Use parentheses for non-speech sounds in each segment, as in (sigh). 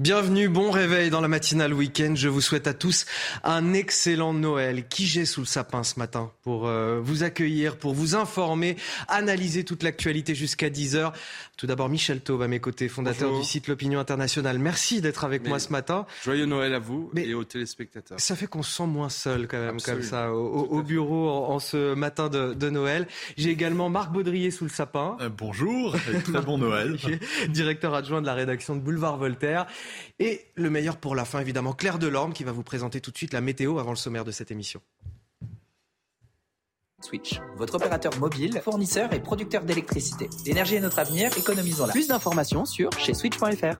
Bienvenue, bon réveil dans la matinale week-end. Je vous souhaite à tous un excellent Noël. Qui j'ai sous le sapin ce matin pour euh, vous accueillir, pour vous informer, analyser toute l'actualité jusqu'à 10h. Tout d'abord, Michel Taube à mes côtés, fondateur du site L'Opinion Internationale. Merci d'être avec moi ce matin. Joyeux Noël à vous et aux téléspectateurs. Ça fait qu'on se sent moins seul quand même, comme ça, au, bureau en, ce matin de, Noël. J'ai également Marc Baudrier sous le sapin. Euh, bonjour, très (laughs) bon Noël. Directeur adjoint de la rédaction de Boulevard Voltaire. Et le meilleur pour la fin, évidemment, Claire Delorme qui va vous présenter tout de suite la météo avant le sommaire de cette émission. Switch, votre opérateur mobile, fournisseur et producteur d'électricité. L'énergie est notre avenir, économisons-la. Plus d'informations sur chez switch.fr.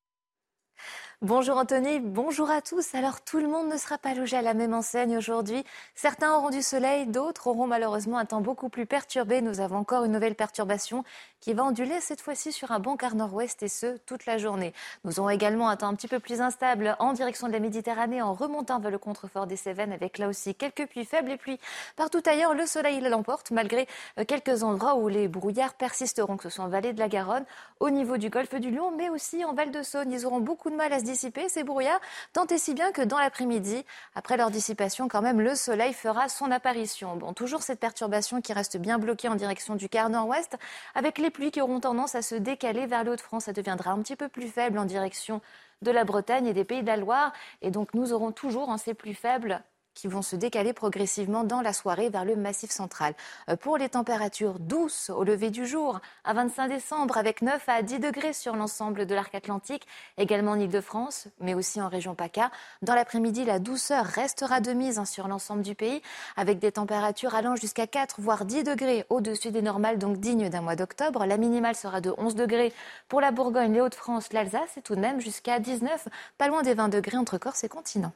Bonjour Anthony, bonjour à tous. Alors tout le monde ne sera pas logé à la même enseigne aujourd'hui. Certains auront du soleil, d'autres auront malheureusement un temps beaucoup plus perturbé. Nous avons encore une nouvelle perturbation qui va onduler cette fois-ci sur un bon quart nord-ouest et ce, toute la journée. Nous aurons également un temps un petit peu plus instable en direction de la Méditerranée en remontant vers le contrefort des Cévennes avec là aussi quelques pluies faibles et puis partout ailleurs le soleil l'emporte malgré euh, quelques endroits où les brouillards persisteront, que ce soit en vallée de la Garonne, au niveau du golfe du Lion, mais aussi en Val de Saône. Ils auront beaucoup de mal à se ces brouillards, tant et si bien que dans l'après-midi, après leur dissipation, quand même, le soleil fera son apparition. Bon, toujours cette perturbation qui reste bien bloquée en direction du quart nord-ouest, avec les pluies qui auront tendance à se décaler vers le Haut-de-France. Ça deviendra un petit peu plus faible en direction de la Bretagne et des Pays de la Loire. Et donc, nous aurons toujours, en ces plus faibles, qui vont se décaler progressivement dans la soirée vers le massif central. Euh, pour les températures douces au lever du jour, à 25 décembre, avec 9 à 10 degrés sur l'ensemble de l'arc atlantique, également en Ile-de-France, mais aussi en région PACA. Dans l'après-midi, la douceur restera de mise hein, sur l'ensemble du pays, avec des températures allant jusqu'à 4 voire 10 degrés au-dessus des normales, donc dignes d'un mois d'octobre. La minimale sera de 11 degrés pour la Bourgogne, les Hauts-de-France, l'Alsace et tout de même jusqu'à 19, pas loin des 20 degrés entre Corse et continent.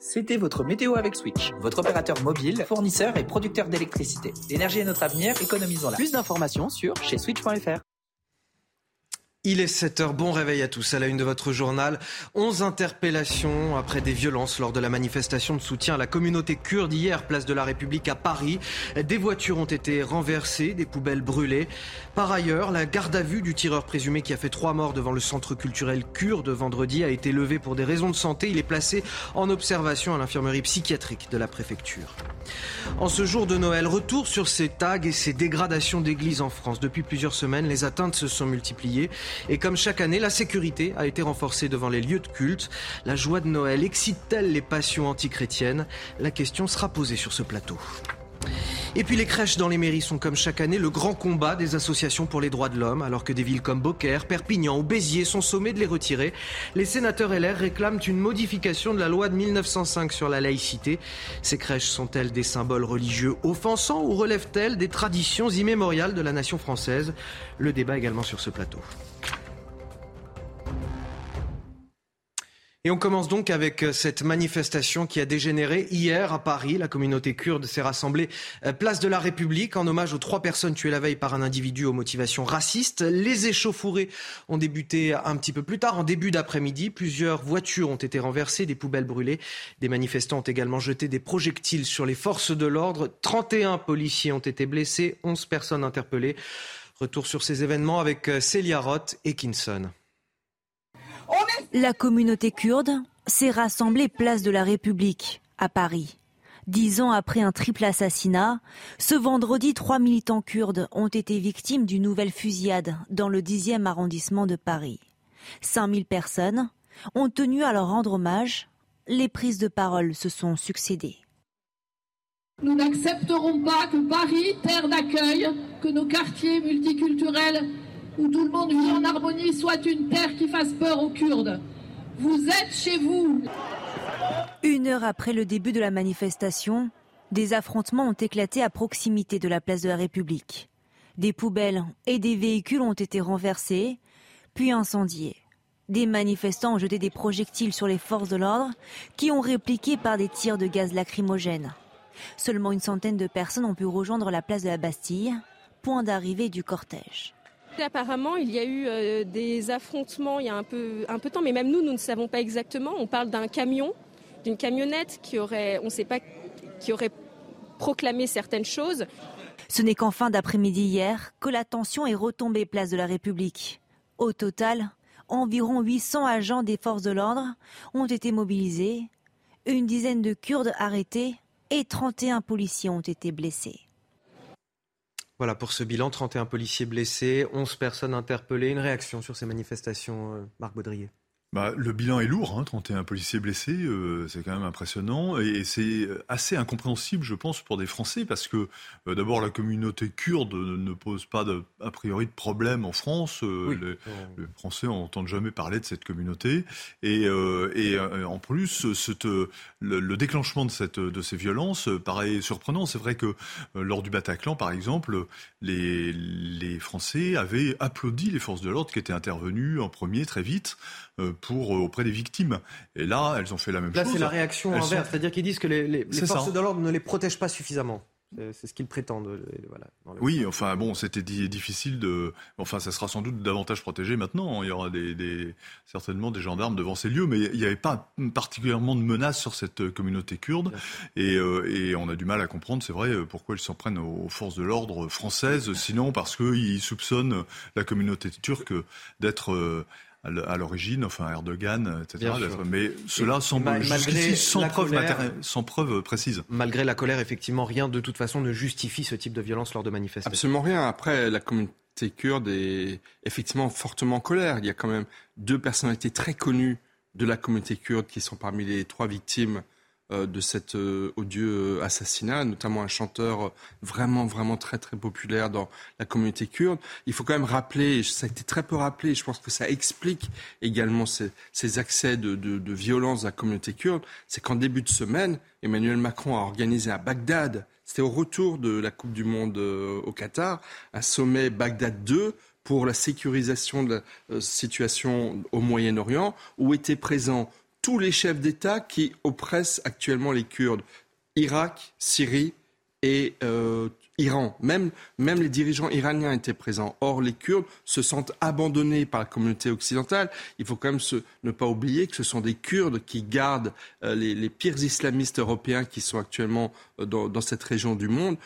C'était votre météo avec Switch, votre opérateur mobile, fournisseur et producteur d'électricité. L'énergie est notre avenir, économisons-la. Plus d'informations sur chez switch.fr. Il est 7 heures, bon réveil à tous. À la une de votre journal, 11 interpellations après des violences lors de la manifestation de soutien à la communauté kurde hier, place de la République à Paris. Des voitures ont été renversées, des poubelles brûlées. Par ailleurs, la garde à vue du tireur présumé qui a fait trois morts devant le centre culturel kurde vendredi a été levée pour des raisons de santé. Il est placé en observation à l'infirmerie psychiatrique de la préfecture. En ce jour de Noël, retour sur ces tags et ces dégradations d'églises en France. Depuis plusieurs semaines, les atteintes se sont multipliées. Et comme chaque année, la sécurité a été renforcée devant les lieux de culte. La joie de Noël excite-t-elle les passions antichrétiennes? La question sera posée sur ce plateau. Et puis les crèches dans les mairies sont comme chaque année le grand combat des associations pour les droits de l'homme, alors que des villes comme Beaucaire, Perpignan ou Béziers sont sommées de les retirer. Les sénateurs LR réclament une modification de la loi de 1905 sur la laïcité. Ces crèches sont-elles des symboles religieux offensants ou relèvent-elles des traditions immémoriales de la nation française? Le débat également sur ce plateau. Et on commence donc avec euh, cette manifestation qui a dégénéré hier à Paris. La communauté kurde s'est rassemblée euh, place de la République en hommage aux trois personnes tuées la veille par un individu aux motivations racistes. Les échauffourées ont débuté un petit peu plus tard, en début d'après-midi. Plusieurs voitures ont été renversées, des poubelles brûlées. Des manifestants ont également jeté des projectiles sur les forces de l'ordre. 31 policiers ont été blessés, 11 personnes interpellées. Retour sur ces événements avec euh, Célia Roth et Kinson. La communauté kurde s'est rassemblée place de la République à Paris. Dix ans après un triple assassinat, ce vendredi, trois militants kurdes ont été victimes d'une nouvelle fusillade dans le 10e arrondissement de Paris. 5000 personnes ont tenu à leur rendre hommage. Les prises de parole se sont succédées. Nous n'accepterons pas que Paris, terre d'accueil, que nos quartiers multiculturels où tout le monde vit en harmonie soit une terre qui fasse peur aux Kurdes. Vous êtes chez vous. Une heure après le début de la manifestation, des affrontements ont éclaté à proximité de la place de la République. Des poubelles et des véhicules ont été renversés, puis incendiés. Des manifestants ont jeté des projectiles sur les forces de l'ordre qui ont répliqué par des tirs de gaz lacrymogène. Seulement une centaine de personnes ont pu rejoindre la place de la Bastille, point d'arrivée du cortège. Apparemment, il y a eu euh, des affrontements il y a un peu, un peu de temps, mais même nous, nous ne savons pas exactement. On parle d'un camion, d'une camionnette qui aurait, qui aurait proclamé certaines choses. Ce n'est qu'en fin d'après-midi hier que la tension est retombée place de la République. Au total, environ 800 agents des forces de l'ordre ont été mobilisés, une dizaine de Kurdes arrêtés et 31 policiers ont été blessés. Voilà pour ce bilan, 31 policiers blessés, 11 personnes interpellées. Une réaction sur ces manifestations, euh, Marc Baudrier? Bah, le bilan est lourd, hein, 31 policiers blessés, euh, c'est quand même impressionnant et, c'est assez incompréhensible, je pense, pour des Français parce que euh, d'abord la communauté kurde ne pose pas de, a priori de problème en France. Euh, les, Français n'entendent jamais parler de cette communauté et, et en plus, cette, le, le, déclenchement de, cette, de ces violences paraît surprenant. C'est vrai que lors du Bataclan, par exemple, les, les Français avaient applaudi les forces de l'ordre qui étaient intervenues en premier très vite pour, euh, auprès des victimes. Et là, elles ont fait la même chose. Là, c'est la réaction inverse, c'est-à-dire qu'ils disent que les, forces de l'ordre ne les protègent pas suffisamment. C'est ce qu'ils prétendent. Euh, oui, enfin bon, c'était difficile de. Enfin, ça sera sans doute davantage protégé maintenant. Il y aura des, certainement des gendarmes devant ces lieux, mais il n'y avait pas particulièrement de menace sur cette communauté kurde. Et, euh, et, on a du mal à comprendre, c'est vrai, pourquoi ils s'en prennent aux forces de l'ordre françaises, sinon parce qu'ils soupçonnent la communauté turque d'être à l'origine, enfin Erdogan, etc. Mais cela semble jusqu'ici sans, preuve sans preuve précise. Malgré la colère, effectivement, rien de toute façon ne justifie ce type de violence lors de manifestations. Absolument rien. Après, la communauté kurde est effectivement fortement en colère. Il y a quand même deux personnalités très connues de la communauté kurde qui sont parmi les trois victimes euh, de cet euh, odieux euh, assassinat, notamment un chanteur vraiment, vraiment très, très populaire dans la communauté kurde. Il faut quand même rappeler, ça a été très peu rappelé, je pense que ça explique également ces, ces accès de, de, de, violence de la communauté kurde, c'est qu'en début de semaine, Emmanuel Macron a organisé à Bagdad, c'était au retour de la Coupe du Monde au Qatar, un sommet Bagdad 2 pour la sécurisation de la situation au Moyen-Orient, où étaient présents tous les chefs d'État qui oppressent actuellement les Kurdes. Irak, Syrie et euh, Iran. Même, même les dirigeants iraniens étaient présents. Or, les Kurdes se sentent abandonnés par la communauté occidentale. Il faut quand même ne pas oublier que ce sont des Kurdes qui gardent euh, les, pires islamistes européens qui sont actuellement euh, dans, cette région du monde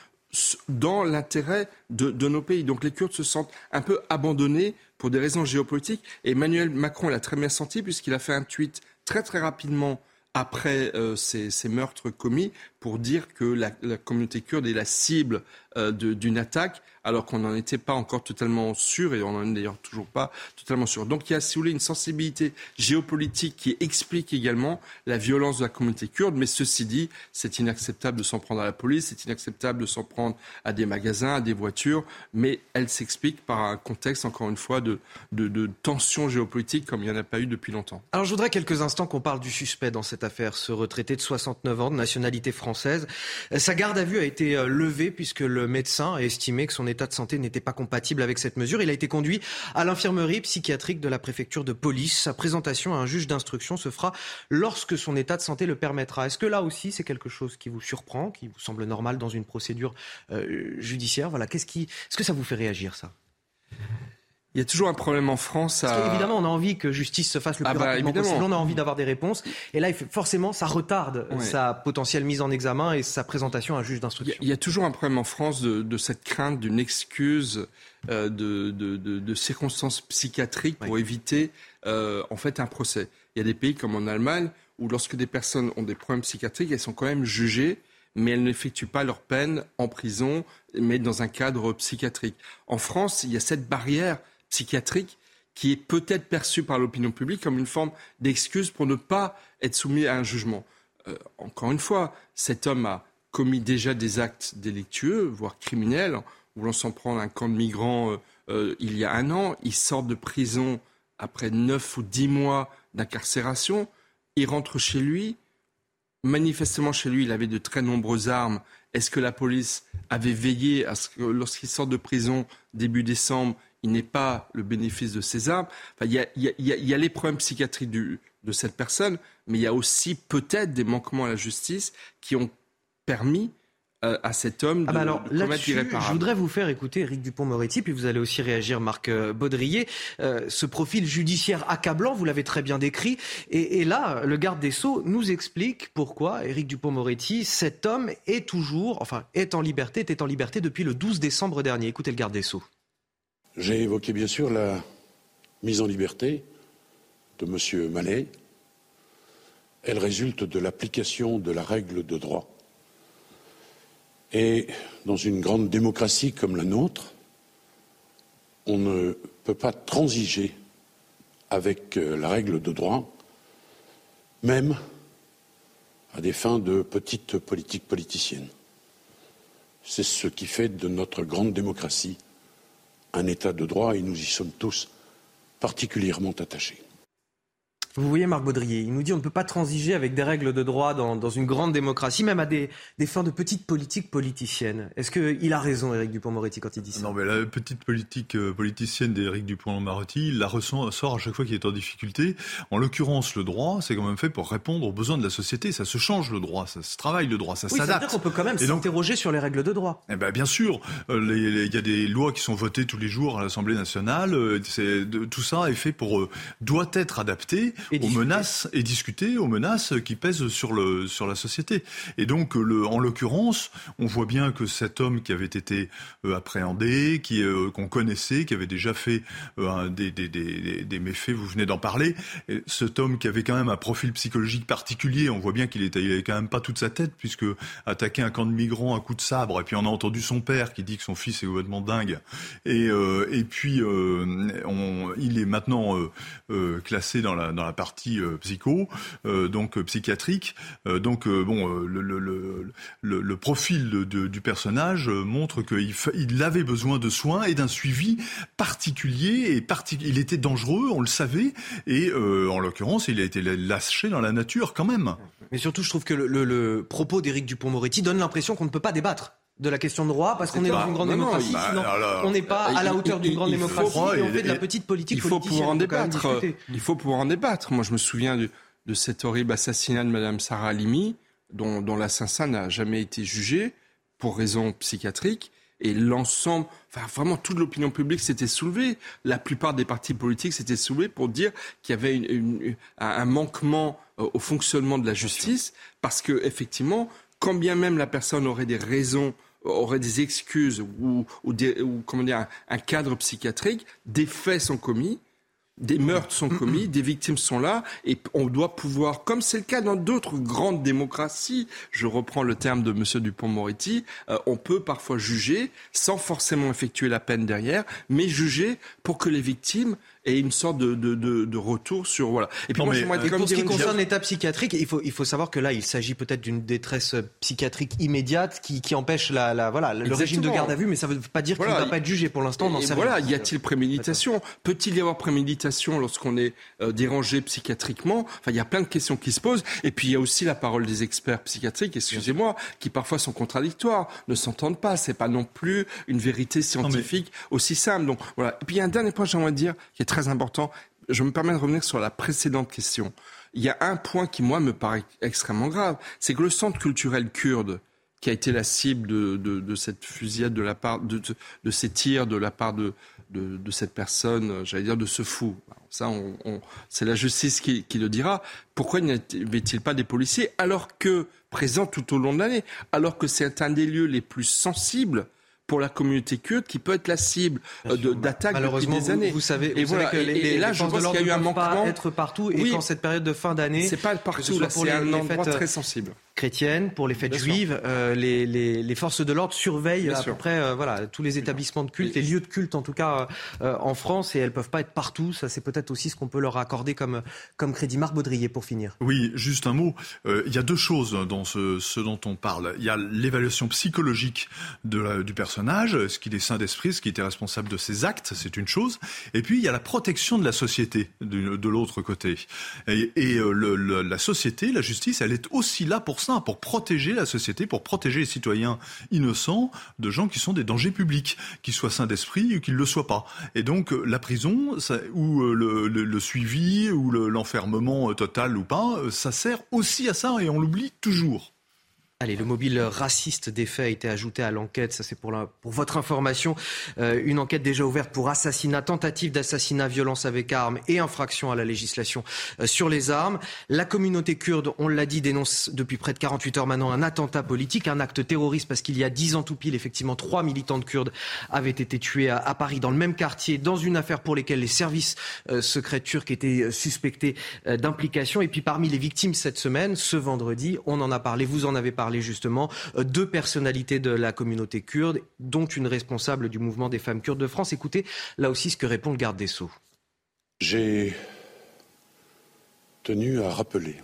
dans l'intérêt de, de, nos pays. Donc les Kurdes se sentent un peu abandonnés pour des raisons géopolitiques. Et Emmanuel Macron l'a très bien senti puisqu'il a fait un tweet très très rapidement après euh, ces, meurtres commis pour dire que la, communauté kurde est la cible euh, d'une attaque alors qu'on n'en était pas encore totalement sûr et on n'en est d'ailleurs toujours pas totalement sûr. Donc il y a, si vous voulez, une sensibilité géopolitique qui explique également la violence de la communauté kurde. Mais ceci dit, c'est inacceptable de s'en prendre à la police, c'est inacceptable de s'en prendre à des magasins, à des voitures, mais elle s'explique par un contexte, encore une fois, de, de, de tension géopolitique comme il n'y en a pas eu depuis longtemps. Alors je voudrais quelques instants qu'on parle du suspect dans cette affaire, ce retraité de 69 ans de nationalité française. Sa garde à vue a été euh, levée puisque le médecin a estimé que son état de santé n'était pas compatible avec cette mesure. Il a été conduit à l'infirmerie psychiatrique de la préfecture de police. Sa présentation à un juge d'instruction se fera lorsque son état de santé le permettra. Est-ce que là aussi c'est quelque chose qui vous surprend, qui vous semble normal dans une procédure euh, judiciaire? Voilà, qu'est-ce qui, est-ce que ça vous fait réagir ça? Il y a toujours un problème en France. À... Évidemment, on a envie que justice se fasse le ah plus bah, rapidement possible. On a envie d'avoir des réponses. Et là, forcément, ça retarde sa potentielle mise en examen et sa présentation à un juge d'instruction. Il y, a toujours un problème en France de, cette crainte d'une excuse euh, de, circonstances psychiatriques pour éviter euh, en fait un procès. Il y a des pays comme en Allemagne où lorsque des personnes ont des problèmes psychiatriques, elles sont quand même jugées mais elles n'effectuent pas leur peine en prison, mais dans un cadre psychiatrique. En France, il y a cette barrière psychiatrique qui est peut-être perçue par l'opinion publique comme une forme d'excuse pour ne pas être soumis à un jugement. Euh, encore une fois, cet homme a commis déjà des actes délictueux, voire criminels, voulant s'en prendre un camp de migrants euh, euh, il y a un an. Il sort de prison après neuf ou dix mois d'incarcération. Il rentre chez lui. Manifestement, chez lui, il avait de très nombreuses armes. Est-ce que la police avait veillé à ce que, lorsqu'il sort de prison début décembre, il n'est pas le bénéfice de ses armes. il, y a, les problèmes psychiatriques de cette personne, mais il y a aussi peut-être des manquements à la justice qui ont permis euh, à cet homme ah bah de, alors, commettre Je voudrais vous faire écouter Eric Dupont-Moretti, puis vous allez aussi réagir, Marc euh, Baudrier. Euh, ce profil judiciaire accablant, vous l'avez très bien décrit. Et, et, là, le garde des Sceaux nous explique pourquoi, Eric Dupont-Moretti, cet homme est toujours, enfin, est en liberté, était en liberté depuis le 12 décembre dernier. Écoutez le garde des Sceaux. J'ai évoqué bien sûr la mise en liberté de M. Mallet, elle résulte de l'application de la règle de droit. Et dans une grande démocratie comme la nôtre, on ne peut pas transiger avec euh, la règle de droit, même à des fins de petite politique politicienne. C'est ce qui fait de notre grande démocratie un État de droit et nous y sommes tous particulièrement attachés. Vous voyez Marc Baudrier, il nous dit on ne peut pas transiger avec des règles de droit dans, dans une grande démocratie, même à des, des fins de petite politique politicienne. Est-ce qu'il a raison, Éric Dupont-Moretti, quand il dit ça? Non, mais la petite politique euh, politicienne d'Éric Dupont-Moretti, il la ressent, sort à chaque fois qu'il est en difficulté. En l'occurrence, le droit, c'est quand même fait pour répondre aux besoins de la société. Ça se change le droit, ça se travaille le droit, ça oui, s'adapte. qu'on peut quand même s'interroger sur les règles de droit. Eh ben, bien sûr, euh, il y a des lois qui sont votées tous les jours à l'Assemblée nationale. Euh, de, tout ça est fait pour, doit être adapté aux menaces et discuter aux menaces qui pèsent sur, le, sur la société. Et donc, le, en l'occurrence, on voit bien que cet homme qui avait été euh, appréhendé, qui euh, qu'on connaissait, qui avait déjà fait euh, des, des, des, des, méfaits, vous venez d'en parler, et cet homme qui avait quand même un profil psychologique particulier, on voit bien qu'il était, il avait quand même pas toute sa tête, puisque attaquer un camp de migrants à coup de sabre, et puis on a entendu son père qui dit que son fils est complètement dingue, et, et puis on, il est maintenant classé dans la, dans la partie psy euh, donc euh, psychiatrique. Euh, donc bon, le, le, le, profil du personnage montre qu'il il avait besoin de soins et d'un suivi particulier et il était dangereux, on le savait, et en l'occurrence, il a été lâché dans la nature quand même. Mais surtout, je trouve que le, propos d'Éric Dupont-Moretti donne l'impression qu'on ne peut pas débattre de la question de droit parce qu'on est dans une grande démocratie. sinon, on n'est pas à la hauteur d'une grande démocratie et on fait de la petite politique. Il faut pouvoir en débattre. Il faut pouvoir en débattre. Moi, je me souviens du, de cet horrible assassinat de Mme Sarah Halimi, dont, dont l'assassin n'a jamais été jugé pour raison psychiatrique. Et l'ensemble, enfin vraiment toute l'opinion publique s'était soulevée. La plupart des partis politiques s'étaient soulevés pour dire qu'il y avait une, un manquement euh, au fonctionnement de la justice, parce que effectivement, quand bien même la personne aurait des raisons aurait des excuses ou, ou, ou comment dire, un, un, cadre psychiatrique, des faits sont commis des meurtres sont commis, des victimes sont là, et on doit pouvoir, comme c'est le cas dans d'autres grandes démocraties, je reprends le terme de M. Dupont-Moretti, euh, on peut parfois juger sans forcément effectuer la peine derrière, mais juger pour que les victimes et une sorte de, de, de, de retour sur voilà. Et puis moi, mais, pour ce qui concerne l'état psychiatrique, il faut il faut savoir que là, il s'agit peut-être d'une détresse psychiatrique immédiate qui, qui empêche la, la voilà le régime de garde à vue, mais ça ne veut pas dire qu'il ne va pas être jugé pour l'instant. dans sa voilà, y a-t-il préméditation Peut-il y avoir préméditation lorsqu'on est euh, dérangé psychiatriquement Enfin, il y a plein de questions qui se posent. Et puis il y a aussi la parole des experts psychiatriques, excusez-moi, qui parfois sont contradictoires, ne s'entendent pas. C'est pas non plus une vérité scientifique aussi simple. Donc voilà. Et puis il y a un dernier point, j'aimerais dire, qui est très important. Je me permets de revenir sur la précédente question. Il y a un point qui, moi, me paraît extrêmement grave. C'est que le centre culturel kurde, qui a été la cible de, de, cette fusillade de la part de, de, ces tirs de la part de, de, cette personne, j'allais dire de ce fou. Ça, on, c'est la justice qui, qui, le dira. Pourquoi n'y avait-il pas des policiers alors que présents tout au long de l'année, alors que c'est un des lieux les plus sensibles pour la communauté kurde qui peut être la cible euh, d'attaques depuis des années. Vous, savez, et, voilà, que les, et, là, je pense qu'il y a eu un manquement. être partout et quand cette période de fin d'année, c'est pas partout, c'est un endroit très sensible chrétiennes, pour les fêtes juives, euh, les, les, les, forces de l'ordre surveillent à peu près euh, voilà, tous les établissements de culte, les lieux de culte en tout cas euh, en France, et elles peuvent pas être partout. Ça, c'est peut-être aussi ce qu'on peut leur accorder comme, comme crédit. Marc Baudrier, pour finir. Oui, juste un mot. il y a deux choses dans ce, ce dont on parle. Il y a l'évaluation psychologique de la, du ce qu'il est saint d'esprit, ce qui était responsable de ses actes, c'est une chose. Et puis, il y a la protection de la société de, l'autre côté. Et, le, la société, la justice, elle est aussi là pour pour protéger la société, pour protéger les citoyens innocents de gens qui sont des dangers publics, qu'ils soient sains d'esprit ou qu'ils ne le soient pas. Et donc euh, la prison, ou euh, le, suivi, ou l'enfermement euh, total ou pas, ça sert aussi à ça et on l'oublie toujours. Allez, le mobile raciste des faits a été ajouté à l'enquête. Ça, c'est pour, votre information. Euh, une enquête déjà ouverte pour assassinat, tentative d'assassinat, violence avec armes et infraction à la législation euh, sur les armes. La communauté kurde, on l'a dit, dénonce depuis près de 48 heures maintenant un attentat politique, un acte terroriste parce qu'il y a 10 ans tout pile, effectivement, trois militantes kurdes avaient été tuées à, Paris dans le même quartier, dans une affaire pour laquelle les services euh, secrets turcs étaient suspectés d'implication. Et puis parmi les victimes cette semaine, ce vendredi, on en a parlé, vous en avez parlé justement euh, deux personnalités de la communauté kurde, dont une responsable du mouvement des femmes kurdes de France. Écoutez là aussi ce que répond le garde des Sceaux. J'ai tenu à rappeler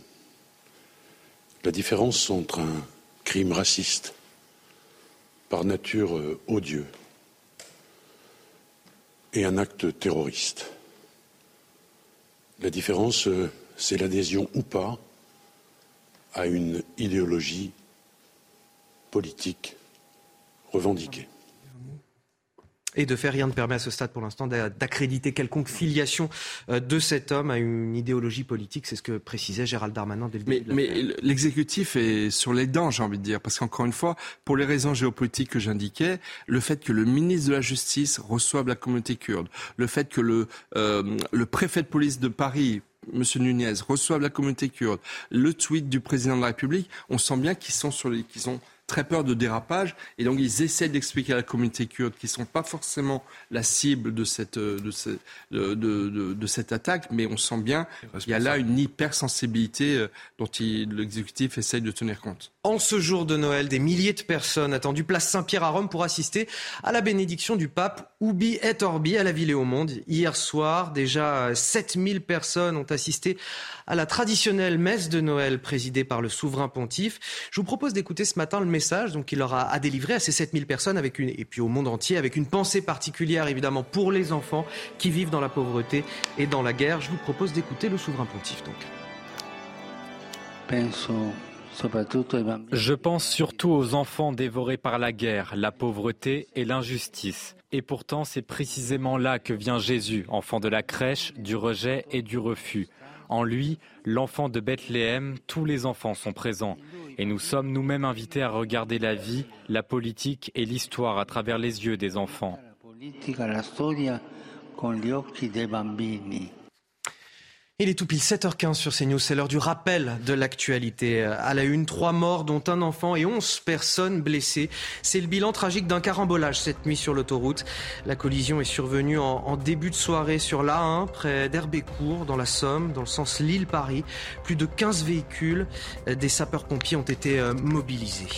la différence entre un crime raciste par nature euh, odieux et un acte terroriste. La différence, euh, c'est l'adhésion ou pas à une idéologie politique revendiquée. Et de faire rien ne permet à ce stade pour l'instant d'accréditer quelconque filiation euh, de cet homme à une idéologie politique. C'est ce que précisait Gérald Darmanin dès le début. Mais, mais l'exécutif est sur les dents, j'ai envie de dire. Parce qu'encore une fois, pour les raisons géopolitiques que j'indiquais, le fait que le ministre de la Justice reçoive la communauté kurde, le fait que le, euh, le préfet de police de Paris M. Nunez reçoive la communauté kurde, le tweet du président de la République, on sent bien qu'ils sont sur les, qu'ils ont très peur de dérapage et donc ils essaient d'expliquer à la communauté kurde qu'ils ne sont pas forcément la cible de cette, de, de, de, de cette attaque, mais on sent bien qu'il y a là une hypersensibilité euh, dont l'exécutif essaye de tenir compte. En ce jour de Noël, des milliers de personnes attendues place Saint-Pierre à Rome pour assister à la bénédiction du pape Ubi et Orbi à la Ville et au Monde. Hier soir, déjà 7000 personnes ont assisté à la traditionnelle messe de Noël présidée par le souverain pontife. Je vous propose d'écouter ce matin le message donc qu'il aura à délivrer à ces 7000 personnes avec une, et puis au monde entier avec une pensée particulière évidemment pour les enfants qui vivent dans la pauvreté et dans la guerre. Je vous propose d'écouter le souverain pontife donc. Je pense surtout aux enfants dévorés par la guerre, la pauvreté et l'injustice. Et pourtant, c'est précisément là que vient Jésus, enfant de la crèche, du rejet et du refus. En lui, l'enfant de Bethléem, tous les enfants sont présents. Et nous sommes nous-mêmes invités à regarder la vie, la politique et l'histoire à travers les yeux des enfants. Il est tout pile 7h15 sur CNews. C'est l'heure du rappel de l'actualité. À la une, trois morts, dont un enfant et 11 personnes blessées. C'est le bilan tragique d'un carambolage cette nuit sur l'autoroute. La collision est survenue en, début de soirée sur l'A1, près d'Herbécourt, dans la Somme, dans le sens Lille-Paris. Plus de 15 véhicules des sapeurs-pompiers ont été euh, mobilisés.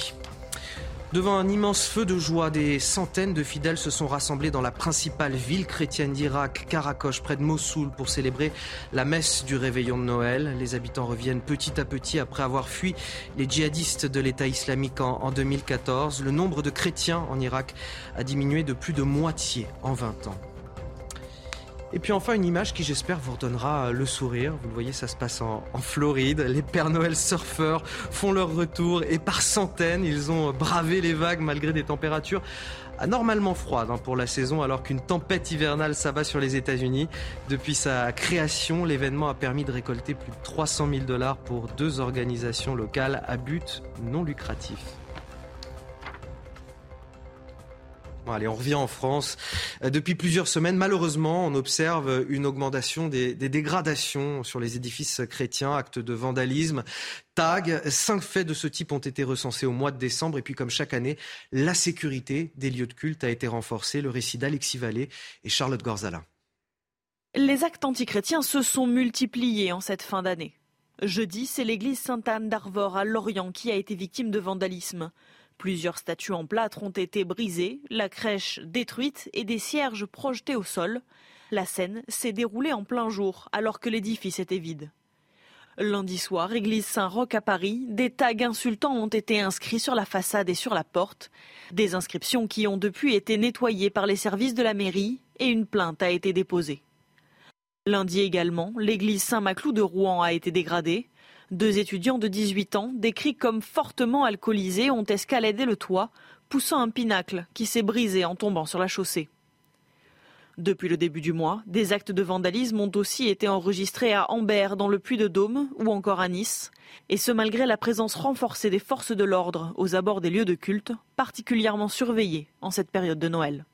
Devant un immense feu de joie, des centaines de fidèles se sont rassemblés dans la principale ville chrétienne d'Irak, Karakosh, près de Mossoul, pour célébrer la messe du réveillon de Noël. Les habitants reviennent petit à petit après avoir fui les djihadistes de l'État islamique en, 2014. Le nombre de chrétiens en Irak a diminué de plus de moitié en 20 ans. Et puis enfin une image qui j'espère vous redonnera le sourire. Vous le voyez, ça se passe en, Floride. Les Pères Noël surfeurs font leur retour et par centaines, ils ont bravé les vagues malgré des températures anormalement froides hein, pour la saison alors qu'une tempête hivernale s'abat sur les États-Unis. Depuis sa création, l'événement a permis de récolter plus de 300 000 dollars pour deux organisations locales à but non lucratif. Allez, on revient en France. Euh, depuis plusieurs semaines, malheureusement, on observe une augmentation des, dégradations sur les édifices chrétiens, actes de vandalisme, tags. Cinq faits de ce type ont été recensés au mois de décembre. Et puis, comme chaque année, la sécurité des lieux de culte a été renforcée. Le récit d'Alexis Vallée et Charlotte Gorzala. Les actes antichrétiens se sont multipliés en cette fin d'année. Jeudi, c'est l'église Sainte-Anne d'Arvor à Lorient qui a été victime de vandalisme. Plusieurs statues en plâtre ont été brisées, la crèche détruite et des cierges projetés au sol. La scène s'est déroulée en plein jour alors que l'édifice était vide. Lundi soir, église Saint-Roch à Paris, des tags insultants ont été inscrits sur la façade et sur la porte. Des inscriptions qui ont depuis été nettoyées par les services de la mairie et une plainte a été déposée. Lundi également, l'église Saint-Maclou de Rouen a été dégradée. Deux étudiants de 18 ans, décrits comme fortement alcoolisés, ont escaladé le toit, poussant un pinacle qui s'est brisé en tombant sur la chaussée. Depuis le début du mois, des actes de vandalisme ont aussi été enregistrés à Ambert, dans le Puy-de-Dôme ou encore à Nice. Et ce malgré la présence renforcée des forces de l'ordre aux abords des lieux de culte, particulièrement surveillés en cette période de Noël.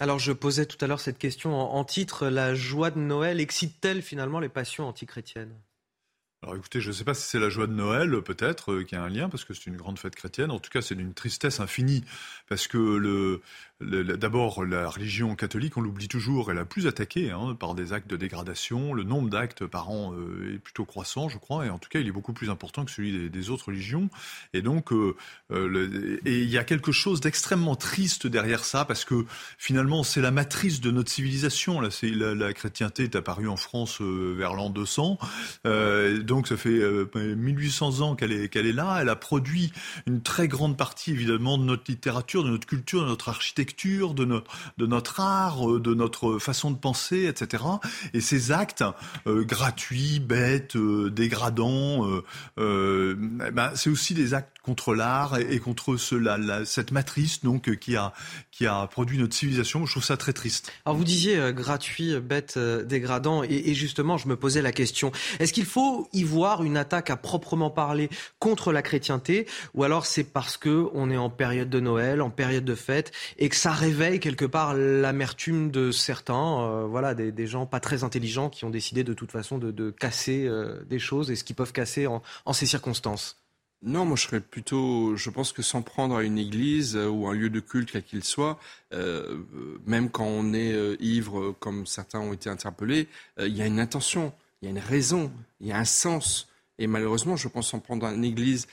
Alors je posais tout à l'heure cette question en, titre, la joie de Noël excite-t-elle finalement les passions antichrétiennes? Alors écoutez, je ne sais pas si c'est la joie de Noël, peut-être, euh, qui a un lien, parce que c'est une grande fête chrétienne. En tout cas, c'est d'une tristesse infinie, parce que D'abord, la religion catholique, on l'oublie toujours, elle a plus attaqué hein, par des actes de dégradation. Le nombre d'actes par an euh, est plutôt croissant, je crois, et en tout cas, il est beaucoup plus important que celui des, autres religions. Et donc, euh, euh, il y a quelque chose d'extrêmement triste derrière ça, parce que finalement, c'est la matrice de notre civilisation. C'est la, chrétienté est apparue en France vers l'an 200, donc ça fait 1800 ans qu'elle est qu'elle est là. Elle a produit une très grande partie, évidemment, de notre littérature, de notre culture, de notre architecture de notre, de notre art, euh, de notre façon de penser, etc. Et ces actes euh, gratuits, bêtes, euh, dégradants, ben, c'est aussi des actes contre l'art et, contre cette matrice donc qui a, qui a produit notre civilisation. Je trouve ça très triste. Alors vous disiez gratuit, bête, dégradant, et, justement je me posais la question est-ce qu'il faut voir une attaque à proprement parler contre la chrétienté, ou alors c'est parce que on est en période de Noël, en période de fête, et que ça réveille quelque part l'amertume de certains, euh, voilà, des, gens pas très intelligents qui ont décidé de toute façon de, casser euh, des choses et ce qu'ils peuvent casser en, ces circonstances. Non, moi je serais plutôt, je pense que s'en prendre à une église euh, ou un lieu de culte quel qu'il soit, même quand on est ivre, comme certains ont été interpellés, il y a une intention, il y a une raison, il y a un sens. Et malheureusement, je pense s'en prendre une église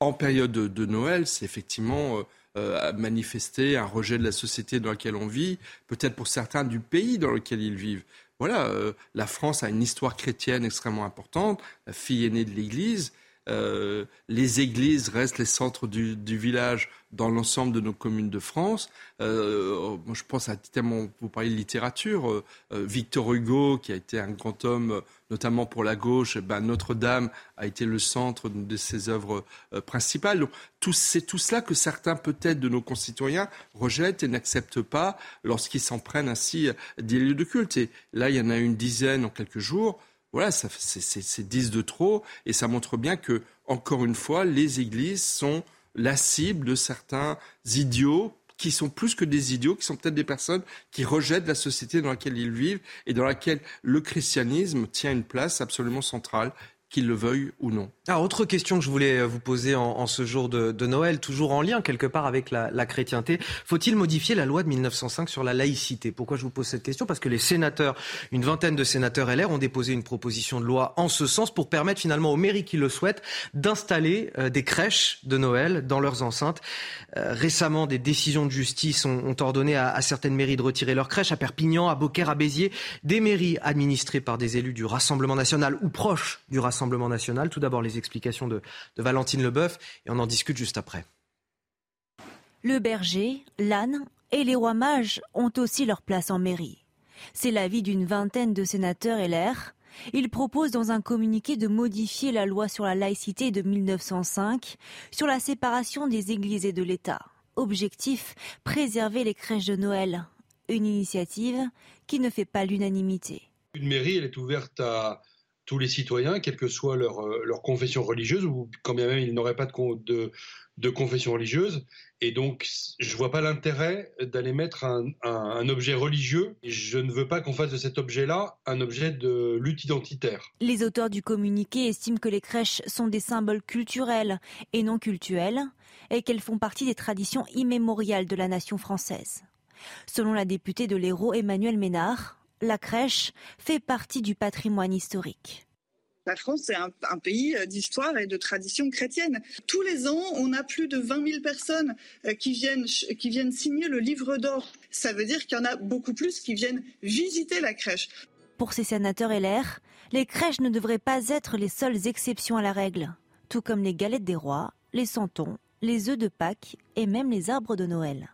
en période de Noël, c'est effectivement euh, manifester un rejet de la société dans laquelle on vit, peut-être pour certains du pays dans lequel ils vivent. Voilà, euh, la France a une histoire chrétienne extrêmement importante, la fille aînée de l'Église. Euh, les églises restent les centres du, village dans l'ensemble de nos communes de France. Euh, je pense à tellement vous parlez de littérature, euh, Victor Hugo, qui a été un grand homme, notamment pour la gauche. Ben, Notre-Dame a été le centre de ses œuvres principales. C'est tout cela que certains, peut-être, de nos concitoyens rejettent et n'acceptent pas lorsqu'ils s'en prennent ainsi des lieux de culte. Et là, il y en a une dizaine en quelques jours. Voilà, c'est 10 de trop et ça montre bien que, encore une fois, les églises sont la cible de certains idiots qui sont plus que des idiots, qui sont peut-être des personnes qui rejettent la société dans laquelle ils vivent et dans laquelle le christianisme tient une place absolument centrale qu'ils le veuillent ou non. Alors, autre question que je voulais vous poser en, ce jour de, Noël, toujours en lien quelque part avec la, chrétienté. Faut-il modifier la loi de 1905 sur la laïcité? Pourquoi je vous pose cette question? Parce que les sénateurs, une vingtaine de sénateurs LR, ont déposé une proposition de loi en ce sens pour permettre finalement aux mairies qui le souhaitent d'installer euh, des crèches de Noël dans leurs enceintes. Euh, récemment, des décisions de justice ont, ordonné à, à, certaines mairies de retirer leurs crèches, à Perpignan, à Beaucaire, à Béziers, des mairies administrées par des élus du Rassemblement national ou proches du Rassemblement national. Tout d'abord, les explications de, Valentine Leboeuf et on en discute juste après. Le berger, l'âne et les rois mages ont aussi leur place en mairie. C'est l'avis d'une vingtaine de sénateurs LR. Ils proposent dans un communiqué de modifier la loi sur la laïcité de 1905 sur la séparation des églises et de l'État. Objectif, préserver les crèches de Noël. Une initiative qui ne fait pas l'unanimité. Une mairie, elle est ouverte à, tous les citoyens, quelle que soit leur, euh, leur confession religieuse, ou quand bien même ils n'auraient pas de, de, confession religieuse. Et donc, je ne vois pas l'intérêt d'aller mettre un, un, objet religieux. Je ne veux pas qu'on fasse de cet objet-là un objet de lutte identitaire. Les auteurs du communiqué estiment que les crèches sont des symboles culturels et non cultuels, et qu'elles font partie des traditions immémoriales de la nation française. Selon la députée de l'Hérault Emmanuel Ménard, la crèche fait partie du patrimoine historique. La France est un, pays euh, d'histoire et de tradition chrétienne. Tous les ans, on a plus de 20 000 personnes euh, qui viennent, qui viennent signer le livre d'or. Ça veut dire qu'il y en a beaucoup plus qui viennent visiter la crèche. Pour ces sénateurs LR, les crèches ne devraient pas être les seules exceptions à la règle, tout comme les galettes des rois, les santons, les œufs de Pâques et même les arbres de Noël.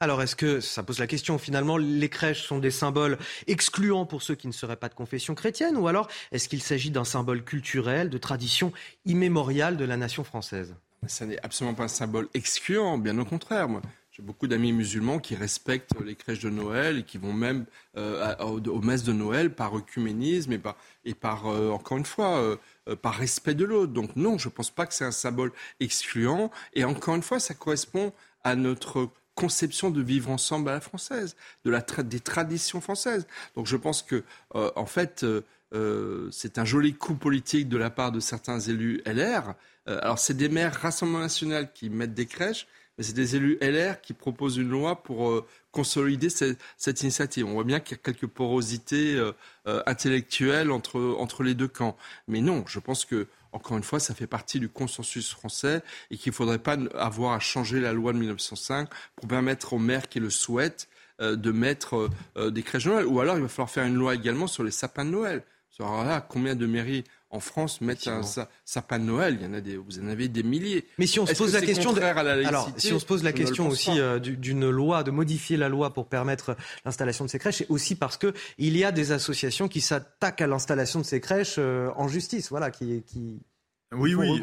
Alors, est-ce que, ça pose la question, finalement, les crèches sont des symboles excluants pour ceux qui ne seraient pas de confession chrétienne Ou alors, est-ce qu'il s'agit d'un symbole culturel, de tradition immémoriale de la nation française? Ça n'est absolument pas un symbole excluant, bien au contraire. Moi, J'ai beaucoup d'amis musulmans qui respectent les crèches de Noël et qui vont même euh, aux, messes de Noël par œcuménisme et par, euh, encore une fois, euh, par respect de l'autre. Donc non, je ne pense pas que c'est un symbole excluant. Et encore une fois, ça correspond à notre conception de vivre ensemble à la française, de la des traditions françaises. Donc je pense que, en fait, c'est un joli coup politique de la part de certains élus LR. alors c'est des maires Rassemblement national qui mettent des crèches, mais c'est des élus LR qui proposent une loi pour euh, consolider cette, initiative. On voit bien qu'il y a quelques porosités euh, euh, intellectuelles entre, entre les deux camps. Mais non, je pense que, encore une fois, ça fait partie du consensus français et qu'il ne faudrait pas avoir à changer la loi de 1905 pour permettre aux maires qui le souhaitent de mettre des crèches de Noël. Ou alors, il va falloir faire une loi également sur les sapins de Noël. Alors là, combien de mairies en France mettent un sapin de Noël. Il y en a des, vous en avez des milliers. Mais si on se pose la question, de... alors si on se pose la question aussi euh, d'une loi, de modifier la loi pour permettre l'installation de ces crèches, c'est aussi parce que il y a des associations qui s'attaquent à l'installation de ces crèches euh, en justice, voilà, qui, qui oui, oui.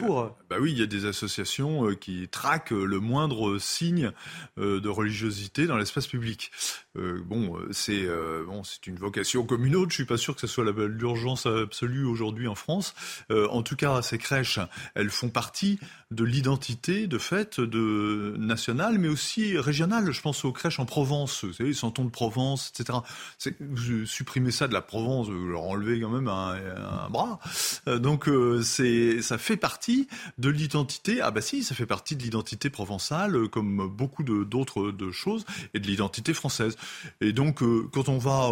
Bah oui, il y a des associations euh, qui traquent le moindre signe de religiosité dans l'espace public. Euh, bon, euh, c'est euh, bon, c'est une vocation comme une autre. Je suis pas sûr que ce soit l'urgence absolue aujourd'hui en France. en tout cas, ces crèches, elles font partie de l'identité de fait de nationale, mais aussi régionale. Je pense aux crèches en Provence, vous savez, Santon de Provence, etc. Supprimer ça de la Provence, leur enlever quand même un, un bras. donc c'est ça fait partie de l'identité. Ah bah si, ça fait partie de l'identité provençale, comme beaucoup d'autres de choses, et de l'identité française. Et donc, euh, quand on va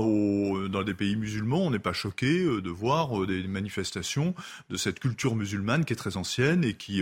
dans des pays musulmans, on n'est pas choqué euh, de voir euh, des manifestations de cette culture musulmane qui est très ancienne et qui,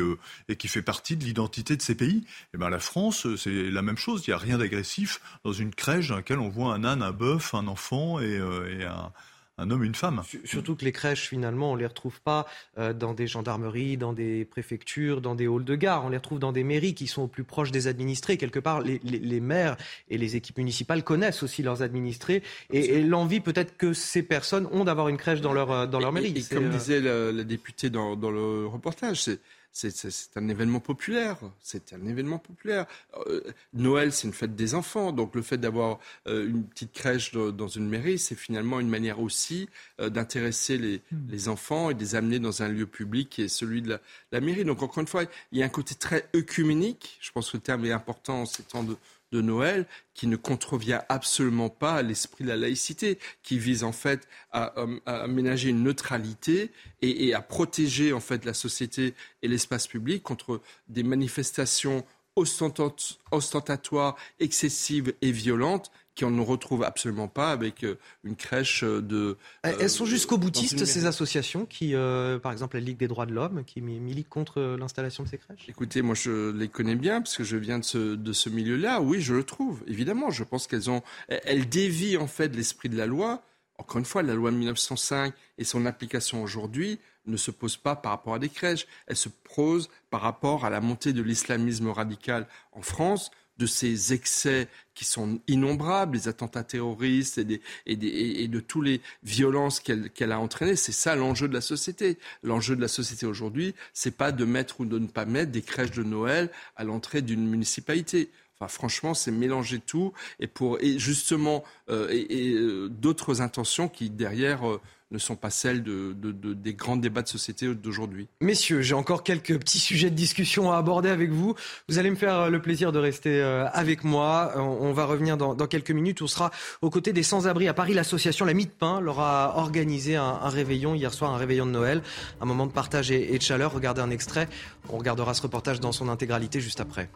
fait partie de l'identité de ces pays. Et eh ben, la France, c'est la même chose. Il n'y a rien d'agressif dans une crèche dans laquelle on voit un âne, un bœuf, un enfant et un un homme, une femme. Surtout que les crèches, finalement, on ne les retrouve pas euh, dans des gendarmeries, dans des préfectures, dans des halls de gare. On les retrouve dans des mairies qui sont au plus proches des administrés. Quelque part, les, maires et les équipes municipales connaissent aussi leurs administrés et, l'envie peut-être que ces personnes ont d'avoir une crèche dans leur, euh, dans leur mairie. Et, comme euh, disait la, députée dans, dans le reportage, c'est c'est un événement populaire. C'est un événement populaire. Euh, Noël, c'est une fête des enfants. Donc le fait d'avoir euh, une petite crèche dans une mairie, c'est finalement une manière aussi euh, d'intéresser les, hmm. les, enfants et de les amener dans un lieu public qui est celui de la, la, mairie. Donc encore une fois, il y a un côté très œcuménique. Je pense que le terme est important en ces temps de, de Noël qui ne contrevient absolument pas à l'esprit de la laïcité, qui vise en fait à, aménager une neutralité et, et, à protéger en fait la société et l'espace public contre des manifestations ostentatoires, excessives et violentes qu'on ne retrouve absolument pas avec euh, une crèche de. Euh, elles sont jusqu'au boutiste, ces associations qui, euh, par exemple, la Ligue des droits de l'homme, qui milite contre l'installation de ces crèches? Écoutez, moi je les connais bien parce que je viens de ce, de ce milieu-là. Oui, je le trouve, évidemment. Je pense qu'elles ont. Elles dévient en fait l'esprit de la loi. Encore une fois, la loi de 1905 et son application aujourd'hui ne se pose pas par rapport à des crèches. Elle se pose par rapport à la montée de l'islamisme radical en France de ces excès qui sont innombrables, les attentats terroristes et, et, de toutes les violences qu'elle a entraînées. C'est ça l'enjeu de la société. L'enjeu de la société aujourd'hui, c'est pas de mettre ou de ne pas mettre des crèches de Noël à l'entrée d'une municipalité. Enfin, franchement, c'est mélanger tout et pour et justement euh, et, euh, d'autres intentions qui derrière euh, ne sont pas celles de, des grands débats de société d'aujourd'hui. Messieurs, j'ai encore quelques petits sujets de discussion à aborder avec vous. Vous allez me faire le plaisir de rester avec moi. On, va revenir dans, quelques minutes. On sera aux côtés des sans-abri à Paris. L'association La Mie de Pain leur a organisé un, réveillon hier soir, un réveillon de Noël, un moment de partage et, et de chaleur. Regardez un extrait. On regardera ce reportage dans son intégralité juste après.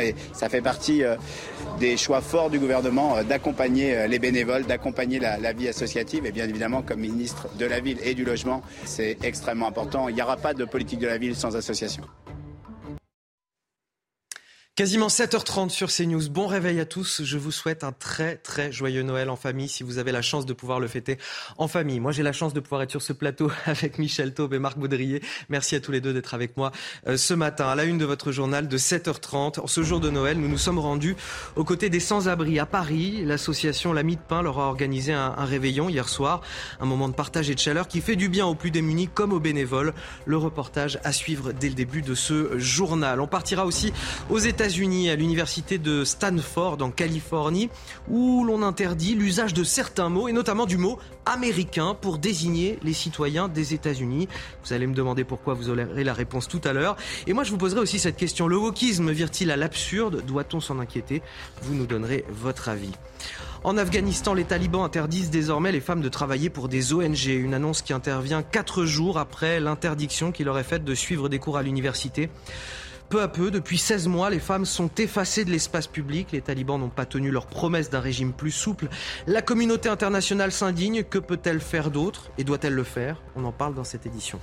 Et ça fait partie euh, des choix forts du gouvernement euh, d'accompagner euh, les bénévoles, d'accompagner la, vie associative. Et bien évidemment, comme ministre de la Ville et du Logement, c'est extrêmement important. Il n'y aura pas de politique de la ville sans association. Quasiment 7h30 sur CNews. Bon réveil à tous. Je vous souhaite un très très joyeux Noël en famille si vous avez la chance de pouvoir le fêter en famille. Moi j'ai la chance de pouvoir être sur ce plateau (laughs) avec Michel Taube et Marc Baudrier. Merci à tous les deux d'être avec moi euh, ce matin à la une de votre journal de 7h30. En ce jour de Noël, nous nous sommes rendus aux côtés des sans-abri à Paris. L'association L'Ami de Pain leur a organisé un, un réveillon hier soir. Un moment de partage et de chaleur qui fait du bien aux plus démunis comme aux bénévoles. Le reportage à suivre dès le début de ce journal. On partira aussi aux États États-Unis, à l'université de Stanford en Californie, où l'on interdit l'usage de certains mots, et notamment du mot américain, pour désigner les citoyens des États-Unis. Vous allez me demander pourquoi, vous aurez la réponse tout à l'heure. Et moi, je vous poserai aussi cette question. Le wokisme vire-t-il à l'absurde? Doit-on s'en inquiéter? Vous nous donnerez votre avis. En Afghanistan, les talibans interdisent désormais les femmes de travailler pour des ONG. Une annonce qui intervient quatre jours après l'interdiction qui leur est faite de suivre des cours à l'université. Peu à peu, depuis 16 mois, les femmes sont effacées de l'espace public. Les talibans n'ont pas tenu leur promesse d'un régime plus souple. La communauté internationale s'indigne. Que peut-elle faire d'autre? Et doit-elle le faire? On en parle dans cette édition.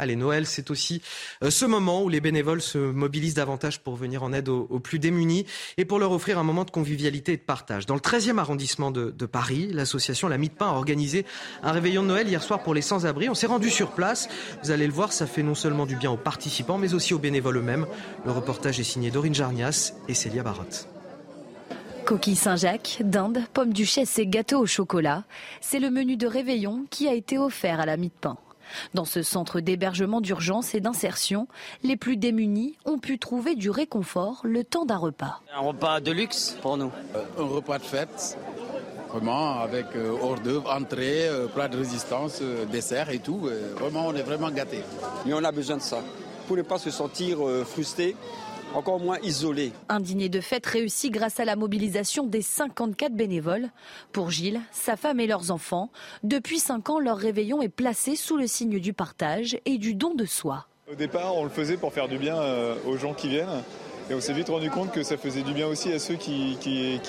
Allez, Noël, c'est aussi euh, ce moment où les bénévoles se mobilisent davantage pour venir en aide aux, plus démunis et pour leur offrir un moment de convivialité et de partage. Dans le 13e arrondissement de, Paris, l'association La Mie de Pain a organisé un réveillon de Noël hier soir pour les sans-abri. On s'est rendu sur place. Vous allez le voir, ça fait non seulement du bien aux participants, mais aussi aux bénévoles eux-mêmes. Le reportage est signé Dorine Jarnias et Célia Barotte. Coquille Saint-Jacques, dinde, pommes duchesse et gâteaux au chocolat, c'est le menu de réveillon qui a été offert à la Mie de Pain. Dans ce centre d'hébergement d'urgence et d'insertion, les plus démunis ont pu trouver du réconfort le temps d'un repas. Un repas de luxe pour nous. Euh, un repas de fête, vraiment avec euh, hors d'œuvre, entrée, euh, plat de résistance, dessert et tout. vraiment, on est vraiment gâtés. Mais on a besoin de ça pour ne pas se sentir frustré encore moins isolé. Un dîner de fête réussi grâce à la mobilisation des 54 bénévoles. Pour Gilles, sa femme et leurs enfants, depuis 5 ans, leur réveillon est placé sous le signe du partage et du don de soi. Au départ, on le faisait pour faire du bien euh, aux gens qui viennent. Et on s'est vite rendu compte que ça faisait du bien aussi à ceux qui,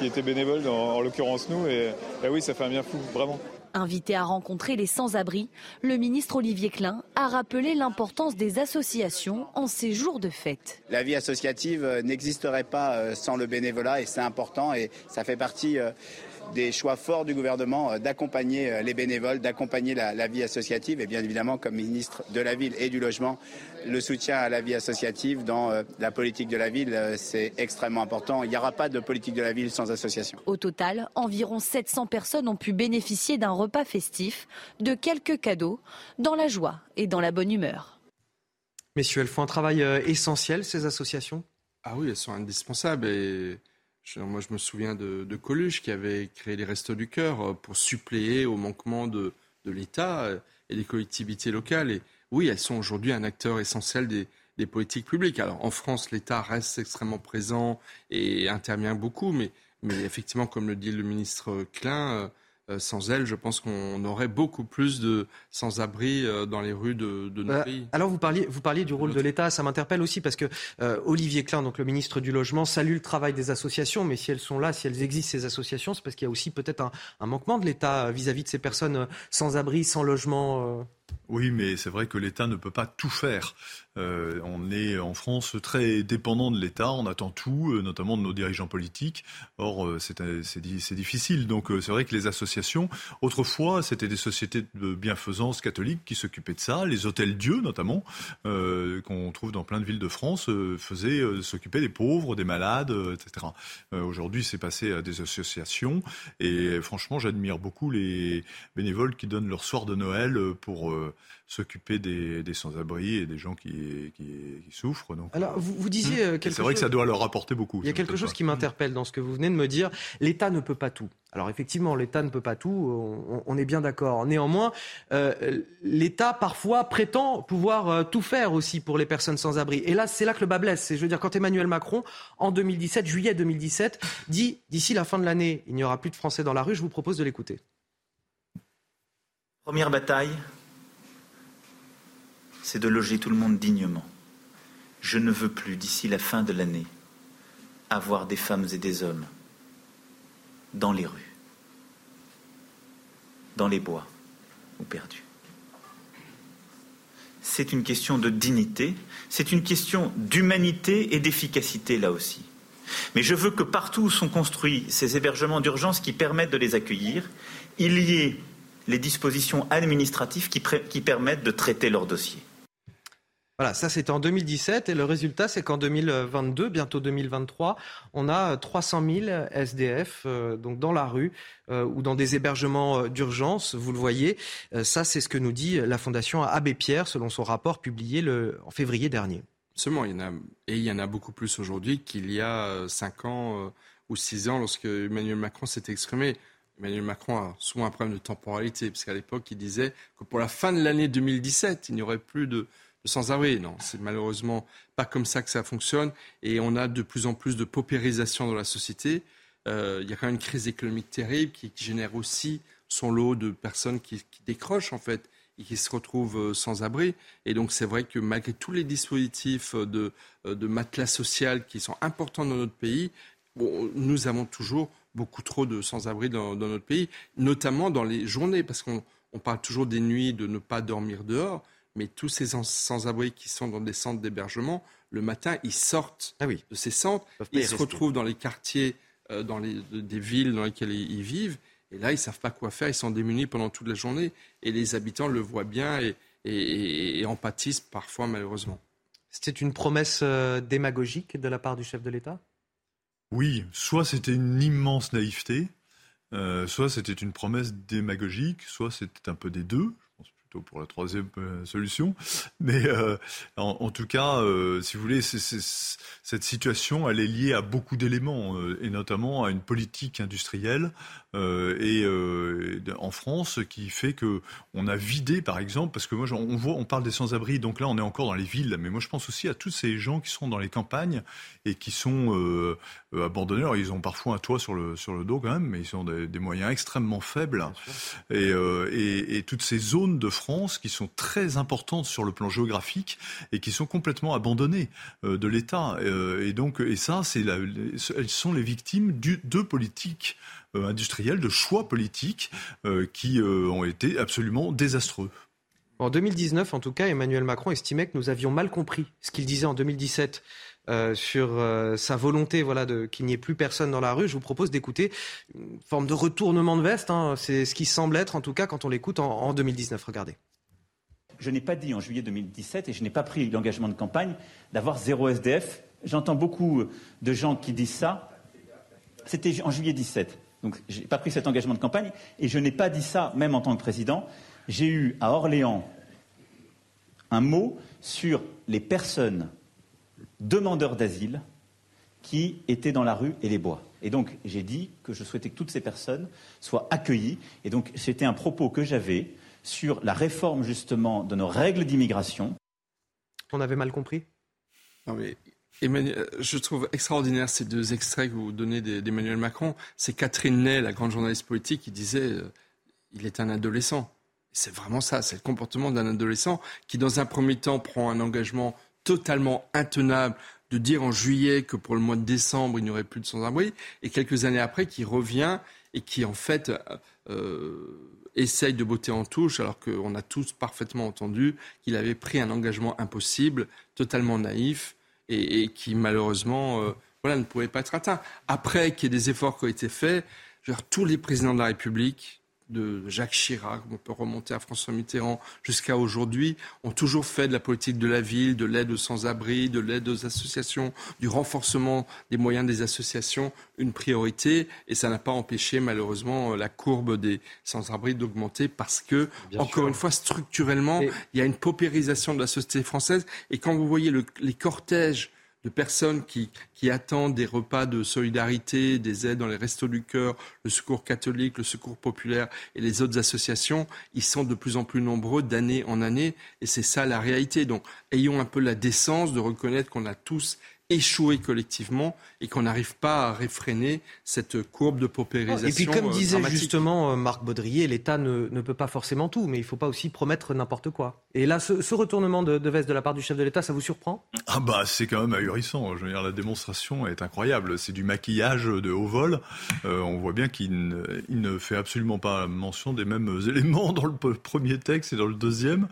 étaient bénévoles, en, l'occurrence nous. Et oui, ça fait un bien fou, vraiment. Invité à rencontrer les sans-abri, le ministre Olivier Klein a rappelé l'importance des associations en ces jours de fête. La vie associative euh, n'existerait pas euh, sans le bénévolat et c'est important et ça fait partie euh, des choix forts du gouvernement euh, d'accompagner euh, les bénévoles, d'accompagner la, vie associative et bien évidemment comme ministre de la ville et du logement, le soutien à la vie associative dans euh, la politique de la ville, c'est extrêmement important. Il n'y aura pas de politique de la ville sans association. Au total, environ 700 personnes ont pu bénéficier d'un repas festif, de quelques cadeaux, dans la joie et dans la bonne humeur. Messieurs, elles font un travail essentiel, ces associations? Ah oui, elles sont indispensables et moi, je me souviens de, Coluche qui avait créé les Restos du Cœur euh, pour suppléer au manquement de, l'État euh, et des collectivités locales. Et oui, elles sont aujourd'hui un acteur essentiel des, des politiques publiques. Alors, en France, l'État reste extrêmement présent et intervient beaucoup, mais, mais effectivement, comme le dit le ministre Klein, euh, sans elle, je pense qu'on aurait beaucoup plus de sans-abri euh, dans les rues de, de notre euh, pays. Alors vous parliez, vous parliez du rôle de l'État, ça m'interpelle aussi parce que Olivier Klein, donc le ministre du Logement, salue le travail des associations, mais si elles sont là, si elles existent ces associations, c'est parce qu'il y a aussi peut-être un, un, manquement de l'État vis-à-vis de ces personnes sans abri, sans logement. Oui, mais c'est vrai que l'État ne peut pas tout faire. Euh, on est en France très dépendant de l'État, on attend tout, euh, notamment de nos dirigeants politiques. Or, euh, c'est difficile. Donc, c'est vrai que les associations, autrefois, c'était des sociétés de bienfaisance catholique qui s'occupaient de ça. Les hôtels Dieu, notamment, qu'on trouve dans plein de villes de France, faisaient s'occuper des pauvres, des malades, etc. Aujourd'hui, c'est passé à des associations. Et franchement, j'admire beaucoup les bénévoles qui donnent leur soir de Noël pour s'occuper des, sans-abri et des gens qui, souffrent. Donc, Alors, vous, vous disiez euh, quelque chose. C'est vrai que ça doit leur apporter beaucoup. Il y a quelque chose qui m'interpelle dans ce que vous venez de me dire. L'État ne peut pas tout. Alors effectivement, l'État ne peut pas tout, on, est bien d'accord. Néanmoins, euh, l'État parfois prétend pouvoir euh, tout faire aussi pour les personnes sans abri. Et là, c'est là que le bas blesse. Je veux dire, quand Emmanuel Macron, en 2017, juillet 2017, dit d'ici la fin de l'année, il n'y aura plus de Français dans la rue, je vous propose de l'écouter. Première bataille, c'est de loger tout le monde dignement. Je ne veux plus, d'ici la fin de l'année, avoir des femmes et des hommes dans les rues, dans les bois ou perdus. C'est une question de dignité, c'est une question d'humanité et d'efficacité là aussi. Mais je veux que partout où sont construits ces hébergements d'urgence qui permettent de les accueillir, il y ait les dispositions administratives qui, qui permettent de traiter leurs dossiers. Voilà, ça c'était en 2017 et le résultat c'est qu'en 2022, bientôt 2023, on a 300 000 SDF donc dans la rue euh, ou dans des hébergements euh, d'urgence. Vous le voyez, euh, ça c'est ce que nous dit la Fondation Abbé Pierre selon son rapport publié le, en février dernier. Absolument, il y en a, et il y en a beaucoup plus aujourd'hui qu'il y a 5 ans ou 6 ans lorsque Emmanuel Macron s'est exprimé. Emmanuel Macron a souvent un problème de temporalité, parce qu'à l'époque, il disait que pour la fin de l'année 2017, il n'y aurait plus de, sans-abri. Non, c'est malheureusement pas comme ça que ça fonctionne. Et on a de plus en plus de paupérisation dans la société. Euh, il y a quand même une crise économique terrible qui, génère aussi son lot de personnes qui, décrochent, en fait, et qui se retrouvent euh, sans abri. Et donc, c'est vrai que malgré tous les dispositifs de, euh, de matelas social qui sont importants dans notre pays, nous avons toujours beaucoup trop de sans-abri dans, notre pays, notamment dans les journées, parce qu'on parle toujours des nuits de ne pas dormir dehors, mais tous ces sans-abri qui sont dans des centres d'hébergement, le matin, ils sortent ah de ces centres, ils se retrouvent dans les quartiers, euh, dans les, des villes dans lesquelles ils, vivent, et là, ils ne savent pas quoi faire, ils sont démunis pendant toute la journée, et les habitants le voient bien et, et, et en pâtissent parfois, malheureusement. C'était une promesse euh, démagogique de la part du chef de l'État? Oui, soit c'était une immense naïveté, euh, soit c'était une promesse démagogique, soit c'était un peu des deux pour la troisième euh, solution. Mais euh, en, tout cas, euh, si vous voulez, cette situation, elle est liée à beaucoup d'éléments, et notamment à une politique industrielle et en France qui fait que on a vidé, par exemple, parce que moi, on voit, on parle des sans-abri, donc là, on est encore dans les villes, mais moi, je pense aussi à tous ces gens qui sont dans les campagnes et qui sont abandonnés. Alors, ils ont parfois un toit sur le sur le dos quand même, mais ils ont des, moyens extrêmement faibles. Et, et, et toutes ces zones de France qui sont très importantes sur le plan géographique et qui sont complètement abandonnées euh, de l'État. Euh, et donc, et ça, c'est elles sont les victimes de politiques euh, industrielles, de choix politiques qui ont été absolument désastreux. En 2019, en tout cas, Emmanuel Macron estimait que nous avions mal compris ce qu'il disait en 2017 euh, sur euh, sa volonté voilà, de, qu'il n'y ait plus personne dans la rue. Je vous propose d'écouter une forme de retournement de veste. Hein. C'est ce qui semble être, en tout cas, quand on l'écoute en, en 2019. Regardez. Je n'ai pas dit en juillet 2017 et je n'ai pas pris l'engagement de campagne d'avoir zéro SDF. J'entends beaucoup de gens qui disent ça. C'était en juillet 17. Donc je n'ai pas pris cet engagement de campagne et je n'ai pas dit ça même en tant que président. J'ai eu à Orléans un mot sur les personnes demandeurs d'asile qui étaient dans la rue et les bois. Et donc, j'ai dit que je souhaitais que toutes ces personnes soient accueillies. Et donc, c'était un propos que j'avais sur la réforme, justement, de nos règles d'immigration. On avait mal compris? Non, mais Emmanuel, je trouve extraordinaire ces deux extraits que vous donnez d'Emmanuel Macron. C'est Catherine Ney, la grande journaliste politique, qui disait euh, il est un adolescent. C'est vraiment ça, c'est le comportement d'un adolescent qui, dans un premier temps, prend un engagement totalement intenable de dire en juillet que pour le mois de décembre, il n'y aurait plus de sans-abri, et quelques années après, qui revient et qui, en fait, euh, essaye de botter en touche, alors qu'on a tous parfaitement entendu qu'il avait pris un engagement impossible, totalement naïf, et, qui, malheureusement, euh, voilà, ne pouvait pas être atteint. Après qu'il y ait des efforts qui ont été faits, tous les présidents de la République, de Jacques Chirac, on peut remonter à François Mitterrand jusqu'à aujourd'hui, ont toujours fait de la politique de la ville, de l'aide aux sans-abri, de l'aide aux associations, du renforcement des moyens des associations une priorité. Et ça n'a pas empêché malheureusement la courbe des sans-abri d'augmenter parce que, encore une fois, structurellement, il y a une paupérisation de la société française. Et quand vous voyez les cortèges de personnes qui, qui, attendent des repas de solidarité, des aides dans les restos du cœur, le secours catholique, le secours populaire et les autres associations, ils sont de plus en plus nombreux d'année en année et c'est ça la réalité. Donc ayons un peu la décence de reconnaître qu'on a tous échoué collectivement et qu'on n'arrive pas à réfréner cette courbe de paupérisation. Et puis comme euh, disait justement euh, Marc Baudrier, l'État ne, ne, peut pas forcément tout, mais il ne faut pas aussi promettre n'importe quoi. Et là, ce, ce retournement de, de, veste de la part du chef de l'État, ça vous surprend? Ah bah c'est quand même ahurissant. Je veux dire, la démonstration est incroyable. C'est du maquillage de haut vol. Euh, on voit bien qu'il ne, il ne, fait absolument pas mention des mêmes (laughs) éléments dans le premier texte et dans le deuxième.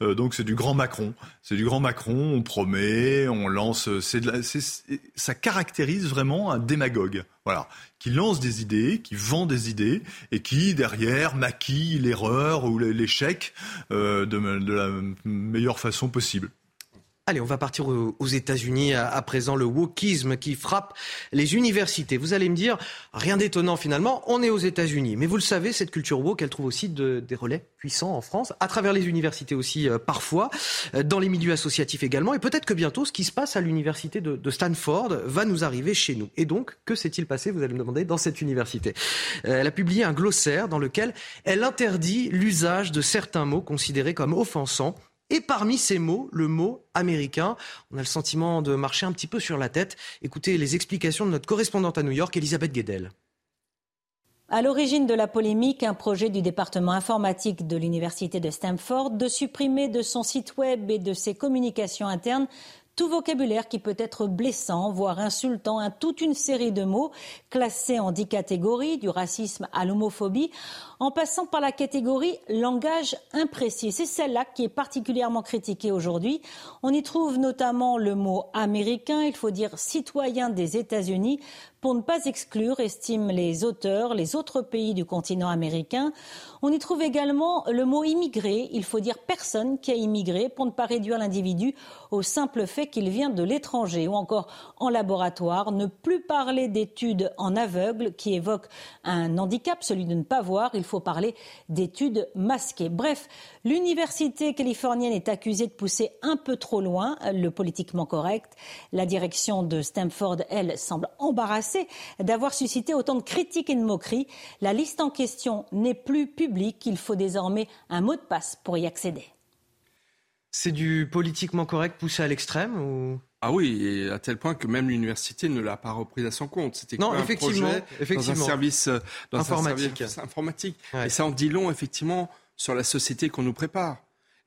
Euh, donc c'est du grand Macron. C'est du grand Macron. On promet, on lance. C'est de la, ça caractérise vraiment un démagogue. Voilà, qui lance des idées, qui vend des idées et qui derrière maquille l'erreur ou l'échec euh, de, la meilleure façon possible. Allez, on va partir aux États-Unis à présent, le wokisme qui frappe les universités. Vous allez me dire, rien d'étonnant finalement, on est aux États-Unis. Mais vous le savez, cette culture woke, elle trouve aussi de, des relais puissants en France, à travers les universités aussi euh, parfois, euh, dans les milieux associatifs également. Et peut-être que bientôt, ce qui se passe à l'université de, de, Stanford va nous arriver chez nous. Et donc, que s'est-il passé, vous allez me demander, dans cette université? Euh, Elle a publié un glossaire dans lequel elle interdit l'usage de certains mots considérés comme offensants et parmi ces mots, le mot américain. On a le sentiment de marcher un petit peu sur la tête. Écoutez les explications de notre correspondante à New York, Elisabeth Guedel. À l'origine de la polémique, un projet du département informatique de l'université de Stanford de supprimer de son site web et de ses communications internes tout vocabulaire qui peut être blessant, voire insultant, hein, toute une série de mots classés en dix catégories, du racisme à l'homophobie, en passant par la catégorie langage imprécis. C'est celle-là qui est particulièrement critiquée aujourd'hui. On y trouve notamment le mot américain, il faut dire citoyen des États-Unis, pour ne pas exclure, estiment les auteurs, les autres pays du continent américain. On y trouve également le mot immigré, il faut dire personne qui a immigré, pour ne pas réduire l'individu au simple fait qu'il vient de l'étranger, ou encore en laboratoire, ne plus parler d'études en aveugle qui évoquent un handicap, celui de ne pas voir, il faut parler d'études masquées. Bref, l'université californienne est accusée de pousser un peu trop loin le politiquement correct. La direction de Stanford, elle, semble embarrassée d'avoir suscité autant de critiques et de moqueries. La liste en question n'est plus publique. Il faut désormais un mot de passe pour y accéder. C'est du politiquement correct poussé à l'extrême ou? Ah oui, et à tel point que même l'université ne l'a pas repris à son compte. C'était non, un effectivement, projet effectivement. dans un service euh, dans informatique. Un service informatique. Et ça en dit long, effectivement, sur la société qu'on nous prépare.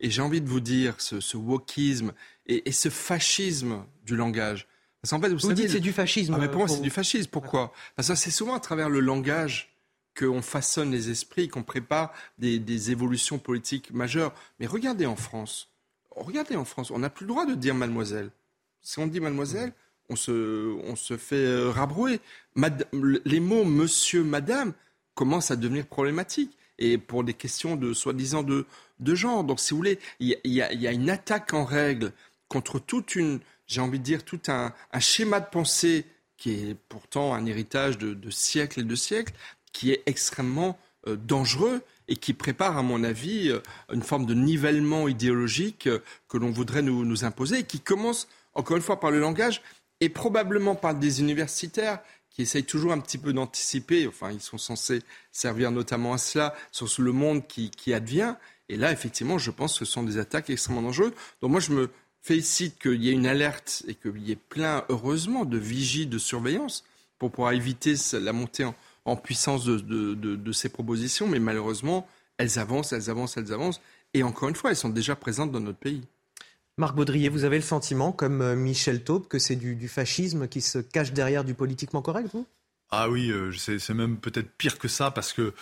Et j'ai envie de vous dire, ce, ce wokisme et, et, ce fascisme du langage, parce fait, vous, dites c'est du fascisme. Ah, mais pour moi, c'est du fascisme. Pourquoi Parce que c'est souvent à travers le langage qu'on façonne les esprits, qu'on prépare des, des, évolutions politiques majeures. Mais regardez en France. Regardez en France. On n'a plus le droit de dire mademoiselle. Si on dit mademoiselle, on se, on se fait euh, rabrouer. les mots monsieur, madame commencent à devenir problématiques. Et pour des questions de soi-disant de, de genre. Donc, si vous voulez, il y, y, y a une attaque en règle contre toute une, j'ai envie de dire, tout un, schéma de pensée qui est pourtant un héritage de, siècles et de siècles, qui est extrêmement euh, dangereux et qui prépare, à mon avis, euh, une forme de nivellement idéologique euh, que l'on voudrait nous, imposer et qui commence, encore une fois, par le langage et probablement par des universitaires qui essayent toujours un petit peu d'anticiper, enfin, ils sont censés servir notamment à cela, sur le monde qui, qui advient. Et là, effectivement, je pense que ce sont des attaques extrêmement dangereuses. Donc moi, je me, félicite qu'il y ait une alerte et qu'il y ait plein, heureusement, de vigies de surveillance pour pouvoir éviter la montée en, puissance de, ces propositions. Mais malheureusement, elles avancent, elles avancent, elles avancent. Et encore une fois, elles sont déjà présentes dans notre pays. Marc Baudrier, vous avez le sentiment, comme euh, Michel Taube, que c'est du, du, fascisme qui se cache derrière du politiquement correct, vous? Ah oui, euh, c'est même peut-être pire que ça, parce que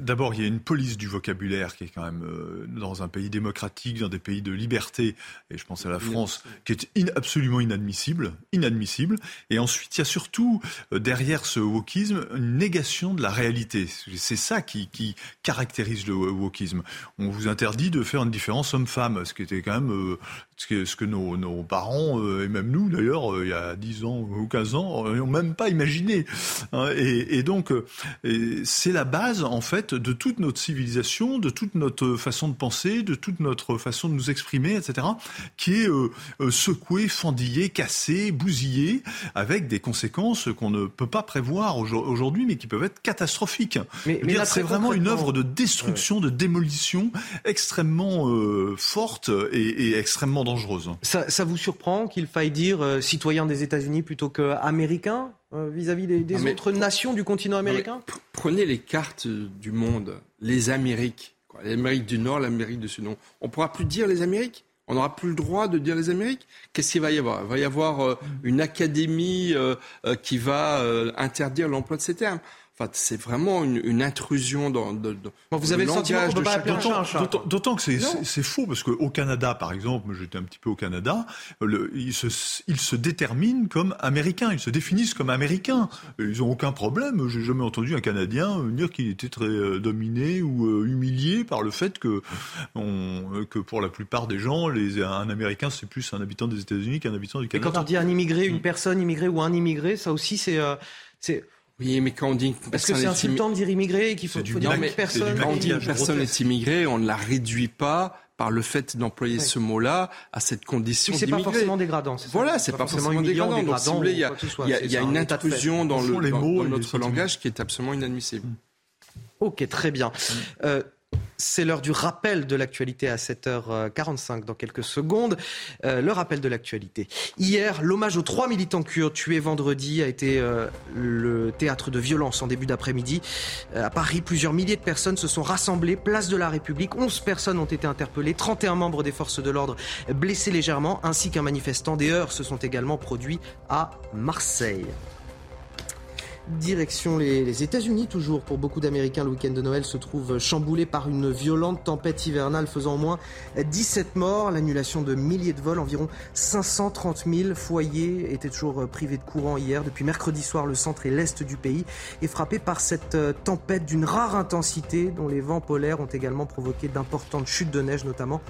D'abord, il y a une police du vocabulaire qui est quand même euh, dans un pays démocratique, dans des pays de liberté, et je pense à la France, qui est absolument inadmissible, inadmissible. Et ensuite, il y a surtout euh, derrière ce wokisme une négation de la réalité. C'est ça qui, qui, caractérise le wokisme. On vous interdit de faire une différence homme-femme, ce qui était quand même euh, ce que, ce que nos, nos, parents et même nous d'ailleurs il y a 10 ans ou 15 ans n'ont même pas imaginé. Hein. Et, et, donc c'est la base en fait de toute notre civilisation, de toute notre façon de penser, de toute notre façon de nous exprimer, etc., qui est euh, euh, secouée, fendillée, cassée, bousillée, avec des conséquences qu'on ne peut pas prévoir aujourd'hui, mais qui peuvent être catastrophiques. Mais, c'est vraiment une œuvre de destruction, de démolition extrêmement euh, forte et, extrêmement dangereuse. Ça, vous surprend qu'il faille dire citoyen des États-Unis plutôt qu'américain? Euh, vis-à-vis des, autres nations du continent américain Prenez les cartes du monde, les Amériques, l'Amérique du Nord, l'Amérique du Sud. On ne pourra plus dire les Amériques? On n'aura plus le droit de dire les Amériques? Qu'est-ce qu'il va y avoir? Il va y avoir euh, une académie euh, qui va interdire l'emploi de ces termes. Enfin, c'est vraiment une, intrusion dans, vous avez le, sentiment qu'on peut pas appeler D'autant que c'est faux, parce qu'au Canada, par exemple, j'étais un petit peu au Canada, le, ils, se, ils se déterminent comme américains, ils se définissent comme américains. Ils n'ont aucun problème. J'ai jamais entendu un Canadien dire qu'il était très euh, dominé ou euh, humilié par le fait que, on, que pour la plupart des gens, les, un Américain, c'est plus un habitant des États-Unis qu'un habitant du Canada. Et quand on dit un immigré, une personne immigrée ou un immigré, ça aussi, c'est... Euh, oui, mais quand on dit une Parce que c'est insultant de dire immigré et qu'il faut, faut dire une personne. Quand on dit une personne est immigrée, on ne la réduit pas par le fait d'employer ce mot-là à cette condition d'immigré. C'est pas forcément dégradant. Voilà, c'est pas, pas forcément dégradant. Donc, si vous voulez, il y a, il y a, une intrusion dans, le, dans, notre langage qui est absolument inadmissible. Ok, très bien. Euh, c'est l'heure du rappel de l'actualité à 7h45 dans quelques secondes. Euh, le rappel de l'actualité. Hier, l'hommage aux trois militants kurdes tués vendredi a été euh, le théâtre de violence en début d'après-midi. Euh, à Paris, plusieurs milliers de personnes se sont rassemblées, place de la République. 11 personnes ont été interpellées, 31 membres des forces de l'ordre blessés légèrement, ainsi qu'un manifestant. Des heurts se sont également produits à Marseille. Direction les, États-Unis, toujours pour beaucoup d'Américains, le week-end de Noël se trouve chamboulé par une violente tempête hivernale faisant au moins 17 morts, l'annulation de milliers de vols, environ 530 000 foyers étaient toujours privés de courant hier. Depuis mercredi soir, le centre et l'est du pays est frappé par cette euh, tempête d'une rare intensité dont les vents polaires ont également provoqué d'importantes chutes de neige, notamment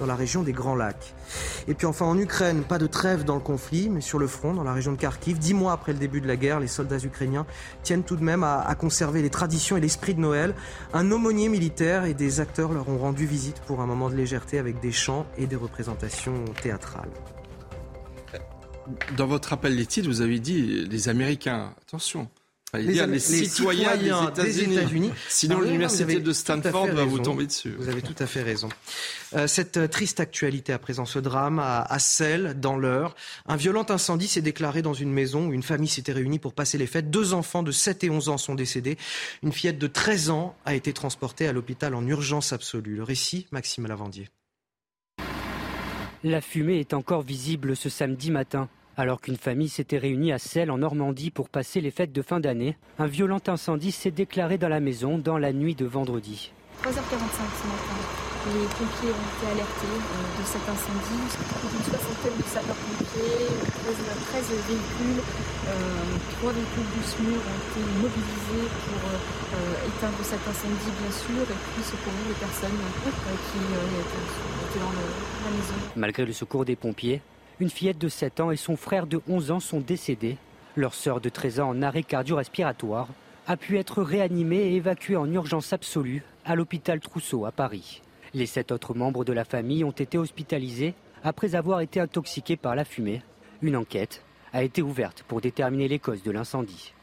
dans la région des Grands Lacs. Et puis enfin en Ukraine, pas de trêve dans le conflit, mais sur le front, dans la région de Kharkiv, dix mois après le début de la guerre, les soldats ukrainiens tiennent tout de même à, conserver les traditions et l'esprit de Noël. Un aumônier militaire et des acteurs leur ont rendu visite pour un moment de légèreté avec des chants et des représentations théâtrales. Dans votre appel des titres, vous avez dit les Américains. Attention, les, citoyens, des États-Unis. Sinon, l'université de Stanford va vous tomber dessus. Vous avez tout à fait raison. Euh, cette euh, triste actualité à présent, ce drame à, à Celle, dans l'heure. Un violent incendie s'est déclaré dans une maison où une famille s'était réunie pour passer les fêtes. Deux enfants de 7 et 11 ans sont décédés. Une fillette de 13 ans a été transportée à l'hôpital en urgence absolue. Le récit, Maxime Lavandier. La fumée est encore visible ce samedi matin. Alors qu'une famille s'était réunie à Celle en Normandie pour passer les fêtes de fin d'année, un violent incendie s'est déclaré dans la maison dans la nuit de vendredi. 3h45 ce matin. Les pompiers ont été alertés euh, de cet incendie. Une soixantaine de sapeurs-pompiers, 13, véhicules, euh, 3 véhicules du SMUR ont été mobilisés pour euh, éteindre cet incendie, bien sûr, et puis secourir les personnes euh, qui étaient dans la maison. Malgré le secours des pompiers, une fillette de 7 ans et son frère de 11 ans sont décédés. Leur sœur de 13 ans en arrêt cardio-respiratoire a pu être réanimée et évacuée en urgence absolue à l'hôpital Trousseau à Paris. Les sept autres membres de la famille ont été hospitalisés après avoir été intoxiqués par la fumée. Une enquête a été ouverte pour déterminer les causes de l'incendie.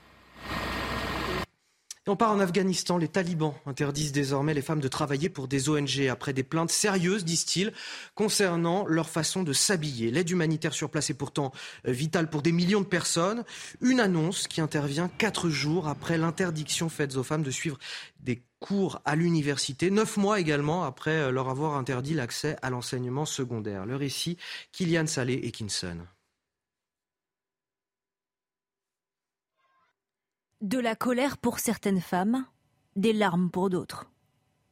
On part en Afghanistan. Les talibans interdisent désormais les femmes de travailler pour des ONG après des plaintes sérieuses, disent-ils, concernant leur façon de s'habiller. L'aide humanitaire sur place est pourtant euh, vitale pour des millions de personnes. Une annonce qui intervient quatre jours après l'interdiction faite aux femmes de suivre des cours à l'université, neuf mois également après euh, leur avoir interdit l'accès à l'enseignement secondaire. Le récit, Kylian Salé et Kinson. De la colère pour certaines femmes, des larmes pour d'autres.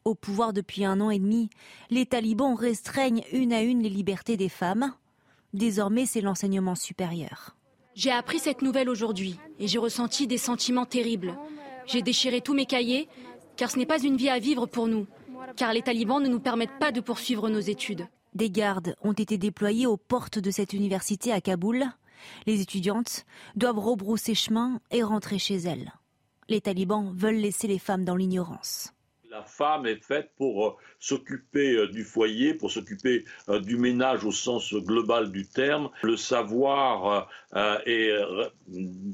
Au pouvoir depuis un an et demi, les talibans restreignent une à une les libertés des femmes. Désormais, c'est l'enseignement supérieur. J'ai appris cette nouvelle aujourd'hui et j'ai ressenti des sentiments terribles. J'ai déchiré tous mes cahiers car ce n'est pas une vie à vivre pour nous, car les talibans ne nous permettent pas de poursuivre nos études. Des gardes ont été déployés aux portes de cette université à Kaboul. Les étudiantes doivent rebrousser chemin et rentrer chez elles. Les talibans veulent laisser les femmes dans l'ignorance. La femme est faite pour euh, s'occuper euh, du foyer, pour s'occuper euh, du ménage au sens global du terme. Le savoir est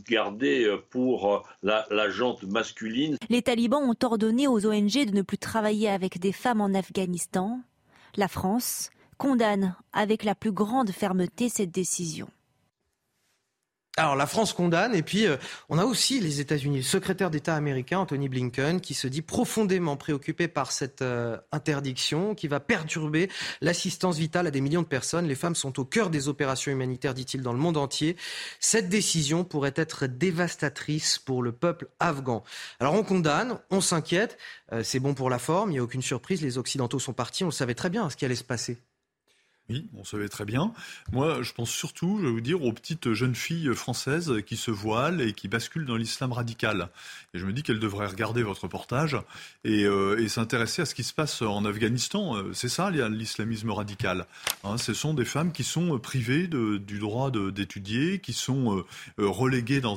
gardé pour la, la jante masculine. Les talibans ont ordonné aux ONG de ne plus travailler avec des femmes en Afghanistan. La France condamne avec la plus grande fermeté cette décision. Alors la France condamne et puis euh, on a aussi les États-Unis. Le secrétaire d'État américain Anthony Blinken qui se dit profondément préoccupé par cette euh, interdiction qui va perturber l'assistance vitale à des millions de personnes. Les femmes sont au cœur des opérations humanitaires, dit-il, dans le monde entier. Cette décision pourrait être dévastatrice pour le peuple afghan. Alors on condamne, on s'inquiète, euh, c'est bon pour la forme, il n'y a aucune surprise, les Occidentaux sont partis, on savait très bien ce qui allait se passer. Oui, on savait très bien. Moi, je pense surtout, je vais vous dire, aux petites jeunes filles françaises qui se voilent et qui basculent dans l'islam radical. Et je me dis qu'elles devraient regarder votre reportage et, euh, s'intéresser à ce qui se passe en Afghanistan. Euh, c'est ça, l'islamisme radical. Hein, ce sont des femmes qui sont privées du droit d'étudier, qui sont euh, reléguées dans,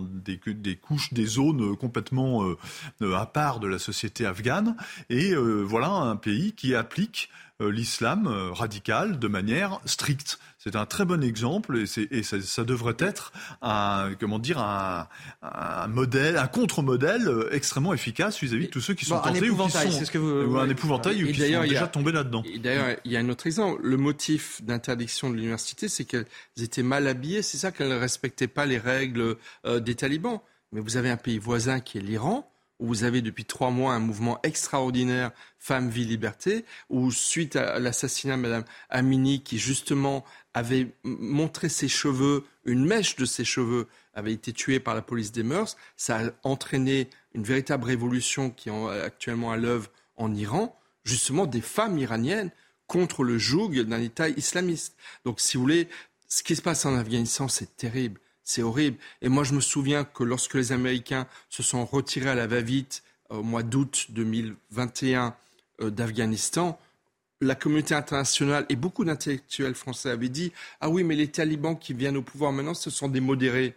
des, couches, des zones complètement à part de la société afghane. Et voilà un pays qui applique euh, l'islam euh, radical de manière stricte. C'est un très bon exemple et, ça, devrait être un, comment dire, un, modèle, un contre-modèle euh, extrêmement efficace vis-à-vis de tous ceux qui sont tentés ou qui sont ce que vous, un épouvantail ou qui sont déjà tombés là-dedans. D'ailleurs, il y a un autre exemple. Le motif d'interdiction de l'université, c'est qu'elles étaient mal habillées. C'est ça qu'elles ne respectaient pas les règles des talibans. Mais vous avez un pays voisin qui est l'Iran où vous avez depuis trois mois un mouvement extraordinaire Femmes, Vie, Liberté, où suite à l'assassinat de Mme Amini, qui justement avait montré ses cheveux, une mèche de ses cheveux avait été tuée par la police des mœurs, ça a entraîné une véritable révolution qui est actuellement à l'œuvre en Iran, justement des femmes iraniennes contre le joug d'un État islamiste. Donc si vous voulez, ce qui se passe en Afghanistan, c'est terrible. C'est horrible. Et moi, je me souviens que lorsque les Américains se sont retirés à la va-vite au mois d'août 2021 euh, d'Afghanistan, la communauté internationale et beaucoup d'intellectuels français avaient dit Ah oui, mais les talibans qui viennent au pouvoir maintenant, ce sont des modérés.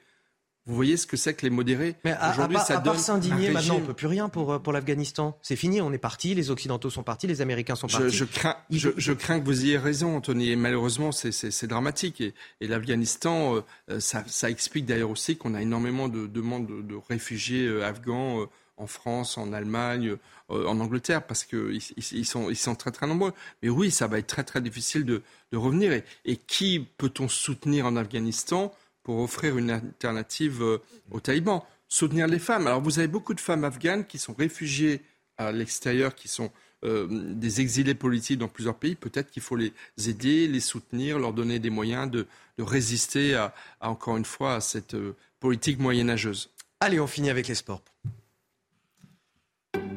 Vous voyez ce que c'est que les modérés Mais Aujourd'hui, ça à part s'indigner, maintenant, on ne peut plus rien pour, euh, pour l'Afghanistan. C'est fini, on est parti, les Occidentaux sont partis, les Américains sont partis. Je, crains, je, crains que vous ayez raison, Anthony, et malheureusement, c'est dramatique. Et, et l'Afghanistan, euh, euh, ça, ça, explique d'ailleurs aussi qu'on a énormément de demandes de, réfugiés afghans en France, en Allemagne, en Angleterre, parce qu'ils ils sont, ils sont très très nombreux. Mais oui, ça va être très très difficile de, de revenir. Et, et qui peut-on soutenir en Afghanistan? Pour offrir une alternative euh, aux talibans. Soutenir les femmes. Alors vous avez beaucoup de femmes afghanes qui sont réfugiées à l'extérieur, qui sont euh, des exilés politiques dans plusieurs pays. Peut-être qu'il faut les aider, les soutenir, leur donner des moyens de, résister à, encore une fois, à cette euh, politique moyenâgeuse. Allez, on finit avec les sports.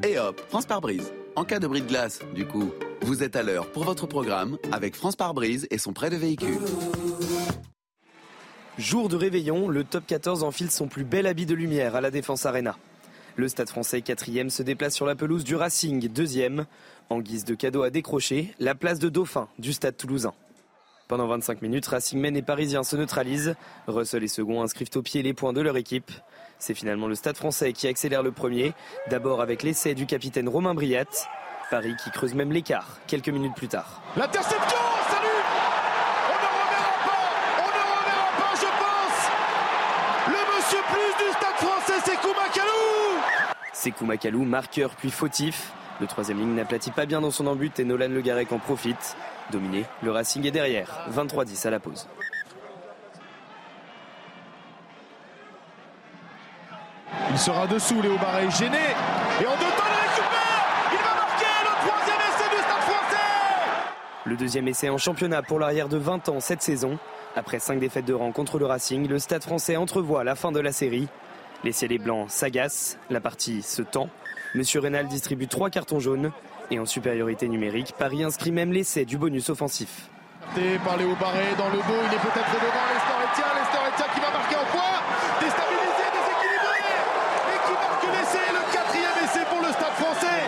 Et hop, France par brise. En cas de bris de glace, du coup, vous êtes à l'heure pour votre programme avec France par brise et son prêt de véhicule. Jour de réveillon, le top 14 enfile son plus bel habit de lumière à la Défense Arena. Le Stade français 4 se déplace sur la pelouse du Racing 2 En guise de cadeau à décrocher, la place de Dauphin du Stade toulousain. Pendant 25 minutes, Racing Men et Parisien se neutralisent. Russell et Second inscrivent au pied les points de leur équipe. C'est finalement le Stade français qui accélère le premier, d'abord avec l'essai du capitaine Romain Briat. Paris qui creuse même l'écart quelques minutes plus tard. Sekou Makalou, marqueur puis fautif. Le troisième ligne n'aplatit pas bien dans son embut et Nolan Le Garec en profite. Dominé, le Racing est derrière, 23-10 à la pause. Il sera dessous, Léo Barret gêné. Et en deux temps, il récupère Il va marquer le troisième essai du Stade français Le deuxième essai en championnat pour l'arrière de 20 ans cette saison. Après cinq défaites de rang contre le Racing, le Stade français entrevoit la fin de la série. Les ciels blancs s'agacent, la partie se tend. Monsieur Rénal distribue trois cartons jaunes. Et en supériorité numérique, Paris inscrit même l'essai du bonus offensif Lester Etienne, Lester Etienne qui va marquer en point, déstabilisé, déséquilibré, et qui marque l'essai, le quatrième essai pour le Stade français.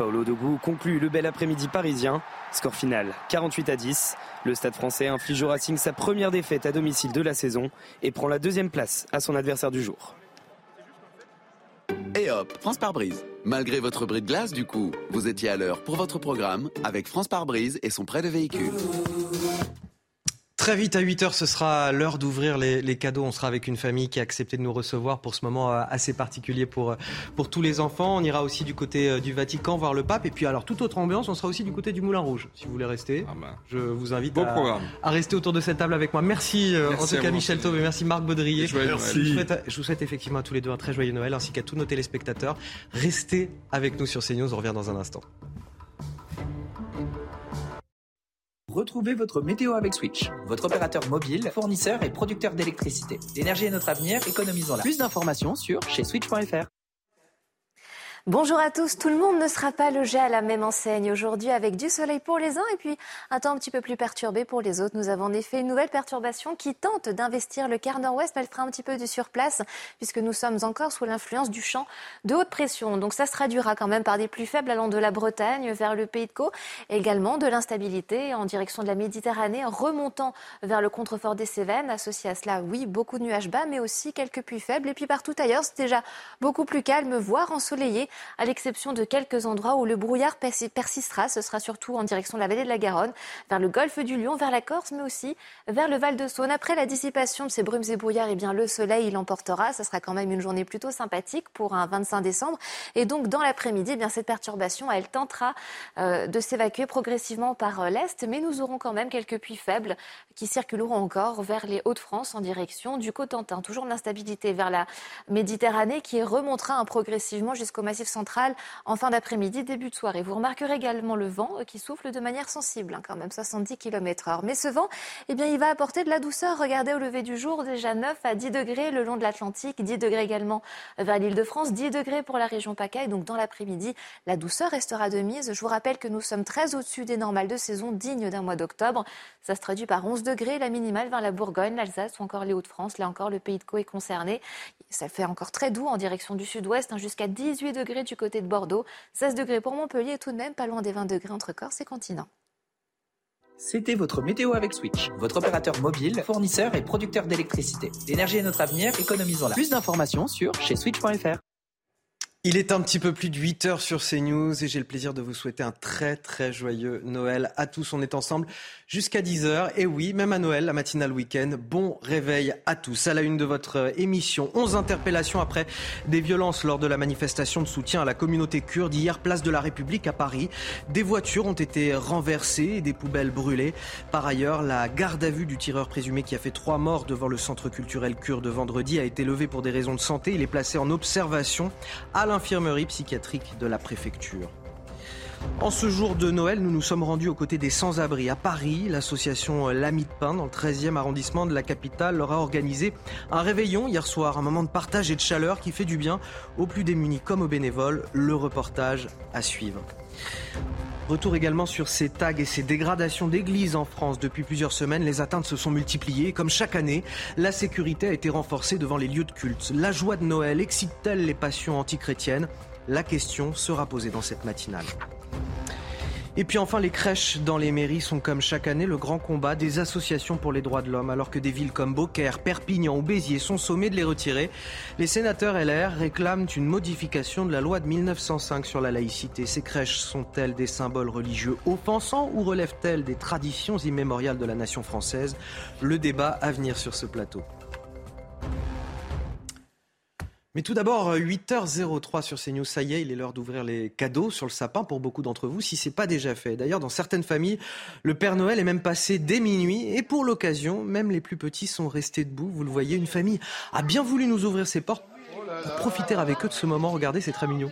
Paolo Dogou conclut le bel après-midi parisien. Score final 48 à 10. Le Stade français inflige au Racing sa première défaite à domicile de la saison et prend la deuxième place à son adversaire du jour. Et hop, France par brise. Malgré votre bris de glace, du coup, vous étiez à l'heure pour votre programme avec France par brise et son prêt de véhicule. Très vite à 8h, ce sera l'heure d'ouvrir les, cadeaux. On sera avec une famille qui a accepté de nous recevoir pour ce moment euh, assez particulier pour, euh, pour tous les enfants. On ira aussi du côté euh, du Vatican voir le pape. Et puis alors, toute autre ambiance, on sera aussi du côté du Moulin Rouge, si vous voulez rester. Ah ben. Je vous invite à, à, rester autour de cette table avec moi. Merci, en tout cas Michel Taube et merci Marc Baudrier. Je vous, souhaite, je vous souhaite effectivement à tous les deux un très joyeux Noël ainsi qu'à tous nos téléspectateurs. Restez avec nous sur CNews, on revient dans un instant. Retrouvez votre météo avec Switch, votre opérateur mobile, fournisseur et producteur d'électricité. L'énergie est notre avenir, économisons-la. Plus d'informations sur chez switch.fr. Bonjour à tous. Tout le monde ne sera pas logé à la même enseigne aujourd'hui avec du soleil pour les uns et puis un temps un petit peu plus perturbé pour les autres. Nous avons en effet une nouvelle perturbation qui tente d'investir le quart nord-ouest, mais elle fera un petit peu du surplace puisque nous sommes encore sous l'influence du champ de haute pression. Donc ça se traduira quand même par des plus faibles allant de la Bretagne vers le Pays de Caux, également de l'instabilité en direction de la Méditerranée, remontant vers le contrefort des Cévennes. Associé à cela, oui, beaucoup de nuages bas, mais aussi quelques pluies faibles. Et puis partout ailleurs, c'est déjà beaucoup plus calme, voire ensoleillé à l'exception de quelques endroits où le brouillard persistera. Ce sera surtout en direction de la vallée de la Garonne, vers le golfe du Lion, vers la Corse, mais aussi vers le Val de Saône. Après la dissipation de ces brumes et brouillards, eh bien, le soleil, il l'emportera. Ce sera quand même une journée plutôt sympathique pour un 25 décembre. Et donc, dans l'après-midi, eh cette perturbation, elle tentera euh, de s'évacuer progressivement par euh, l'est, mais nous aurons quand même quelques puits faibles qui circuleront encore vers les Hauts-de-France en direction du Cotentin. Toujours l'instabilité vers la Méditerranée qui remontera progressivement jusqu'au massif central en fin d'après-midi, début de soirée. Vous remarquerez également le vent qui souffle de manière sensible, hein, quand même 70 km heure. Mais ce vent, eh bien, il va apporter de la douceur. Regardez au lever du jour, déjà 9 à 10 degrés le long de l'Atlantique, 10 degrés également vers l'île de France, 10 degrés pour la région PACA. Et donc, dans l'après-midi, la douceur restera de mise. Je vous rappelle que nous sommes très au-dessus des normales de saison dignes d'un mois d'octobre. Ça se traduit par 11 degrés, la minimale vers la Bourgogne, l'Alsace ou encore les Hauts-de-France. Là encore, le pays de Caux est concerné. Ça fait encore très doux en direction du sud-ouest, hein, jusqu'à 18 degrés du côté de Bordeaux, 16 degrés pour Montpellier et tout de même pas loin des 20 degrés entre Corse et continent. C'était votre météo avec Switch, votre opérateur mobile, fournisseur et producteur d'électricité. L'énergie est notre avenir, économisons-la. Plus d'informations sur chez switch.fr. Il est un petit peu plus de 8 heures sur CNews et j'ai le plaisir de vous souhaiter un très très joyeux Noël à tous. On est ensemble jusqu'à 10h. Et oui, même à Noël, la matinale week-end, bon réveil à tous. À la une de votre émission, 11 interpellations après des violences lors de la manifestation de soutien à la communauté kurde hier, place de la République à Paris. Des voitures ont été renversées et des poubelles brûlées. Par ailleurs, la garde à vue du tireur présumé qui a fait trois morts devant le centre culturel kurde vendredi a été levée pour des raisons de santé. Il est placé en observation l'infirmerie psychiatrique de la préfecture. En ce jour de Noël, nous nous sommes rendus aux côtés des sans-abri à Paris. L'association L'Ami de Pain, dans le 13e arrondissement de la capitale, leur a organisé un réveillon hier soir, un moment de partage et de chaleur qui fait du bien aux plus démunis comme aux bénévoles. Le reportage à suivre. Retour également sur ces tags et ces dégradations d'églises en France. Depuis plusieurs semaines, les atteintes se sont multipliées. Comme chaque année, la sécurité a été renforcée devant les lieux de culte. La joie de Noël excite-t-elle les passions antichrétiennes? La question sera posée dans cette matinale. Et puis enfin, les crèches dans les mairies sont comme chaque année le grand combat des associations pour les droits de l'homme. Alors que des villes comme Beaucaire, Perpignan ou Béziers sont sommées de les retirer, les sénateurs LR réclament une modification de la loi de 1905 sur la laïcité. Ces crèches sont-elles des symboles religieux offensants ou relèvent-elles des traditions immémoriales de la nation française? Le débat à venir sur ce plateau. Mais tout d'abord, 8h03 euh, sur CNews, ça y est, il est l'heure d'ouvrir les cadeaux sur le sapin pour beaucoup d'entre vous, si ce n'est pas déjà fait. D'ailleurs, dans certaines familles, le Père Noël est même passé dès minuit et pour l'occasion, même les plus petits sont restés debout. Vous le voyez, une famille a bien voulu nous ouvrir ses portes pour profiter avec eux de ce moment. Regardez, c'est très mignon.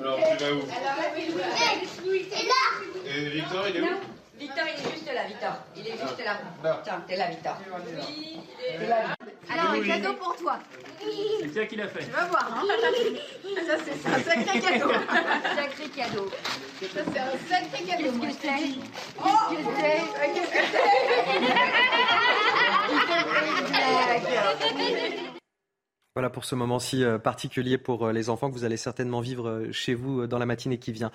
Alors, tu vas où? Et Victor, il est où? Victor, il est juste là, Victor. Il est juste là. Tiens, t'es là, Victor. Oui, il est là. Alors, un cadeau pour toi. C'est ça qui l'a fait. Tu vas voir, hein (laughs) Ça, c'est un sacré cadeau. sacré cadeau. Ça, c'est un sacré cadeau. Qu'est-ce que c'est Qu'est-ce que c'est Qu'est-ce que c'est Voilà pour ce moment si euh, particulier pour euh, les enfants que vous allez certainement vivre euh, chez vous dans la matinée qui vient.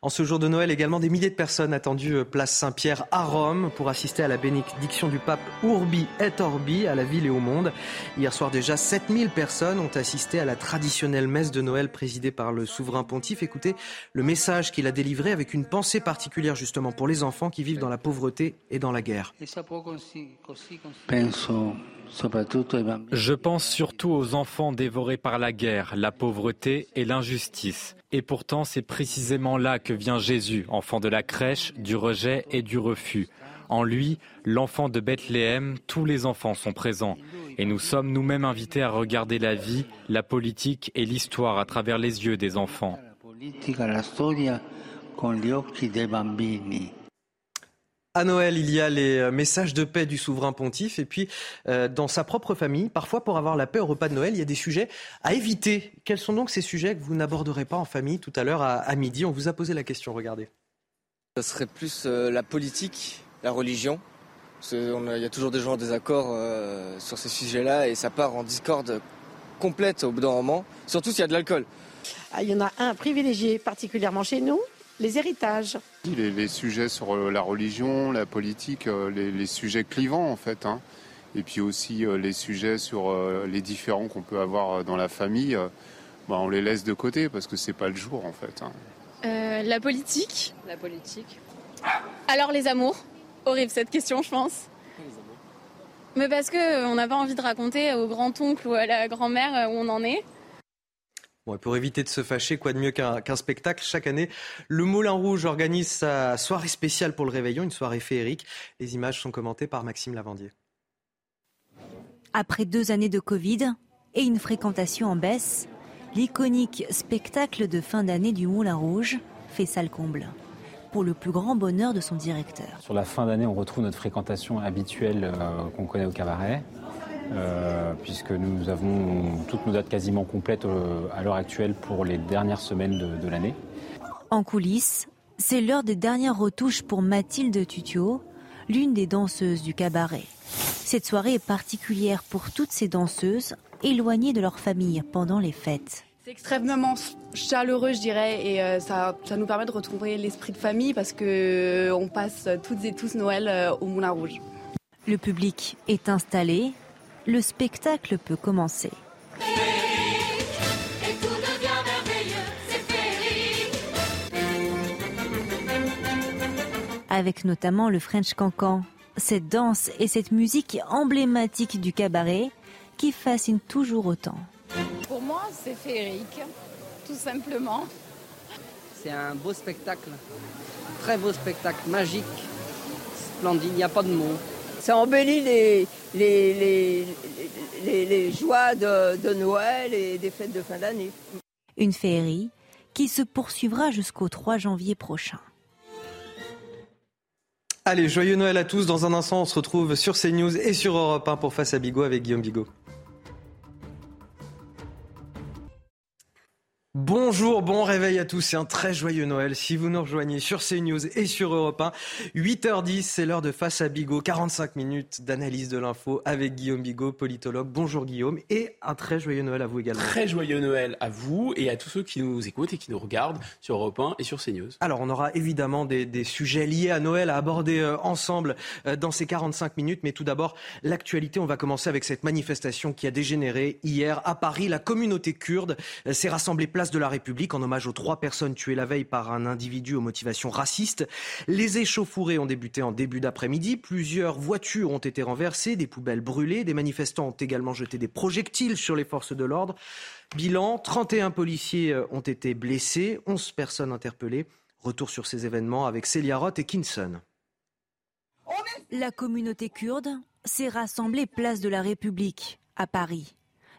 En ce jour de Noël également, des milliers de personnes attendues place Saint-Pierre à Rome pour assister à la bénédiction du pape Urbi et Orbi à la ville et au monde. Hier soir déjà, 7000 personnes ont assisté à la traditionnelle messe de Noël présidée par le souverain pontife. Écoutez le message qu'il a délivré avec une pensée particulière justement pour les enfants qui vivent dans la pauvreté et dans la guerre. Je pense surtout aux enfants dévorés par la guerre, la pauvreté et l'injustice. Et pourtant, c'est précisément là que vient Jésus, enfant de la crèche, du rejet et du refus. En lui, l'enfant de Bethléem, tous les enfants sont présents. Et nous sommes nous-mêmes invités à regarder la vie, la politique et l'histoire à travers les yeux des enfants. À Noël, il y a les euh, messages de paix du souverain pontife et puis euh, dans sa propre famille, parfois pour avoir la paix au repas de Noël, il y a des sujets à éviter. Quels sont donc ces sujets que vous n'aborderez pas en famille tout à l'heure à, midi? On vous a posé la question, regardez. Ce serait plus euh, la politique, la religion. il y a toujours des gens en désaccord sur ces sujets-là et ça part en discorde complète au bout d'un moment, surtout s'il y a de l'alcool. Ah, il y en a un privilégié particulièrement chez nous, les héritages. Les, sujets sur euh, la religion, la politique, euh, les, sujets clivants en fait. Hein. Et puis aussi euh, les sujets sur les différends qu'on peut avoir dans la famille, bah, on les laisse de côté parce que c'est pas le jour en fait. Hein. la politique. La politique. Alors les amours. Horrible cette question, je pense. Mais parce qu'on n'a pas envie de raconter au grand-oncle ou à la grand-mère où on en est pour éviter de se fâcher, quoi de mieux qu'un spectacle Chaque année, le Moulin Rouge organise sa soirée spéciale pour le réveillon, une soirée féerique. Les images sont commentées par Maxime Lavandier. Après deux années de Covid et une fréquentation en baisse, l'iconique spectacle de fin d'année du Moulin Rouge fait salle comble pour le plus grand bonheur de son directeur. Sur la fin d'année, on retrouve notre fréquentation habituelle euh, qu'on connaît au cabaret. Euh, puisque nous avons toutes nos dates quasiment complètes euh, à l'heure actuelle pour les dernières semaines de, l'année. En coulisses, c'est l'heure des dernières retouches pour Mathilde Tutio, l'une des danseuses du cabaret. Cette soirée est particulière pour toutes ces danseuses éloignées de leur famille pendant les fêtes. C'est extrêmement chaleureux, je dirais, et euh, ça, ça nous permet de retrouver l'esprit de famille parce que on passe toutes et tous Noël au Moulin Rouge. Le public est installé, le spectacle peut commencer. Avec notamment le French Cancan, cette danse et cette musique emblématique du cabaret qui fascinent toujours autant. Pour moi, c'est féerique, tout simplement. C'est un beau spectacle, très beau spectacle, magique, splendide, il n'y a pas de mots ça embellit les, les, les, joies de, Noël et des fêtes de fin d'année. Une féerie qui se poursuivra jusqu'au 3 janvier prochain. Allez, joyeux Noël à tous. Dans un instant, on se retrouve sur CNews et sur Europe 1 pour Face à Bigot avec Guillaume Bigot. Bonjour, bon réveil à tous C'est un très joyeux Noël. Si vous nous rejoignez sur CNews et sur Europe 1, 8h10, c'est l'heure de Face à Bigot, 45 minutes d'analyse de l'info avec Guillaume Bigot, politologue. Bonjour Guillaume et un très joyeux Noël à vous également. Très joyeux Noël à vous et à tous ceux qui nous écoutent et qui nous regardent sur Europe 1 et sur CNews. Alors on aura évidemment des, sujets liés à Noël à aborder euh, ensemble euh, dans ces 45 minutes, mais tout d'abord l'actualité. On va commencer avec cette manifestation qui a dégénéré hier à Paris. La communauté kurde euh, s'est rassemblée place de la République en hommage aux trois personnes tuées la veille par un individu aux motivations racistes. Les échauffourées ont débuté en début d'après-midi. Plusieurs voitures ont été renversées, des poubelles brûlées. Des manifestants ont également jeté des projectiles sur les forces de l'ordre. Bilan, 31 policiers euh, ont été blessés, 11 personnes interpellées. Retour sur ces événements avec Célia Roth et Kinson. La communauté kurde s'est rassemblée place de la République à Paris.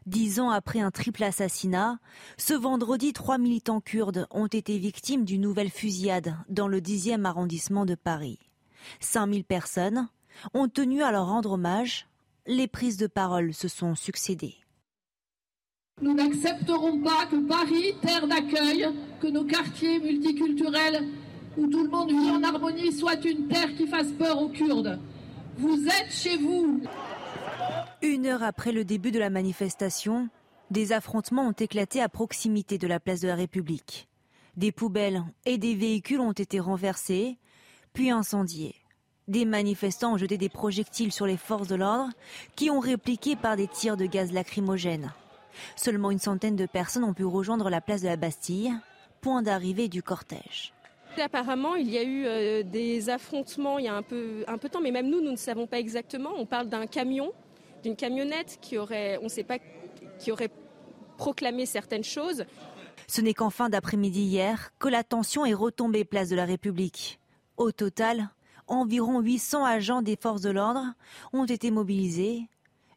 Dix ans après un triple assassinat, ce vendredi, trois militants kurdes ont été victimes d'une nouvelle fusillade dans le 10e arrondissement de Paris. 5000 personnes ont tenu à leur rendre hommage. Les prises de parole se sont succédées. Nous n'accepterons pas que Paris, terre d'accueil, que nos quartiers multiculturels, où tout le monde vit en harmonie, soit une terre qui fasse peur aux Kurdes. Vous êtes chez vous. Une heure après le début de la manifestation, Des affrontements ont éclaté à proximité de la place de la République. Des poubelles et des véhicules ont été renversés, puis incendiés. Des manifestants ont jeté des projectiles sur les forces de l'ordre qui ont répliqué par des tirs de gaz lacrymogène. Seulement une centaine de personnes ont pu rejoindre la place de la Bastille, point d'arrivée du cortège. Apparemment, il y a eu euh, des affrontements il y a un peu, un peu de temps, mais même nous, nous ne savons pas exactement. On parle d'un camion, d'une camionnette qui aurait, on ne sait pas, qui aurait proclamé certaines choses. Ce n'est qu'en fin d'après-midi hier que la tension est retombée place de la République. Au total, environ 800 agents des forces de l'ordre ont été mobilisés,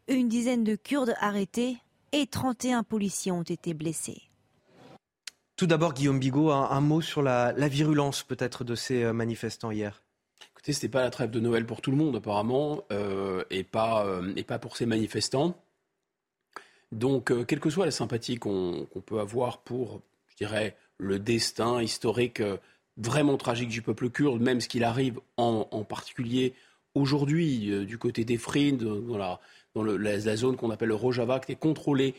une dizaine de Kurdes arrêtés et 31 policiers ont été blessés. Tout d'abord, Guillaume Bigot, un, mot sur la, virulence peut-être de ces euh, manifestants hier. Écoutez, ce n'était pas la trêve de Noël pour tout le monde apparemment, euh, et, pas, euh, et pas pour ces manifestants. Donc, quelle que soit la sympathie qu'on peut avoir pour, je dirais, le destin historique vraiment tragique du peuple kurde, même ce qu'il arrive en, particulier aujourd'hui euh, du côté des dans, la, zone qu'on appelle le Rojava, qui est contrôlée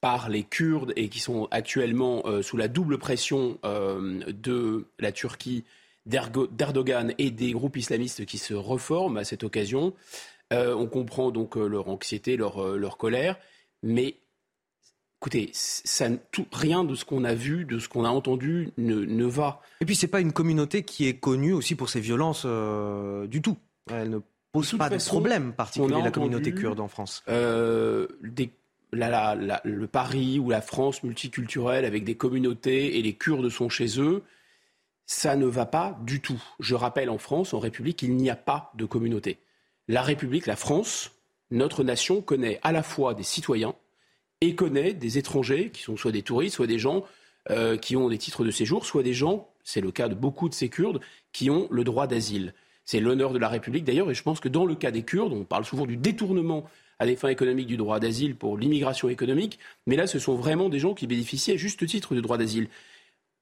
par les Kurdes et qui sont actuellement euh, sous la double pression euh, de la Turquie, d'Erdogan et des groupes islamistes qui se reforment à cette occasion. on comprend donc leur anxiété, leur, leur colère, mais Écoutez, ça, tout, rien de ce qu'on a vu, de ce qu'on a entendu ne, ne va. Et puis, c'est pas une communauté qui est connue aussi pour ses violences euh, du tout. Elle ne pose pas de problème particulier, la communauté kurde en France. Euh, des, la, la, le Paris ou la France multiculturelle avec des communautés et les Kurdes sont chez eux, ça ne va pas du tout. Je rappelle, en France, en République, il n'y a pas de communauté. La République, la France, notre nation connaît à la fois des citoyens, et connaît des étrangers qui sont soit des touristes, soit des gens euh, qui ont des titres de séjour, soit des gens, c'est le cas de beaucoup de ces Kurdes, qui ont le droit d'asile. C'est l'honneur de la République d'ailleurs, et je pense que dans le cas des Kurdes, on parle souvent du détournement à des fins économiques du droit d'asile pour l'immigration économique, mais là ce sont vraiment des gens qui bénéficient à juste titre du droit d'asile.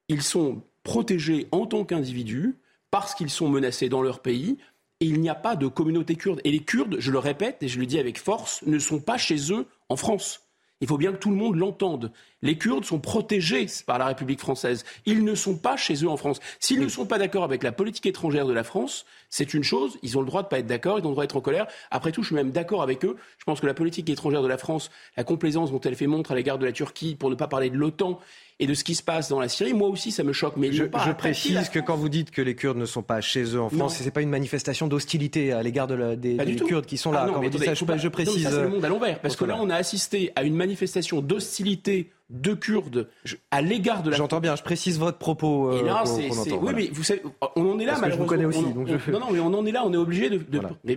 Ils sont protégés en tant qu'individus parce qu'ils sont menacés dans leur pays, et il n'y a pas de communauté kurde. Et les Kurdes, je le répète et je le dis avec force, ne sont pas chez eux en France. Il faut bien que tout le monde l'entende. Les Kurdes sont protégés par la République française. Ils ne sont pas chez eux en France. S'ils ne sont pas d'accord avec la politique étrangère de la France, c'est une chose. Ils ont le droit de ne pas être d'accord, ils ont le droit d'être en colère. Après tout, je suis même d'accord avec eux. Je pense que la politique étrangère de la France, la complaisance dont elle fait montre à l'égard de la Turquie, pour ne pas parler de l'OTAN, et de ce qui se passe dans la Syrie, moi aussi ça me choque. Mais je, je précise que quand vous dites que les Kurdes ne sont pas chez eux en France, ce n'est pas une manifestation d'hostilité à l'égard de des, Kurdes qui sont là. Ah non, mais ça, je, précise. c'est le monde à l'envers. Parce que là, on a assisté à une manifestation d'hostilité de Kurdes à l'égard de la. J'entends bien, je précise votre propos. Euh, et là, c'est. Oui, mais vous savez, on en est là, Parce malheureusement. Que je vous connais aussi. donc je... Non, non, mais on en est là, on est obligé de.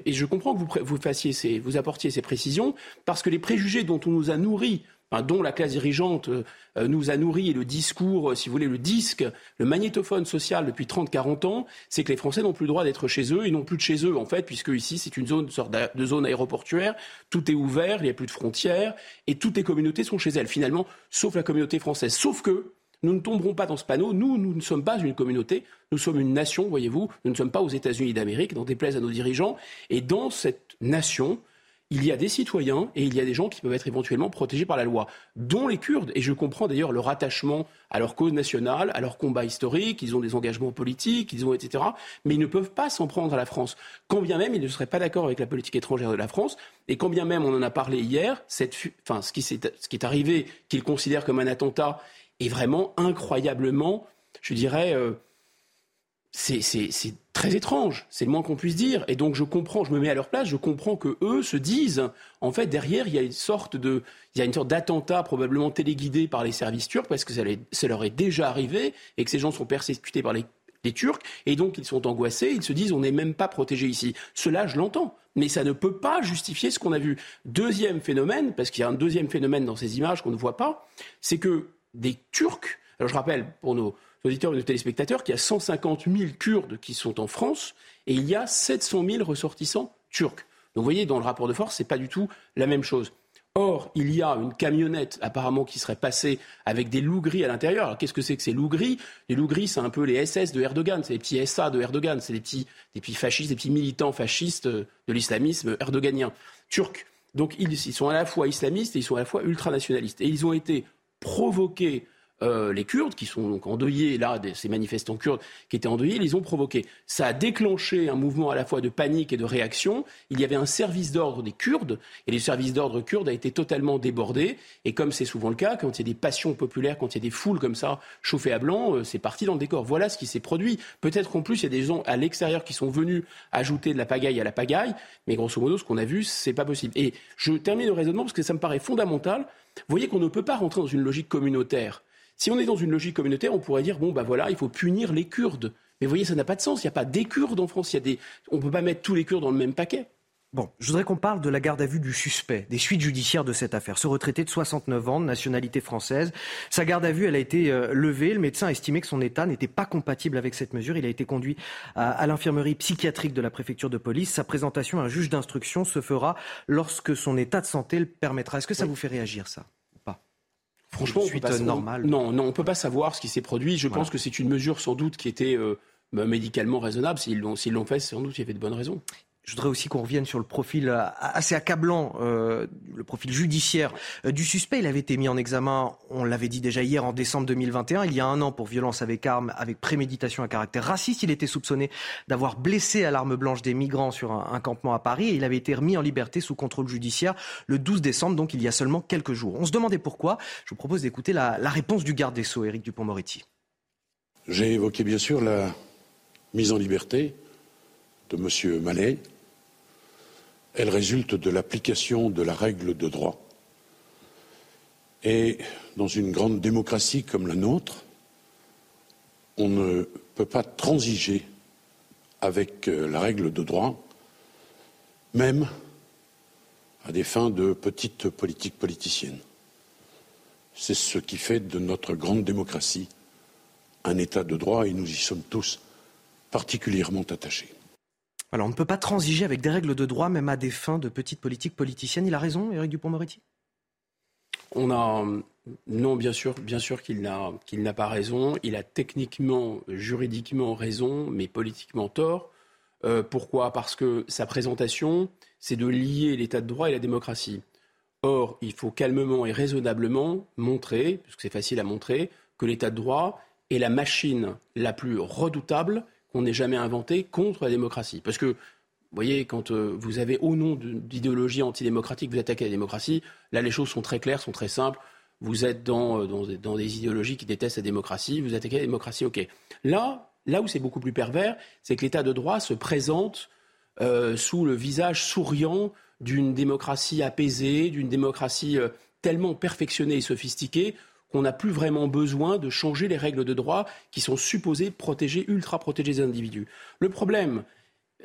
Et je comprends que vous, vous, fassiez ces, vous apportiez ces précisions, parce que les préjugés dont on nous a nourris dont la classe dirigeante euh, nous a nourri et le discours, euh, si vous voulez, le disque, le magnétophone social depuis 30-40 ans, c'est que les Français n'ont plus le droit d'être chez eux, ils n'ont plus de chez eux en fait, puisque ici c'est une zone sorte de zone aéroportuaire, tout est ouvert, il n'y a plus de frontières et toutes les communautés sont chez elles finalement, sauf la communauté française. Sauf que nous ne tomberons pas dans ce panneau. Nous, nous ne sommes pas une communauté, nous sommes une nation, voyez-vous. Nous ne sommes pas aux États-Unis d'Amérique, dans déplaise à nos dirigeants. Et dans cette nation, il y a des citoyens et il y a des gens qui peuvent être éventuellement protégés par la loi, dont les Kurdes. Et je comprends d'ailleurs leur attachement à leur cause nationale, à leur combat historique, ils ont des engagements politiques, ils ont etc. Mais ils ne peuvent pas s'en prendre à la France. Quand bien même ils ne seraient pas d'accord avec la politique étrangère de la France, et quand bien même on en a parlé hier, ce qui est arrivé, qu'ils considèrent comme un attentat, est vraiment incroyablement, je dirais, euh, c'est très étrange, c'est le moins qu'on puisse dire. Et donc je comprends, je me mets à leur place, je comprends que eux se disent, en fait, derrière, il y a une sorte de, il y a une sorte d'attentat probablement téléguidé par les services turcs parce que ça, leur est déjà arrivé et que ces gens sont persécutés par les, Turcs et donc ils sont angoissés, ils se disent on n'est même pas protégé ici. Cela, je l'entends, mais ça ne peut pas justifier ce qu'on a vu. Deuxième phénomène, parce qu'il y a un deuxième phénomène dans ces images qu'on ne voit pas, c'est que des Turcs, alors je rappelle pour nos auditeurs et nos téléspectateurs qu'il y a 150 000 Kurdes qui sont en France et il y a 700 000 ressortissants turcs. Donc vous voyez, dans le rapport de force, ce n'est pas du tout la même chose. Or, il y a une camionnette apparemment qui serait passée avec des loups gris à l'intérieur. Alors qu'est-ce que c'est que ces loups gris Les loups gris, c'est un peu les SS de Erdogan, c'est les petits SA de Erdogan, c'est les petits, des petits fascistes, des petits militants fascistes de l'islamisme erdoganien turc. Donc ils sont à la fois islamistes et ils sont à la fois ultranationalistes. Et ils ont été provoqués euh, les Kurdes, qui sont donc endeuillés, là, ces manifestants kurdes qui étaient endeuillés, ils les ont provoqués. Ça a déclenché un mouvement à la fois de panique et de réaction. Il y avait un service d'ordre des Kurdes, et le service d'ordre kurde a été totalement débordé. Et comme c'est souvent le cas, quand il y a des passions populaires, quand il y a des foules comme ça, chauffées à blanc, euh, c'est parti dans le décor. Voilà ce qui s'est produit. Peut-être qu'en plus, il y a des gens à l'extérieur qui sont venus ajouter de la pagaille à la pagaille, mais grosso modo, ce qu'on a vu, c'est pas possible. Et je termine le raisonnement parce que ça me paraît fondamental. Vous voyez qu'on ne peut pas rentrer dans une logique communautaire. Si on est dans une logique communautaire, on pourrait dire bon bah voilà, il faut punir les Kurdes. Mais vous voyez, ça n'a pas de sens. Il n'y a pas des Kurdes en France. Il y a des... On ne peut pas mettre tous les Kurdes dans le même paquet. Bon, je voudrais qu'on parle de la garde à vue du suspect, des suites judiciaires de cette affaire. Ce retraité de 69 ans, de nationalité française, sa garde à vue, elle a été euh, levée. Le médecin a estimé que son état n'était pas compatible avec cette mesure. Il a été conduit à, à l'infirmerie psychiatrique de la préfecture de police. Sa présentation à un juge d'instruction se fera lorsque son état de santé le permettra. Est-ce que ça vous fait réagir, ça? Franchement, on peut pas, normale. Non, non, on peut pas savoir ce qui s'est produit. Je pense que c'est une mesure sans doute qui était euh, bah, médicalement raisonnable. S'ils l'ont, s'ils l'ont fait, sans doute il y avait de bonnes raisons. Je voudrais aussi qu'on revienne sur le profil euh, assez accablant, euh, le profil judiciaire euh, du suspect. Il avait été mis en examen, on l'avait dit déjà hier, en décembre 2021, il y a un an, pour violence avec arme, avec préméditation à caractère raciste. Il était soupçonné d'avoir blessé à l'arme blanche des migrants sur un, campement à Paris et il avait été remis en liberté sous contrôle judiciaire le 12 décembre, donc il y a seulement quelques jours. On se demandait pourquoi. Je vous propose d'écouter la, la réponse du garde des Sceaux, Éric Dupont-Moretti. J'ai évoqué bien sûr la mise en liberté de M. Mallet. Elle résulte de l'application de la règle de droit. Et dans une grande démocratie comme la nôtre, on ne peut pas transiger avec euh, la règle de droit, même à des fins de petite politique politicienne. C'est ce qui fait de notre grande démocratie un État de droit et nous y sommes tous particulièrement attachés. Alors, on ne peut pas transiger avec des règles de droit, même à des fins de petite politique politicienne. Il a raison, Éric Dupont-Moretti On a non, bien sûr, bien sûr qu'il n'a pas raison. Il a techniquement, juridiquement raison, mais politiquement tort. Euh, pourquoi? Parce que sa présentation, c'est de lier l'état de droit et la démocratie. Or, il faut calmement et raisonnablement montrer, parce que c'est facile à montrer, que l'état de droit est la machine la plus redoutable qu'on ait jamais inventée contre la démocratie. Parce que, vous voyez, quand euh, vous avez au nom d'idéologie antidémocratique, vous attaquez la démocratie, là les choses sont très claires, sont très simples. Vous êtes dans, euh, dans, des- idéologies qui détestent la démocratie, vous attaquez la démocratie, ok. Là, là où c'est beaucoup plus pervers, c'est que l'état de droit se présente euh, sous le visage souriant d'une démocratie apaisée, d'une démocratie tellement perfectionnée et sophistiquée qu'on n'a plus vraiment besoin de changer les règles de droit qui sont supposées protéger, ultra protéger les individus. Le problème,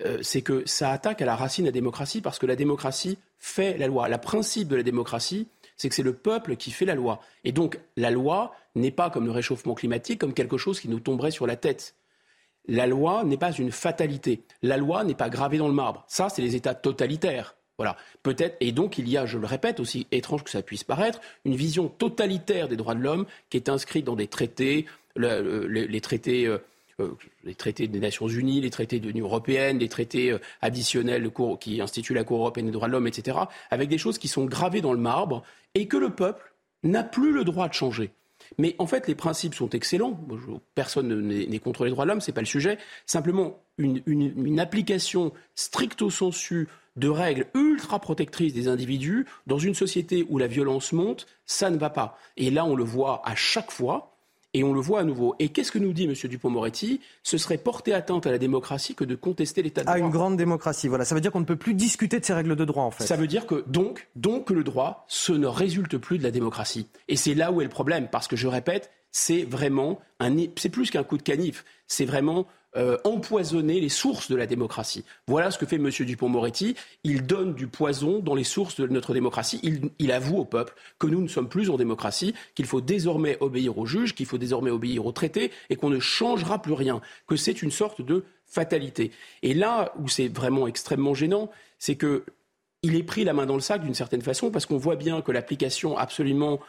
euh, c'est que ça attaque à la racine la démocratie parce que la démocratie fait la loi. Le principe de la démocratie, c'est que c'est le peuple qui fait la loi. Et donc la loi n'est pas comme le réchauffement climatique, comme quelque chose qui nous tomberait sur la tête. La loi n'est pas une fatalité. La loi n'est pas gravée dans le marbre. Ça, c'est les États totalitaires. Voilà. Peut-être, et donc il y a, je le répète, aussi étrange que ça puisse paraître, une vision totalitaire des droits de l'homme qui est inscrite dans des traités, le- les, traités, euh, euh, les traités des Nations Unies, les traités de l'Union européenne, les traités euh, additionnels qui instituent la Cour européenne des droits de l'homme, etc., avec des choses qui sont gravées dans le marbre et que le peuple n'a plus le droit de changer. Mais en fait, les principes sont excellents. Personne ne- n'est n'est contre les droits de l'homme, c'est pas le sujet. Simplement, une- une application stricto sensu de règles ultra protectrices des individus dans une société où la violence monte, ça ne va pas. Et là, on le voit à chaque fois. Et on le voit à nouveau. Et qu'est-ce que nous dit M. Dupont-Moretti Ce serait porter atteinte à la démocratie que de contester l'état de droit. À une grande démocratie, voilà. Ça veut dire qu'on ne peut plus discuter de ces règles de droit, en fait. Ça veut dire que donc, donc le droit, ce ne résulte plus de la démocratie. Et c'est là où est le problème, parce que je répète, c'est vraiment un, c'est plus qu'un coup de canif, c'est vraiment euh, empoisonner les sources de la démocratie. Voilà ce que fait M. Dupont-Moretti. Il donne du poison dans les sources de notre démocratie. Il, il avoue au peuple que nous ne sommes plus en démocratie, qu'il faut désormais obéir aux juges, qu'il faut désormais obéir aux traités et qu'on ne changera plus rien, que c'est une sorte de fatalité. Et là où c'est vraiment extrêmement gênant, c'est que il est pris la main dans le sac d'une certaine façon parce qu'on voit bien que l'application absolument,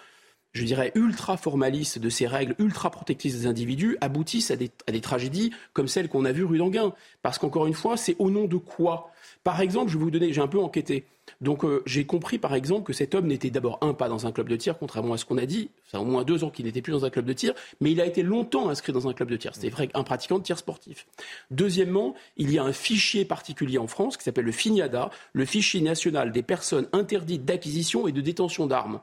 je dirais, ultra formaliste de ces règles ultra protectrices des individus aboutissent à des, tragédies comme celles qu'on a vues rue d'Anguin. Parce qu'encore une fois, c'est au nom de quoi? Par exemple, je vais vous donner, j'ai un peu enquêté. Donc euh, j'ai compris par exemple que cet homme n'était d'abord un pas dans un club de tir, contrairement à ce qu'on a dit. Ça au moins deux ans qu'il n'était plus dans un club de tir, mais il a été longtemps inscrit dans un club de tir. C'était vrai un pratiquant de tir sportif. Deuxièmement, il y a un fichier particulier en France qui s'appelle le FINIADA, le fichier national des personnes interdites d'acquisition et de détention d'armes.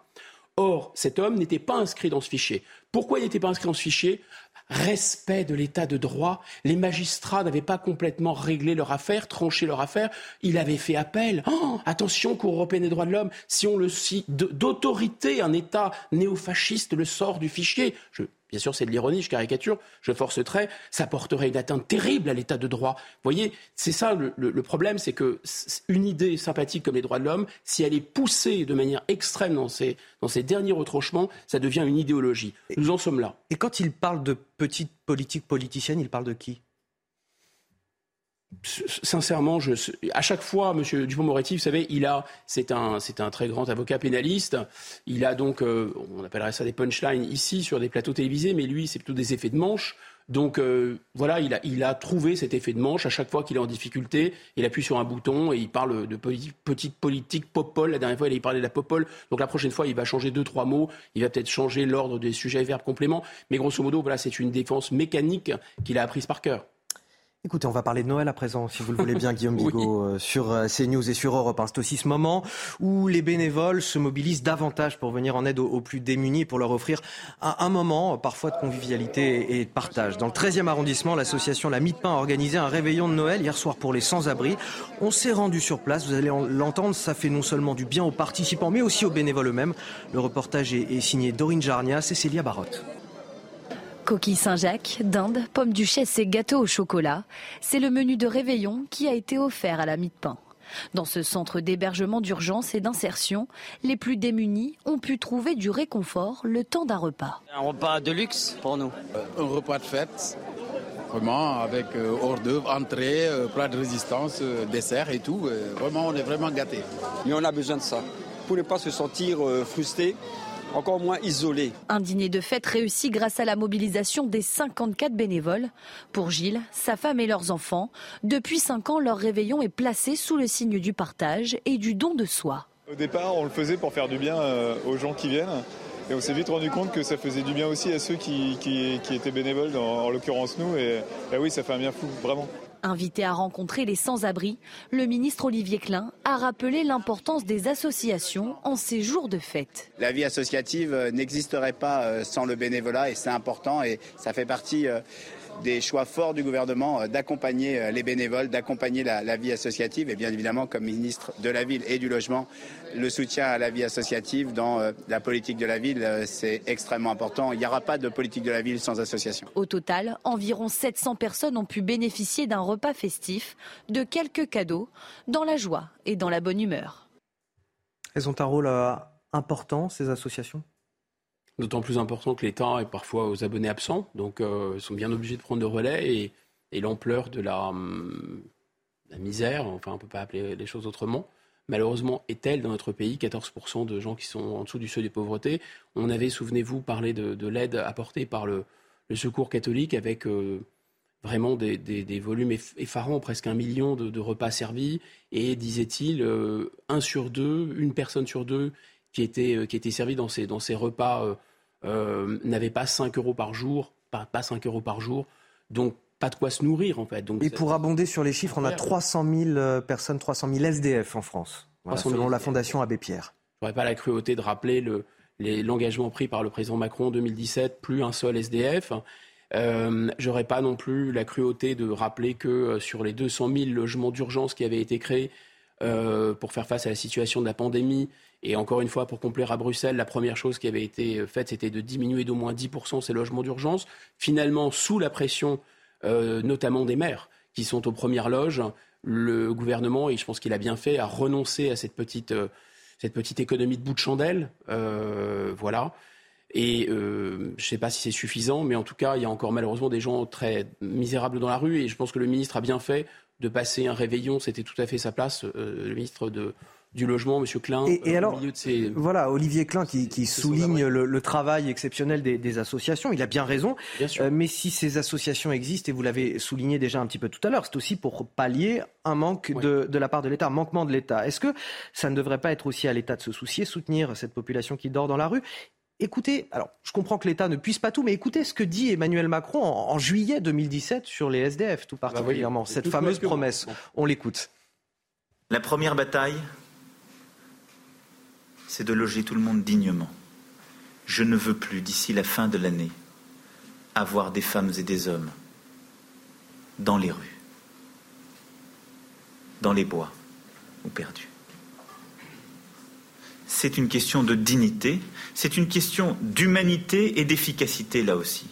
Or, cet homme n'était pas inscrit dans ce fichier. Pourquoi il n'était pas inscrit dans ce fichier? Respect de l'état de droit. Les magistrats n'avaient pas complètement réglé leur affaire, tranché leur affaire. Il avait fait appel. Oh, attention, Cour européenne des droits de l'homme, si on le cite d'autorité, un État néofasciste le sort du fichier. Bien sûr c'est de l'ironie, je caricature, je force trait, ça porterait une atteinte terrible à l'état de droit. Vous voyez, c'est ça le, problème, c'est que une idée sympathique comme les droits de l'homme, si elle est poussée de manière extrême dans ces derniers retranchements, ça devient une idéologie. Nous en sommes là. Et quand il parle de petite politique politicienne, il parle de qui? Sincèrement, à chaque fois, M. Dupont-Moretti, vous savez, il a, c'est un, c'est un très grand avocat pénaliste. Il a donc, euh, on appellerait ça des punchlines ici sur des plateaux télévisés, mais lui, c'est plutôt des effets de manche. Donc euh, voilà, il a, il a trouvé cet effet de manche. À chaque fois qu'il est en difficulté, il appuie sur un bouton et il parle de petite politique popole. La dernière fois, il parlait de la popole. Donc la prochaine fois, il va changer deux, trois mots. Il va peut-être changer l'ordre des sujets et verbes compléments. Mais grosso modo, voilà, c'est une défense mécanique qu'il a apprise par cœur. Écoutez, on va parler de Noël à présent, si vous le voulez bien, (laughs) Guillaume Bigot, euh, sur euh, CNews et sur Europe 1. C'est aussi ce moment où les bénévoles se mobilisent davantage pour venir en aide aux, plus démunis, pour leur offrir un, moment, parfois de convivialité et de partage. Dans le 13e arrondissement, l'association La Mie de Pain a organisé un réveillon de Noël hier soir pour les sans-abri. On s'est rendu sur place, vous allez l'entendre, ça fait non seulement du bien aux participants, mais aussi aux bénévoles eux-mêmes. Le reportage est, est signé Dorine Jarnia, Cécilia Barotte. Coquille Saint-Jacques, dinde, pommes duchesse et gâteaux au chocolat, c'est le menu de réveillon qui a été offert à la mie de pain. Dans ce centre d'hébergement d'urgence et d'insertion, les plus démunis ont pu trouver du réconfort le temps d'un repas. Un repas de luxe pour nous. Euh, un repas de fête, vraiment, avec euh, hors d'œuvre, entrée, euh, plat de résistance, dessert et tout. vraiment, on est vraiment gâtés. Mais on a besoin de ça pour ne pas se sentir frustré encore moins isolé. Un dîner de fête réussi grâce à la mobilisation des 54 bénévoles. Pour Gilles, sa femme et leurs enfants, depuis 5 ans, leur réveillon est placé sous le signe du partage et du don de soi. Au départ, on le faisait pour faire du bien euh, aux gens qui viennent. Et on s'est vite rendu compte que ça faisait du bien aussi à ceux qui, étaient bénévoles, en l'occurrence nous. Et, et oui, ça fait un bien fou, vraiment. Invité à rencontrer les sans-abri, le ministre Olivier Klein a rappelé l'importance des associations en ces jours de fête. La vie associative euh, n'existerait pas euh, sans le bénévolat et c'est important et ça fait partie euh, des choix forts du gouvernement euh, d'accompagner euh, les bénévoles, d'accompagner la, vie associative et bien évidemment comme ministre de la ville et du logement, le soutien à la vie associative dans euh, la politique de la ville, c'est extrêmement important. Il n'y aura pas de politique de la ville sans association. Au total, environ 700 personnes ont pu bénéficier d'un repas festif, de quelques cadeaux, dans la joie et dans la bonne humeur. Elles ont un rôle important, ces associations? D'autant plus important que l'État est parfois aux abonnés absents, donc euh, ils sont bien obligés de prendre le relais et, l'ampleur de hum, la, misère, enfin on ne peut pas appeler les choses autrement, malheureusement est telle dans notre pays, 14% de gens qui sont en dessous du seuil de pauvreté. On avait, souvenez-vous, parlé de, l'aide apportée par le, Secours catholique avec euh, vraiment des, volumes effarants, presque un million de, repas servis, et disait-il, euh, un sur deux, une personne sur deux qui était, qui était servie dans ces, dans ces repas n'avaient pas 5 euros par jour, pas, pas 5 euros par jour, donc pas de quoi se nourrir en fait. Donc, Et pour abonder sur les chiffres, on a 300 000 euh, personnes, 300 000 SDF en France, selon la Fondation Abbé Pierre. Je n'aurais pas la cruauté de rappeler l'engagement pris par le président Macron en 2017, plus un seul SDF. Euh, J'aurais pas non plus la cruauté de rappeler que euh, sur les 200 000 logements d'urgence qui avaient été créés euh, pour faire face à la situation de la pandémie, et encore une fois, pour complaire à Bruxelles, la première chose qui avait été faite, c'était de diminuer d'au moins 10% ces logements d'urgence. Finalement, sous la pression euh, notamment des maires, qui sont aux premières loges, le gouvernement, et je pense qu'il a bien fait, a renoncé à cette petite, euh, cette petite économie de bout de chandelle. Euh, voilà. Et je ne sais pas si c'est suffisant, mais en tout cas, il y a encore malheureusement des gens très misérables dans la rue. Et je pense que le ministre a bien fait de passer un réveillon. C'était tout à fait sa place, le ministre de, du logement, Monsieur Klein. Et, alors, voilà, Olivier Klein qui, souligne le, travail exceptionnel des, associations. Il a bien raison. mais si ces associations existent, et vous l'avez souligné déjà un petit peu tout à l'heure, c'est aussi pour pallier un manque de, de, la part de l'État, un manquement de l'État. Est-ce que ça ne devrait pas être aussi à l'État de se soucier, soutenir cette population qui dort dans la rue? Écoutez, alors je comprends que l'État ne puisse pas tout, mais écoutez ce que dit Emmanuel Macron en, juillet 2017 sur les SDF, tout bah particulièrement, cette fameuse promesse. On l'écoute. La première bataille, c'est de loger tout le monde dignement. Je ne veux plus, d'ici la fin de l'année, avoir des femmes et des hommes dans les rues, dans les bois ou perdus. C'est une question de dignité, c'est une question d'humanité et d'efficacité là aussi.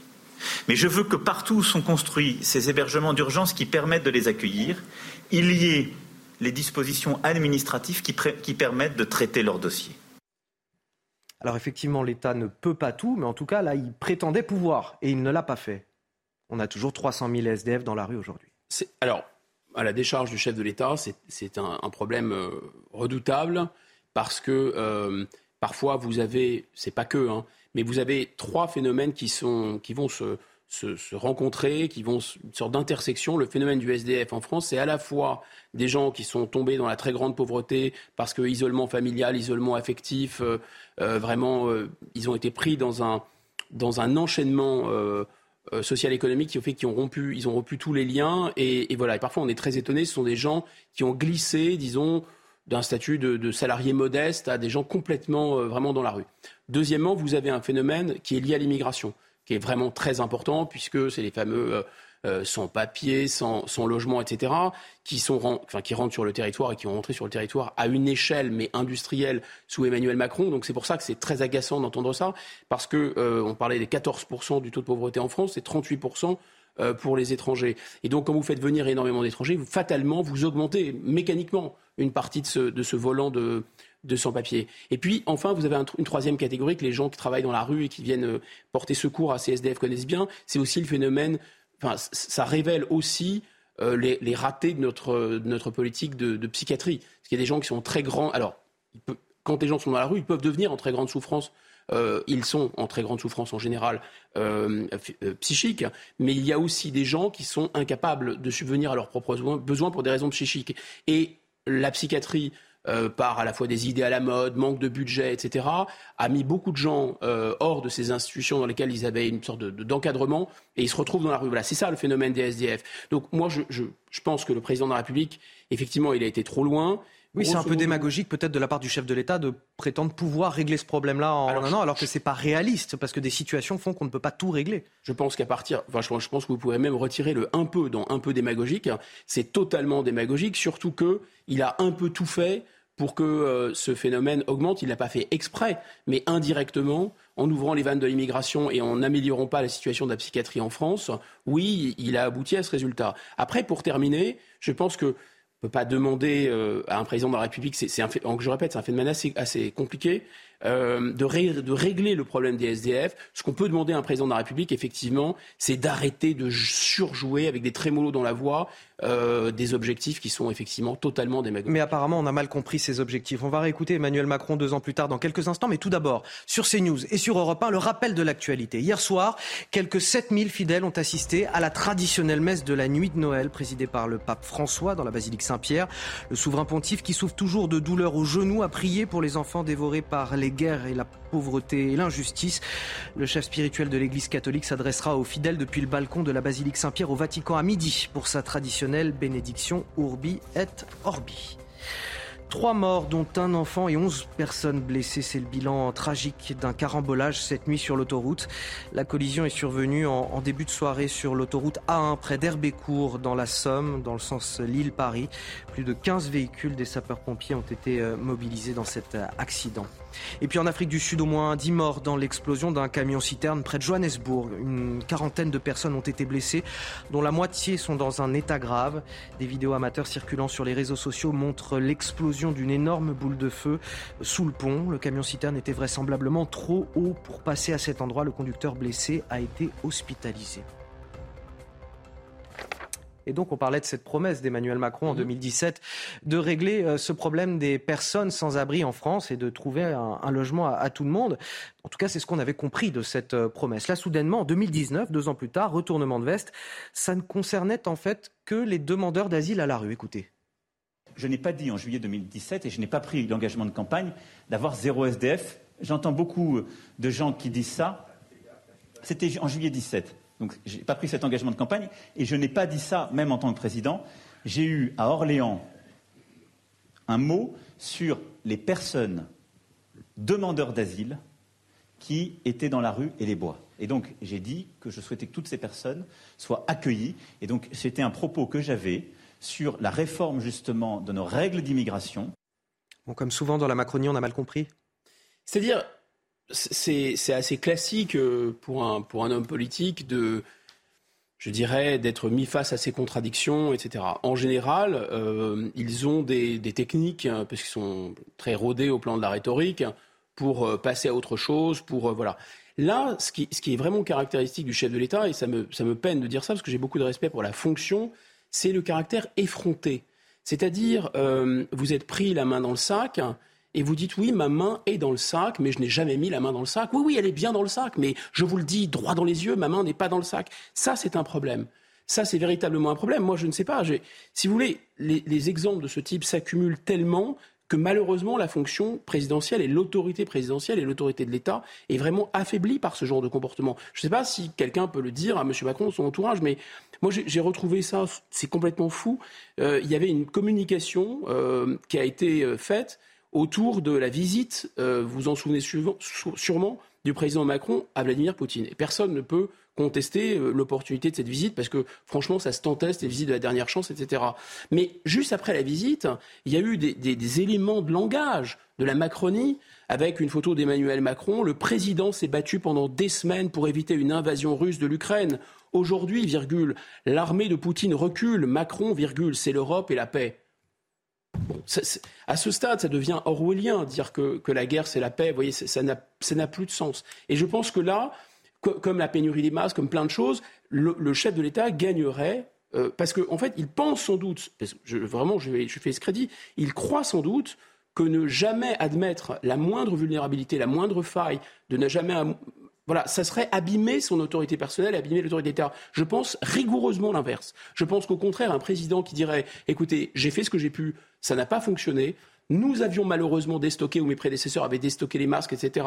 Mais je veux que partout où sont construits ces hébergements d'urgence qui permettent de les accueillir, il y ait les dispositions administratives qui, qui permettent de traiter leurs dossiers. Alors effectivement, l'État ne peut pas tout, mais en tout cas, là, il prétendait pouvoir, et il ne l'a pas fait. On a toujours 300 000 SDF dans la rue aujourd'hui. Alors, à la décharge du chef de l'État, c'est un, problème euh, redoutable, parce que euh, parfois, vous avez, c'est pas que, hein, mais vous avez trois phénomènes qui, sont, qui vont se, se, rencontrer, qui vont une sorte d'intersection. Le phénomène du SDF en France, c'est à la fois des gens qui sont tombés dans la très grande pauvreté parce que isolement familial, isolement affectif, euh, euh, vraiment, euh, ils ont été pris dans un, dans un enchaînement social-économique qui ont fait qu'ils ont rompu, ils ont rompu tous les liens. Et, voilà. Et parfois, on est très étonné. Ce sont des gens qui ont glissé, disons, d'un statut de, de salarié modeste à des gens complètement, vraiment dans la rue. Deuxièmement, vous avez un phénomène qui est lié à l'immigration qui est vraiment très important, puisque c'est les fameux euh, euh, sans papier, sans, logement, etc., qui, sont, enfin, qui rentrent sur le territoire et qui ont rentré sur le territoire à une échelle, mais industrielle, sous Emmanuel Macron. Donc c'est pour ça que c'est très agaçant d'entendre ça, parce que euh, on parlait des 14% du taux de pauvreté en France, c'est 38% pour les étrangers. Et donc, quand vous faites venir énormément d'étrangers, fatalement, vous augmentez mécaniquement une partie de ce, de ce volant de, de sans-papiers. Et puis, enfin, vous avez une troisième catégorie que les gens qui travaillent dans la rue et qui viennent euh, porter secours à CSDF connaissent bien. C'est aussi le phénomène, enfin, ça révèle aussi euh, les, ratés de notre, notre politique de, psychiatrie. Parce qu'il y a des gens qui sont très grands. Alors, quand les gens sont dans la rue, ils peuvent devenir en très grande souffrance. Euh, ils sont en très grande souffrance en général psychique, mais il y a aussi des gens qui sont incapables de subvenir à leurs propres besoins pour des raisons psychiques. Et la psychiatrie, euh, par à la fois des idées à la mode, manque de budget, etc., a mis beaucoup de gens euh, hors de ces institutions dans lesquelles ils avaient une sorte d'encadrement et ils se retrouvent dans la rue. Voilà, c'est ça le phénomène des SDF. Donc moi, je, je pense que le président de la République, effectivement, il a été trop loin. Oui, c'est un peu démagogique peut-être de la part du chef de l'État de prétendre pouvoir régler ce problème-là en un an, alors que ce n'est pas réaliste, parce que des situations font qu'on ne peut pas tout régler. Je pense qu'à partir, enfin, je, pense que vous pourrez même retirer le un peu dans un peu démagogique. C'est totalement démagogique, surtout qu'il a un peu tout fait pour que euh, ce phénomène augmente. Il ne l'a pas fait exprès, mais indirectement, en ouvrant les vannes de l'immigration et en n'améliorant pas la situation de la psychiatrie en France, oui, il a abouti à ce résultat. Après, pour terminer, je pense que ne peut pas demander euh, à un président de la République, c'est un fait, je répète, c'est un phénomène assez, assez compliqué, euh, de, de, régler le problème des SDF. Ce qu'on peut demander à un président de la République, effectivement, c'est d'arrêter de surjouer avec des trémolos dans la voix euh, des objectifs qui sont effectivement totalement démagogiques. Mais apparemment, on a mal compris ces objectifs. On va réécouter Emmanuel Macron deux ans plus tard dans quelques instants. Mais tout d'abord, sur CNews et sur Europe 1, le rappel de l'actualité. Hier soir, quelques 7000 fidèles ont assisté à la traditionnelle messe de la nuit de Noël présidée par le pape François dans la basilique Saint-Pierre. Le souverain pontife qui souffre toujours de douleur aux genoux a prié pour les enfants dévorés par les guerres et la pauvreté et l'injustice. Le chef spirituel de l'Église catholique s'adressera aux fidèles depuis le balcon de la basilique Saint-Pierre au Vatican à midi pour sa traditionnelle bénédiction Urbi et Orbi. Trois morts, dont un enfant et onze personnes blessées. C'est le bilan tragique d'un carambolage cette nuit sur l'autoroute. La collision est survenue en, début de soirée sur l'autoroute A1 près d'Herbécourt dans la Somme, dans le sens Lille-Paris. Plus de 15 véhicules des sapeurs-pompiers ont été euh, mobilisés dans cet euh, accident. Et puis en Afrique du Sud, au moins 10 morts dans l'explosion d'un camion-citerne près de Johannesburg. Une quarantaine de personnes ont été blessées, dont la moitié sont dans un état grave. Des vidéos amateurs circulant sur les réseaux sociaux montrent l'explosion d'une énorme boule de feu sous le pont. Le camion-citerne était vraisemblablement trop haut pour passer à cet endroit. Le conducteur blessé a été hospitalisé. Et donc on parlait de cette promesse d'Emmanuel Macron en 2017 mhm. de régler euh, ce problème des personnes sans abri en France et de trouver un, logement à, tout le monde. En tout cas, c'est ce qu'on avait compris de cette euh, promesse. Là, soudainement, en 2019, deux ans plus tard, retournement de veste, ça ne concernait en fait que les demandeurs d'asile à la rue. Écoutez. Je n'ai pas dit en juillet 2017 et je n'ai pas pris l'engagement de campagne d'avoir zéro SDF. J'entends beaucoup de gens qui disent ça. C'était en juillet 17. Donc je n'ai pas pris cet engagement de campagne et je n'ai pas dit ça même en tant que président. J'ai eu à Orléans un mot sur les personnes demandeurs d'asile qui étaient dans la rue et les bois. Et donc j'ai dit que je souhaitais que toutes ces personnes soient accueillies. Et donc c'était un propos que j'avais sur la réforme justement de nos règles d'immigration. Bon, comme souvent dans la Macronie, on a mal compris. C'est-à-dire, c'est assez classique euh, pour un, pour un homme politique de, je dirais, d'être mis face à ces contradictions, etc. En général, euh, ils ont des, techniques, hein, parce qu'ils sont très rodés au plan de la rhétorique, pour euh, passer à autre chose, pour voilà. Là, ce qui, ce qui, est vraiment caractéristique du chef de l'État, et ça me, ça me peine de dire ça, parce que j'ai beaucoup de respect pour la fonction, c'est le caractère effronté. C'est-à-dire, vous êtes pris la main dans le sac, et vous dites oui, ma main est dans le sac, mais je n'ai jamais mis la main dans le sac. Oui, oui, elle est bien dans le sac, mais je vous le dis droit dans les yeux, ma main n'est pas dans le sac. Ça, c'est un problème. Ça, c'est véritablement un problème. Moi, je ne sais pas. Si vous voulez, les, exemples de ce type s'accumulent tellement que malheureusement, la fonction présidentielle et l'autorité présidentielle et l'autorité de l'État est vraiment affaiblie par ce genre de comportement. Je ne sais pas si quelqu'un peut le dire à M. Macron, son entourage, mais moi, j'ai retrouvé ça, c'est complètement fou. Euh, il y avait une communication euh, qui a été euh, faite autour de la visite, euh, vous en souvenez sûrement, du président Macron à Vladimir Poutine. Et personne ne peut contester euh, l'opportunité de cette visite parce que franchement, ça se tentait, c'était visite de la dernière chance, etc. Mais juste après la visite, il y a eu des, des éléments de langage de la Macronie avec une photo d'Emmanuel Macron. Le président s'est battu pendant des semaines pour éviter une invasion russe de l'Ukraine. Aujourd'hui, virgule, l'armée de Poutine recule. Macron, virgule, c'est l'Europe et la paix à ce stade, ça devient orwellien, dire que, la guerre, c'est la paix. Vous voyez, ça n'a plus de sens. Et je pense que là, comme la pénurie des masques, comme plein de choses, le, chef de l'État gagnerait euh, parce qu'en en fait, il pense sans doute, vraiment, je, je, fais ce crédit, il croit sans doute que ne jamais admettre la moindre vulnérabilité, la moindre faille, de ne jamais voilà, ça serait abîmer son autorité personnelle, abîmer l'autorité d'État. Je pense rigoureusement l'inverse. Je pense qu'au contraire, un président qui dirait écoutez, j'ai fait ce que j'ai pu, ça n'a pas fonctionné. Nous avions malheureusement déstocké, ou mes prédécesseurs avaient déstocké les masques, etc.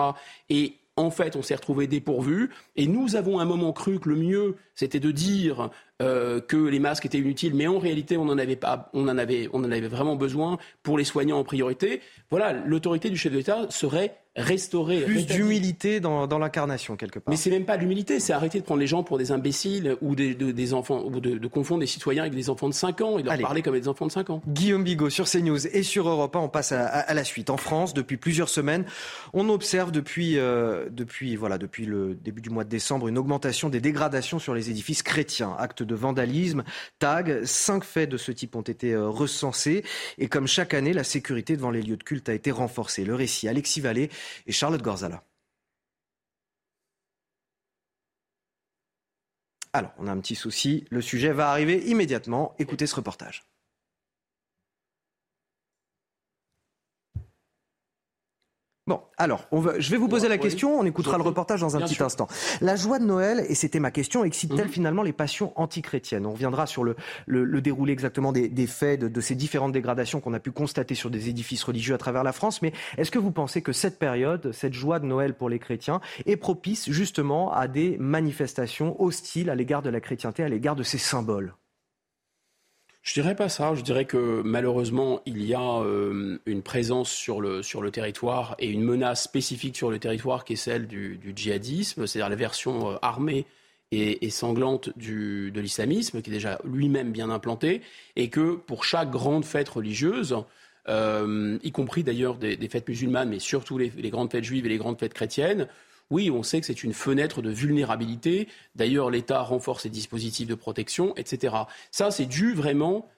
Et en fait, on s'est retrouvé dépourvu. Et nous avons un moment cru que le mieux, c'était de dire euh, que les masques étaient inutiles, mais en réalité, on en avait pas, on en avait, on en avait vraiment besoin pour les soignants en priorité. Voilà, l'autorité du chef d'État serait restaurer. Plus d'humilité dans, l'incarnation, quelque part. Mais c'est même pas l'humilité, c'est arrêter de prendre les gens pour des imbéciles ou des, des enfants, ou de, confondre des citoyens avec des enfants de 5 ans et de leur parler comme des enfants de 5 ans. Guillaume Bigot sur CNews et sur Europe 1, on passe à, la suite. En France, depuis plusieurs semaines, on observe depuis, euh, depuis, voilà, depuis le début du mois de décembre une augmentation des dégradations sur les édifices chrétiens. Actes de vandalisme, tags, cinq faits de ce type ont été euh, recensés. Et comme chaque année, la sécurité devant les lieux de culte a été renforcée. Le récit, Alexis Vallée et Charlotte Gorzala. Alors, on a un petit souci, le sujet va arriver immédiatement. Écoutez ce reportage. Bon, alors, on va, je vais vous poser la question, on écoutera le reportage dans un petit instant. La joie de Noël, et c'était ma question, excite-t-elle mhm. finalement les passions antichrétiennes? On reviendra sur le, le, déroulé exactement des, faits, de, ces différentes dégradations qu'on a pu constater sur des édifices religieux à travers la France, mais est-ce que vous pensez que cette période, cette joie de Noël pour les chrétiens, est propice justement à des manifestations hostiles à l'égard de la chrétienté, à l'égard de ses symboles? Je dirais pas ça. Je dirais que malheureusement, il y a euh, une présence sur le, sur le territoire et une menace spécifique sur le territoire qui est celle du, djihadisme, c'est-à-dire la version euh, armée et, sanglante du, de l'islamisme, qui est déjà lui-même bien implanté, et que pour chaque grande fête religieuse, euh, y compris d'ailleurs des, fêtes musulmanes, mais surtout les, les grandes fêtes juives et les grandes fêtes chrétiennes, oui, on sait que c'est une fenêtre de vulnérabilité. D'ailleurs, l'État renforce ses dispositifs de protection, etc. Ça, c'est dû vraiment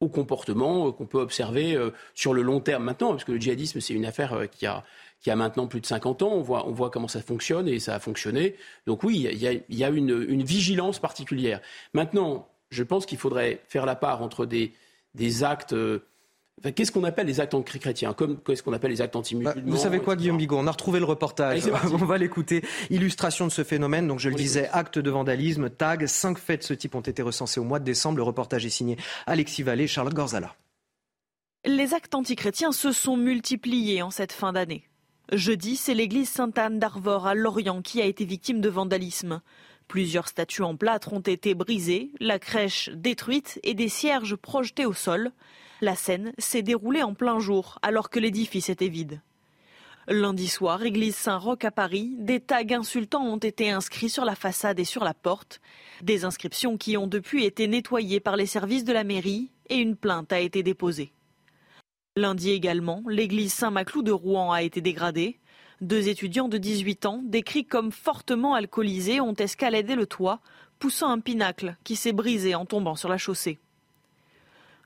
au comportement euh, qu'on peut observer euh, sur le long terme maintenant, parce que le djihadisme, c'est une affaire euh, qui a, qui a maintenant plus de 50 ans. On voit, on voit comment ça fonctionne et ça a fonctionné. Donc oui, il y a, une, vigilance particulière. Maintenant, je pense qu'il faudrait faire la part entre des, des actes qu'est-ce qu'on appelle les actes anti-chrétiens? Comme qu'est-ce qu'on appelle les actes anti-musulmans bah, Vous savez quoi, Guillaume Bigot? On a retrouvé le reportage. (laughs) on va l'écouter. Illustration de ce phénomène. Donc, je le disais, actes de vandalisme, tag. Cinq faits de ce type ont été recensés au mois de décembre. Le reportage est signé Alexis Vallée, Charlotte Gorzala. Les actes antichrétiens se sont multipliés en cette fin d'année. Jeudi, c'est l'église Sainte-Anne d'Arvor à Lorient qui a été victime de vandalisme. Plusieurs statues en plâtre ont été brisées, la crèche détruite et des cierges projetés au sol. La scène s'est déroulée en plein jour, alors que l'édifice était vide. Lundi soir, église Saint-Roch à Paris, des tags insultants ont été inscrits sur la façade et sur la porte. Des inscriptions qui ont depuis été nettoyées par les services de la mairie et une plainte a été déposée. Lundi également, l'église Saint-Maclou de Rouen a été dégradée. Deux étudiants de 18 ans, décrits comme fortement alcoolisés, ont escaladé le toit, poussant un pinacle qui s'est brisé en tombant sur la chaussée.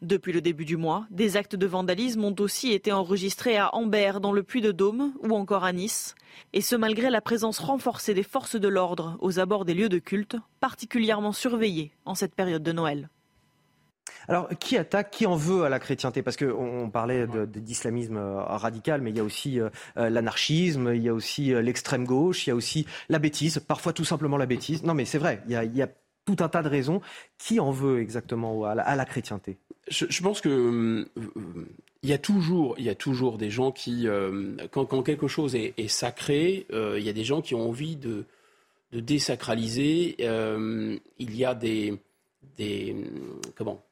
Depuis le début du mois, des actes de vandalisme ont aussi été enregistrés à Ambert, dans le Puy-de-Dôme, ou encore à Nice, et ce malgré la présence renforcée des forces de l'ordre aux abords des lieux de culte, particulièrement surveillés en cette période de Noël. Alors, qui attaque, qui en veut à la chrétienté? Parce qu'on parlait d'islamisme euh, radical, mais il y a aussi euh, euh, l'anarchisme, il y a aussi l'extrême gauche, il y a aussi la bêtise, parfois tout simplement la bêtise. Non, mais c'est vrai, il y a tout un tas de raisons. Qui en veut exactement à la, chrétienté? Je, pense que euh, il y a toujours, y a toujours des gens qui, euh, quand, quelque chose est, sacré, euh, il y a des gens qui ont envie de, de désacraliser. il y a des, des comment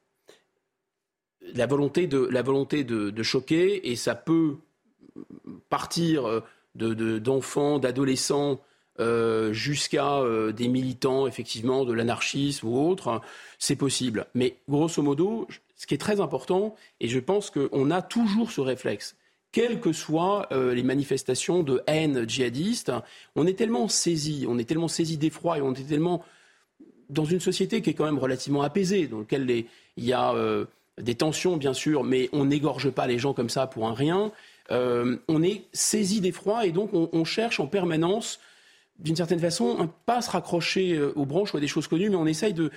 la volonté de la volonté de, choquer et ça peut partir de d'enfants, d'adolescents euh, jusqu'à euh, des militants, effectivement, de l'anarchisme ou autre, c'est possible. Mais grosso modo, ce qui est très important, et je pense qu'on a toujours ce réflexe, quelles que soient euh, les manifestations de haine djihadiste, on est tellement saisi, on est tellement saisi d'effroi et on est tellement dans une société qui est quand même relativement apaisée, dans laquelle il y a des tensions, bien sûr, mais on n'égorge pas les gens comme ça pour un rien. on est saisi d'effroi et donc on cherche en permanence d'une certaine façon, pas se raccrocher euh, aux branches ou à des choses connues, mais on essaye de,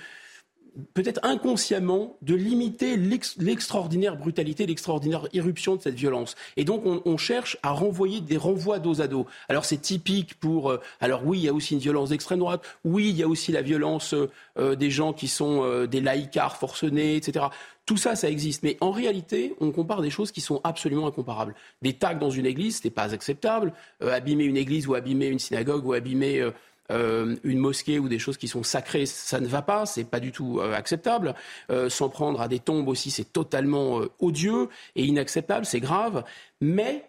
peut-être inconsciemment, de limiter l'extraordinaire brutalité, l'extraordinaire irruption de cette violence. Et donc, on, cherche à renvoyer des renvois dos à dos. Alors, c'est typique pour. Euh, alors, oui, il y a aussi une violence d'extrême droite. Oui, il y a aussi la violence euh, des gens qui sont des laïcards forcenés, etc. Tout ça, ça existe. Mais en réalité, on compare des choses qui sont absolument incomparables. Des tags dans une église, ce n'est pas acceptable. Euh, abîmer une église ou abîmer une synagogue ou abîmer euh, euh, une mosquée ou des choses qui sont sacrées, ça ne va pas, c'est pas du tout acceptable. S'en prendre à des tombes aussi, c'est totalement odieux et inacceptable, c'est grave. Mais,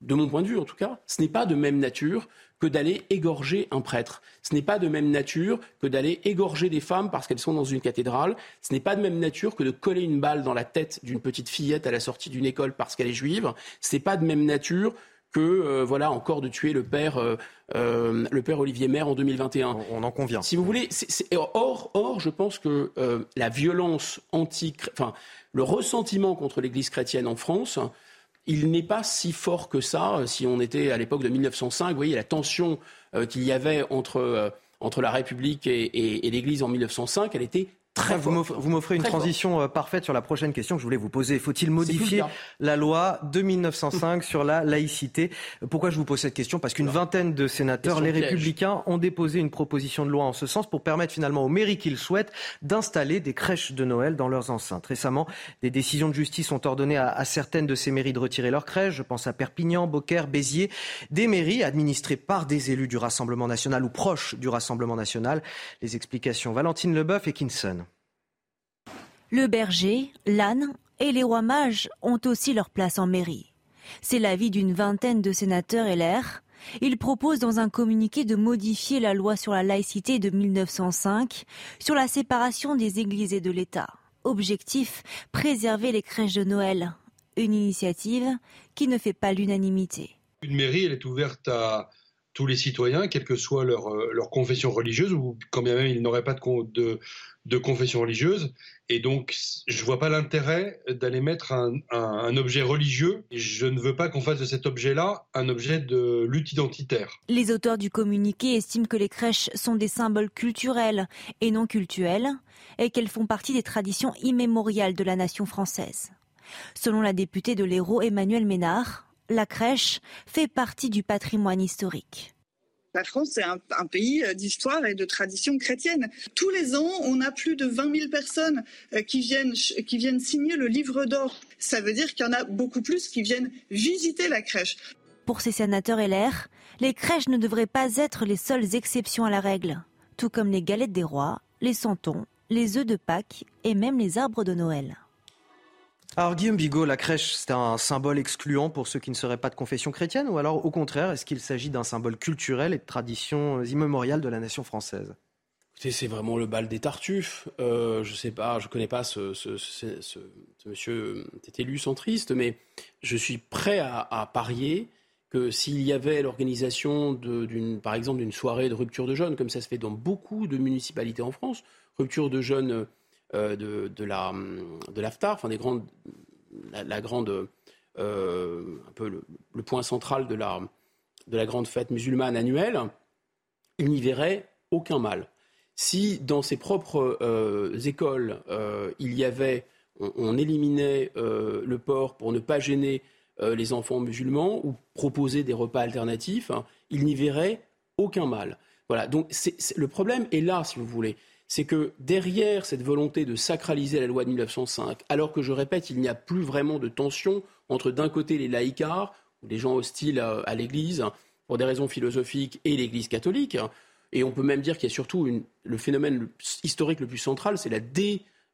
de mon point de vue en tout cas, ce n'est pas de même nature que d'aller égorger un prêtre. Ce n'est pas de même nature que d'aller égorger des femmes parce qu'elles sont dans une cathédrale. Ce n'est pas de même nature que de coller une balle dans la tête d'une petite fillette à la sortie d'une école parce qu'elle est juive. Ce n'est pas de même nature que euh, voilà encore de tuer le père euh, euh, le père Olivier Maire en 2021. On en convient. Si vous voulez, or or je pense que la violence anti, enfin le ressentiment contre l'Église chrétienne en France il n'est pas si fort que ça. Si on était à l'époque de 1905, vous voyez la tension euh, qu'il y avait entre, euh, entre la République et, et l'Église en 1905, elle était vous m'offrez une transition euh, parfaite sur la prochaine question que je voulais vous poser. Faut-il modifier la loi de 1905 sur la laïcité? Pourquoi je vous pose cette question? Parce qu'une vingtaine de sénateurs, les républicains, ont déposé une proposition de loi en ce sens pour permettre finalement aux mairies qu'ils souhaitent d'installer des crèches de Noël dans leurs enceintes. Récemment, des décisions de justice ont ordonné à, à certaines de ces mairies de retirer leurs crèches. Je pense à Perpignan, Beaucaire, Béziers. Des mairies administrées par des élus du Rassemblement national ou proches du Rassemblement national. Les explications Valentine Leboeuf et Kinson. Le berger, l'âne et les rois mages ont aussi leur place en mairie. C'est l'avis d'une vingtaine de sénateurs LR. Ils proposent dans un communiqué de modifier la loi sur la laïcité de 1905 sur la séparation des églises et de l'État. Objectif, préserver les crèches de Noël. Une initiative qui ne fait pas l'unanimité. Une mairie, elle est ouverte à, tous les citoyens, quelle que soit leur, leur confession religieuse, ou quand bien même ils n'auraient pas de, de, de confession religieuse. Et donc, je ne vois pas l'intérêt d'aller mettre un, objet religieux. Je ne veux pas qu'on fasse de cet objet-là un objet de lutte identitaire. Les auteurs du communiqué estiment que les crèches sont des symboles culturels et non cultuels, et qu'elles font partie des traditions immémoriales de la nation française. Selon la députée de l'Hérault Emmanuel Ménard, la crèche fait partie du patrimoine historique. La France, c'est un, pays euh, d'histoire et de tradition chrétienne. Tous les ans, on a plus de 20 000 personnes euh, qui viennent, signer le livre d'or. Ça veut dire qu'il y en a beaucoup plus qui viennent visiter la crèche. Pour ces sénateurs LR, les crèches ne devraient pas être les seules exceptions à la règle, tout comme les galettes des rois, les santons, les œufs de Pâques et même les arbres de Noël. Alors Guillaume Bigot, la crèche, c'est un symbole excluant pour ceux qui ne seraient pas de confession chrétienne ou alors au contraire, est-ce qu'il s'agit d'un symbole culturel et de tradition immémoriale de la nation française? C'est vraiment le bal des tartuffes. Euh, je sais pas, je connais pas ce, ce, ce, monsieur élu centriste, mais je suis prêt à, parier que s'il y avait l'organisation par exemple, d'une soirée de rupture de jeunes, comme ça se fait dans beaucoup de municipalités en France, rupture de jeunes euh, de, de, la, de l'AFTAR, enfin des grandes, la, grande, euh, un peu le, point central de la, de la grande fête musulmane annuelle, il n'y verrait aucun mal. Si dans ses propres euh, écoles, il y avait, on, éliminait le port pour ne pas gêner les enfants musulmans ou proposer des repas alternatifs, hein, il n'y verrait aucun mal. Voilà, donc le problème est là, si vous voulez c'est que derrière cette volonté de sacraliser la loi de 1905, alors que je répète, il n'y a plus vraiment de tension entre d'un côté les laïcards, ou les gens hostiles à, l'Église, pour des raisons philosophiques, et l'Église catholique, et on peut même dire qu'il y a surtout le phénomène historique le plus central, c'est la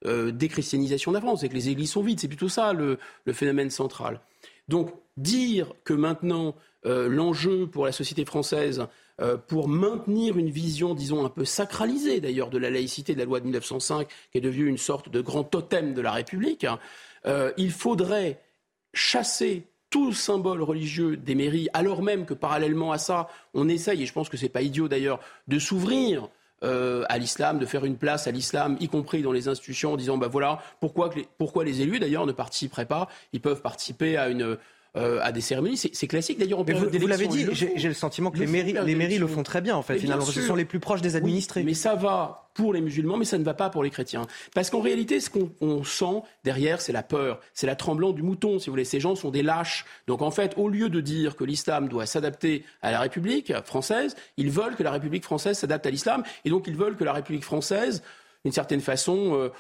euh, déchristianisation de la France, c'est que les églises sont vides, c'est plutôt ça le, phénomène central. Donc dire que maintenant euh, l'enjeu pour la société française, pour maintenir une vision, disons, un peu sacralisée d'ailleurs de la laïcité de la loi de 1905, qui est devenue une sorte de grand totem de la République, hein, euh, il faudrait chasser tout symbole religieux des mairies, alors même que parallèlement à ça, on essaye, et je pense que ce n'est pas idiot d'ailleurs, de s'ouvrir euh, à l'islam, de faire une place à l'islam, y compris dans les institutions, en disant bah voilà pourquoi, pourquoi les élus d'ailleurs ne participeraient pas, ils peuvent participer à une euh, à des cérémonies. C'est classique d'ailleurs. Vous, vous l'avez dit, j'ai le sentiment que les mairies, les mairies le font très bien en fait. Finalement, ce sont les plus proches des administrés. mais ça va pour les musulmans, mais ça ne va pas pour les chrétiens. Parce qu'en réalité, ce qu'on sent derrière, c'est la peur, c'est la tremblant du mouton, si vous voulez. Ces gens sont des lâches. Donc en fait, au lieu de dire que l'islam doit s'adapter à la République française, ils veulent que la République française s'adapte à l'islam, et donc ils veulent que la République française, d'une certaine façon, euh,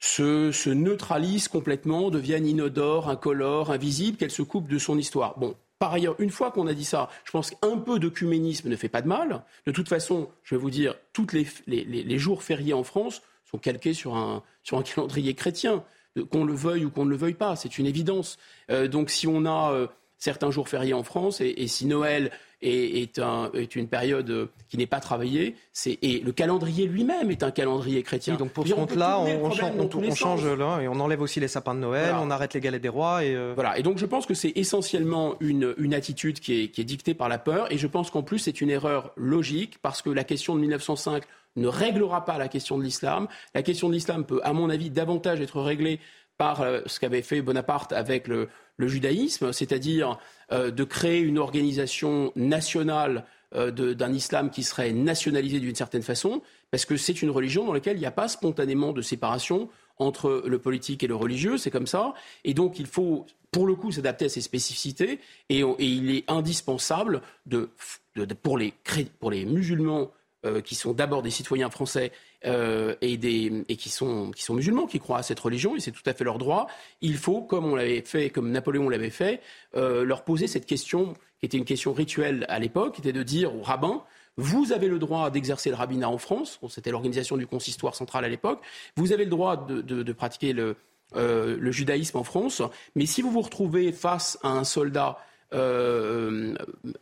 se, se neutralise complètement, devienne inodore, incolore, invisible, qu'elle se coupe de son histoire. Bon, par ailleurs, une fois qu'on a dit ça, je pense qu'un peu d'œcuménisme ne fait pas de mal. De toute façon, je vais vous dire, tous les, les, les, jours fériés en France sont calqués sur un, sur un (laughs) calendrier chrétien, qu'on le veuille ou qu'on ne le veuille pas, c'est une évidence. Euh, donc si on a euh, certains jours fériés en France, et, et si Noël est, un, est une période euh, qui n'est pas travaillée. Et le calendrier lui-même est un calendrier chrétien. donc pour ce compte-là, on, change, là et on enlève aussi les sapins de Noël, on arrête les galettes des rois. Et euh, Voilà. Et donc je pense que c'est essentiellement une, une attitude qui est, qui est dictée par la peur. Et je pense qu'en plus c'est une erreur logique parce que la question de 1905 ne réglera pas la question de l'islam. La question de l'islam peut, à mon avis, davantage être réglée par euh, ce qu'avait fait Bonaparte avec le, judaïsme, c'est-à-dire euh, de créer une organisation nationale euh, d'un islam qui serait nationalisé d'une certaine façon, parce que c'est une religion dans laquelle il n'y a pas spontanément de séparation entre le politique et le religieux, c'est comme ça, et donc il faut pour le coup s'adapter à ces spécificités, et, il est indispensable de, pour, les, musulmans qui sont d'abord des citoyens français euh, et, des, et qui, sont, qui sont musulmans, qui croient à cette religion, et c'est tout à fait leur droit, il faut, comme on l'avait fait, comme Napoléon l'avait fait, euh, leur poser cette question, qui était une question rituelle à l'époque, qui était de dire aux rabbins, vous avez le droit d'exercer le rabbinat en France, c'était l'organisation du consistoire central à l'époque, vous avez le droit de, de, de pratiquer le, euh, le judaïsme en France, mais si vous vous retrouvez face à un soldat euh,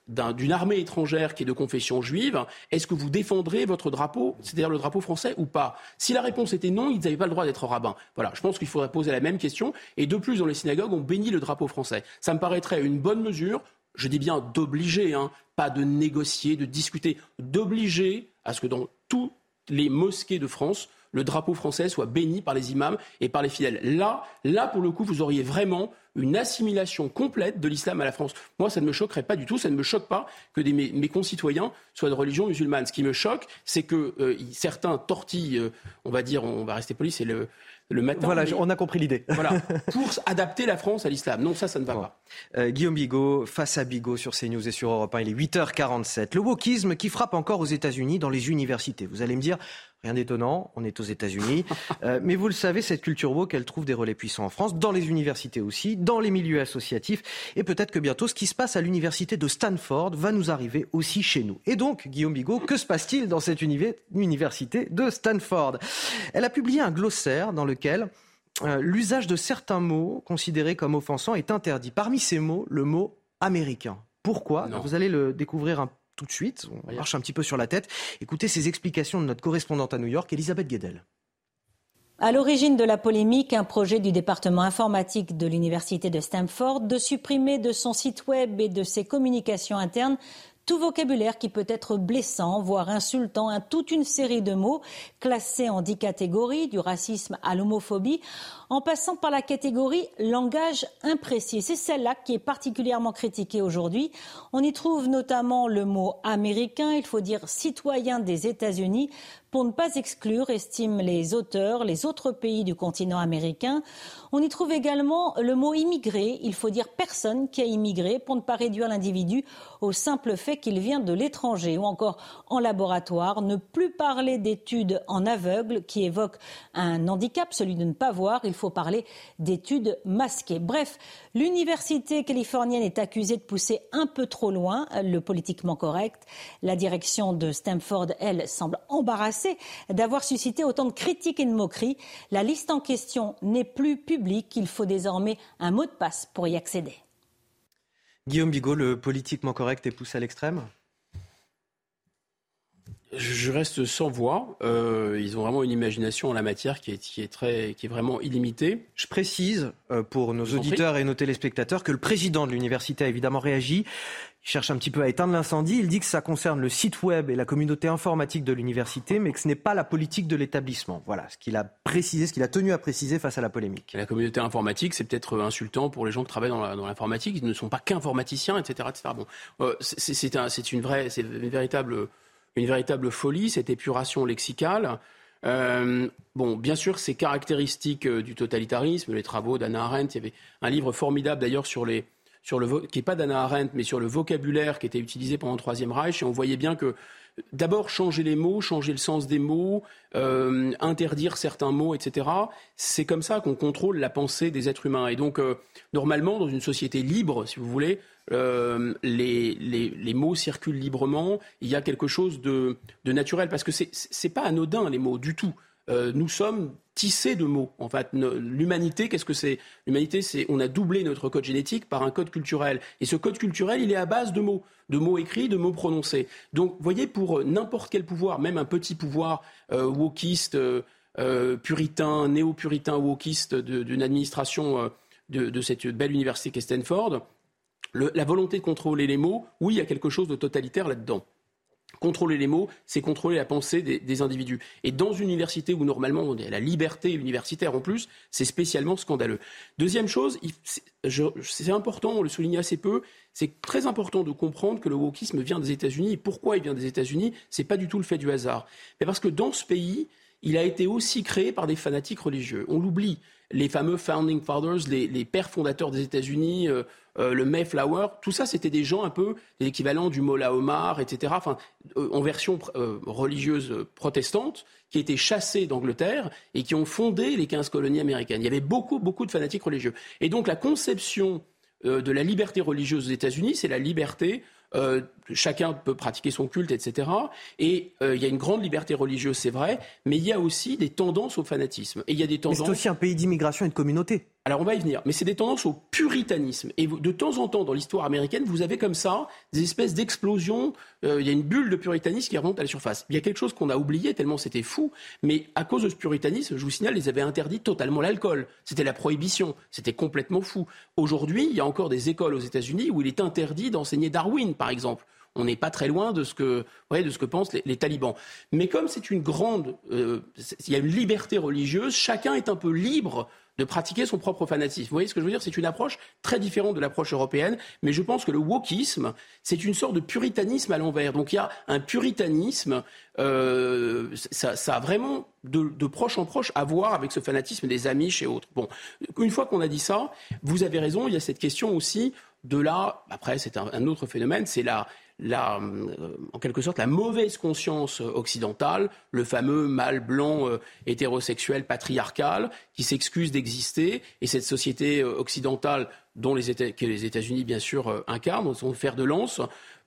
d'une armée étrangère qui est de confession juive, est-ce que vous défendrez votre drapeau, c'est-à-dire le drapeau français ou pas? Si la réponse était non, ils n'avaient pas le droit d'être rabbins. Voilà, je pense qu'il faudrait poser la même question. Et de plus, dans les synagogues, on bénit le drapeau français. Ça me paraîtrait une bonne mesure je dis bien d'obliger, hein, pas de négocier, de discuter, d'obliger à ce que dans toutes les mosquées de France, le drapeau français soit béni par les imams et par les fidèles. Là, là pour le coup, vous auriez vraiment une assimilation complète de l'islam à la France. Moi, ça ne me choquerait pas du tout, ça ne me choque pas que mes, concitoyens soient de religion musulmane. Ce qui me choque, c'est que euh, certains tortillent, euh, on va dire, on va rester poli, c'est le, le matin. Voilà, on a compris l'idée. Voilà, (laughs) pour adapter la France à l'islam. Non, ça, ça ne va pas. Euh, Guillaume Bigot, face à Bigot sur CNews et sur Europe 1, il est 8h47. Le wokisme qui frappe encore aux États-Unis dans les universités. Vous allez me dire, Rien d'étonnant, on est aux États-Unis. (laughs) Euh, mais vous le savez, cette culture woke, elle trouve des relais puissants en France, dans les universités aussi, dans les milieux associatifs. Et peut-être que bientôt, ce qui se passe à l'université de Stanford va nous arriver aussi chez nous. Et donc, Guillaume Bigot, que se passe-t-il dans cette université de Stanford? Elle a publié un glossaire dans lequel euh, l'usage de certains mots considérés comme offensants est interdit. Parmi ces mots, le mot américain. Pourquoi? Vous allez le découvrir un tout de suite. On marche un petit peu sur la tête. Écoutez ces explications de notre correspondante à New York, Elisabeth Guedel. À l'origine de la polémique, un projet du département informatique de l'université de Stanford de supprimer de son site web et de ses communications internes tout vocabulaire qui peut être blessant, voire insultant, hein, toute une série de mots classés en dix catégories, du racisme à l'homophobie, en passant par la catégorie langage imprécis. C'est celle-là qui est particulièrement critiquée aujourd'hui. On y trouve notamment le mot américain, il faut dire citoyen des États-Unis, pour ne pas exclure, estiment les auteurs, les autres pays du continent américain. On y trouve également le mot immigré. Il faut dire personne qui a immigré pour ne pas réduire l'individu au simple fait qu'il vient de l'étranger. Ou encore en laboratoire, ne plus parler d'études en aveugle qui évoquent un handicap, celui de ne pas voir. Faut parler d'études masquées. Bref, l'université californienne est accusée de pousser un peu trop loin le politiquement correct. La direction de Stanford, elle, semble embarrassée d'avoir suscité autant de critiques et de moqueries. La liste en question n'est plus publique. Il faut désormais un mot de passe pour y accéder. Guillaume Bigot, le politiquement correct est poussé à l'extrême? Je reste sans voix. Euh, ils ont vraiment une imagination en la matière qui est, qui est, très, qui est vraiment illimitée. Je précise euh, pour nos auditeurs et nos téléspectateurs que le président de l'université a évidemment réagi cherche un petit peu à éteindre l'incendie. Il dit que ça concerne le site web et la communauté informatique de l'université, mais que ce n'est pas la politique de l'établissement. Voilà ce qu'il a précisé, ce qu'il a tenu à préciser face à la polémique. la communauté informatique, c'est peut-être insultant pour les gens qui travaillent dans l'informatique. Ils ne sont pas qu'informaticiens, etc., etc. Bon, euh, c'est un, une vraie, c'est une véritable, une véritable folie cette épuration lexicale. Euh, bon, bien sûr, c'est caractéristique euh, du totalitarisme. Les travaux d'Anna Arendt, il y avait un livre formidable d'ailleurs sur les sur le qui n'est pas d'Anna Arendt, mais sur le vocabulaire qui était utilisé pendant le Troisième Reich. Et on voyait bien que d'abord changer les mots, changer le sens des mots, euh, interdire certains mots, etc. C'est comme ça qu'on contrôle la pensée des êtres humains. Et donc, euh, normalement, dans une société libre, si vous voulez, euh, les, mots circulent librement. Il y a quelque chose de, de naturel parce que c'est n'est pas anodin les mots du tout. nous sommes tissé de mots. En fait, l'humanité, qu'est-ce que c'est? L'humanité, c'est on a doublé notre code génétique par un code culturel. Et ce code culturel, il est à base de mots, de mots écrits, de mots prononcés. Donc, voyez, pour n'importe quel pouvoir, même un petit pouvoir euh, wokiste, euh, euh, puritain, néo-puritain, wokiste d'une administration de, cette belle université qu'est Stanford, la volonté de contrôler les mots, oui, il y a quelque chose de totalitaire là-dedans. Contrôler les mots, c'est contrôler la pensée des, individus. Et dans une université où normalement on a la liberté universitaire en plus, c'est spécialement scandaleux. Deuxième chose, c'est important, on le souligne assez peu, c'est très important de comprendre que le wokisme vient des États-Unis. Et pourquoi il vient des États-Unis C'est pas du tout le fait du hasard. Mais parce que dans ce pays, il a été aussi créé par des fanatiques religieux. On l'oublie. Les fameux founding fathers, les, pères fondateurs des États-Unis, euh, euh, le Mayflower, tout ça, c'était des gens un peu l'équivalent du Mola Omar, etc. Euh, en version religieuse protestante, qui étaient chassés d'Angleterre et qui ont fondé les 15 colonies américaines. Il y avait beaucoup, beaucoup de fanatiques religieux. Et donc, la conception de la liberté religieuse aux États-Unis, c'est la liberté euh, chacun peut pratiquer son culte, etc. Et euh, il y a une grande liberté religieuse, c'est vrai, mais il y a aussi des tendances au fanatisme. Et il y a des tendances. c'est aussi un pays d'immigration et de communauté. Alors on va y venir, mais c'est des tendances au puritanisme. Et de temps en temps, dans l'histoire américaine, vous avez comme ça des espèces d'explosions. Euh, il y a une bulle de puritanisme qui remonte à la surface. Il y a quelque chose qu'on a oublié tellement c'était fou, mais à cause de ce puritanisme, je vous signale, ils avaient interdit totalement l'alcool. C'était la prohibition. C'était complètement fou. Aujourd'hui, il y a encore des écoles aux États-Unis où il est interdit d'enseigner Darwin, par exemple on n'est pas très loin de ce que, de ce que pensent les, talibans. Mais comme c'est une grande, euh, il y a une liberté religieuse, chacun est un peu libre de pratiquer son propre fanatisme. Vous voyez ce que je veux dire? C'est une approche très différente de l'approche européenne, mais je pense que le wokisme, c'est une sorte de puritanisme à l'envers. Donc il y a un puritanisme, euh, ça, a vraiment de, proche en proche à voir avec ce fanatisme des amis chez autres. Bon, une fois qu'on a dit ça, vous avez raison, il y a cette question aussi de là, après c'est un, autre phénomène, c'est la, la, euh, en quelque sorte la mauvaise conscience occidentale, le fameux mâle blanc euh, hétérosexuel patriarcal qui s'excuse d'exister, et cette société euh, occidentale dont les que les États-Unis bien sûr incarnent, sont fer de lance,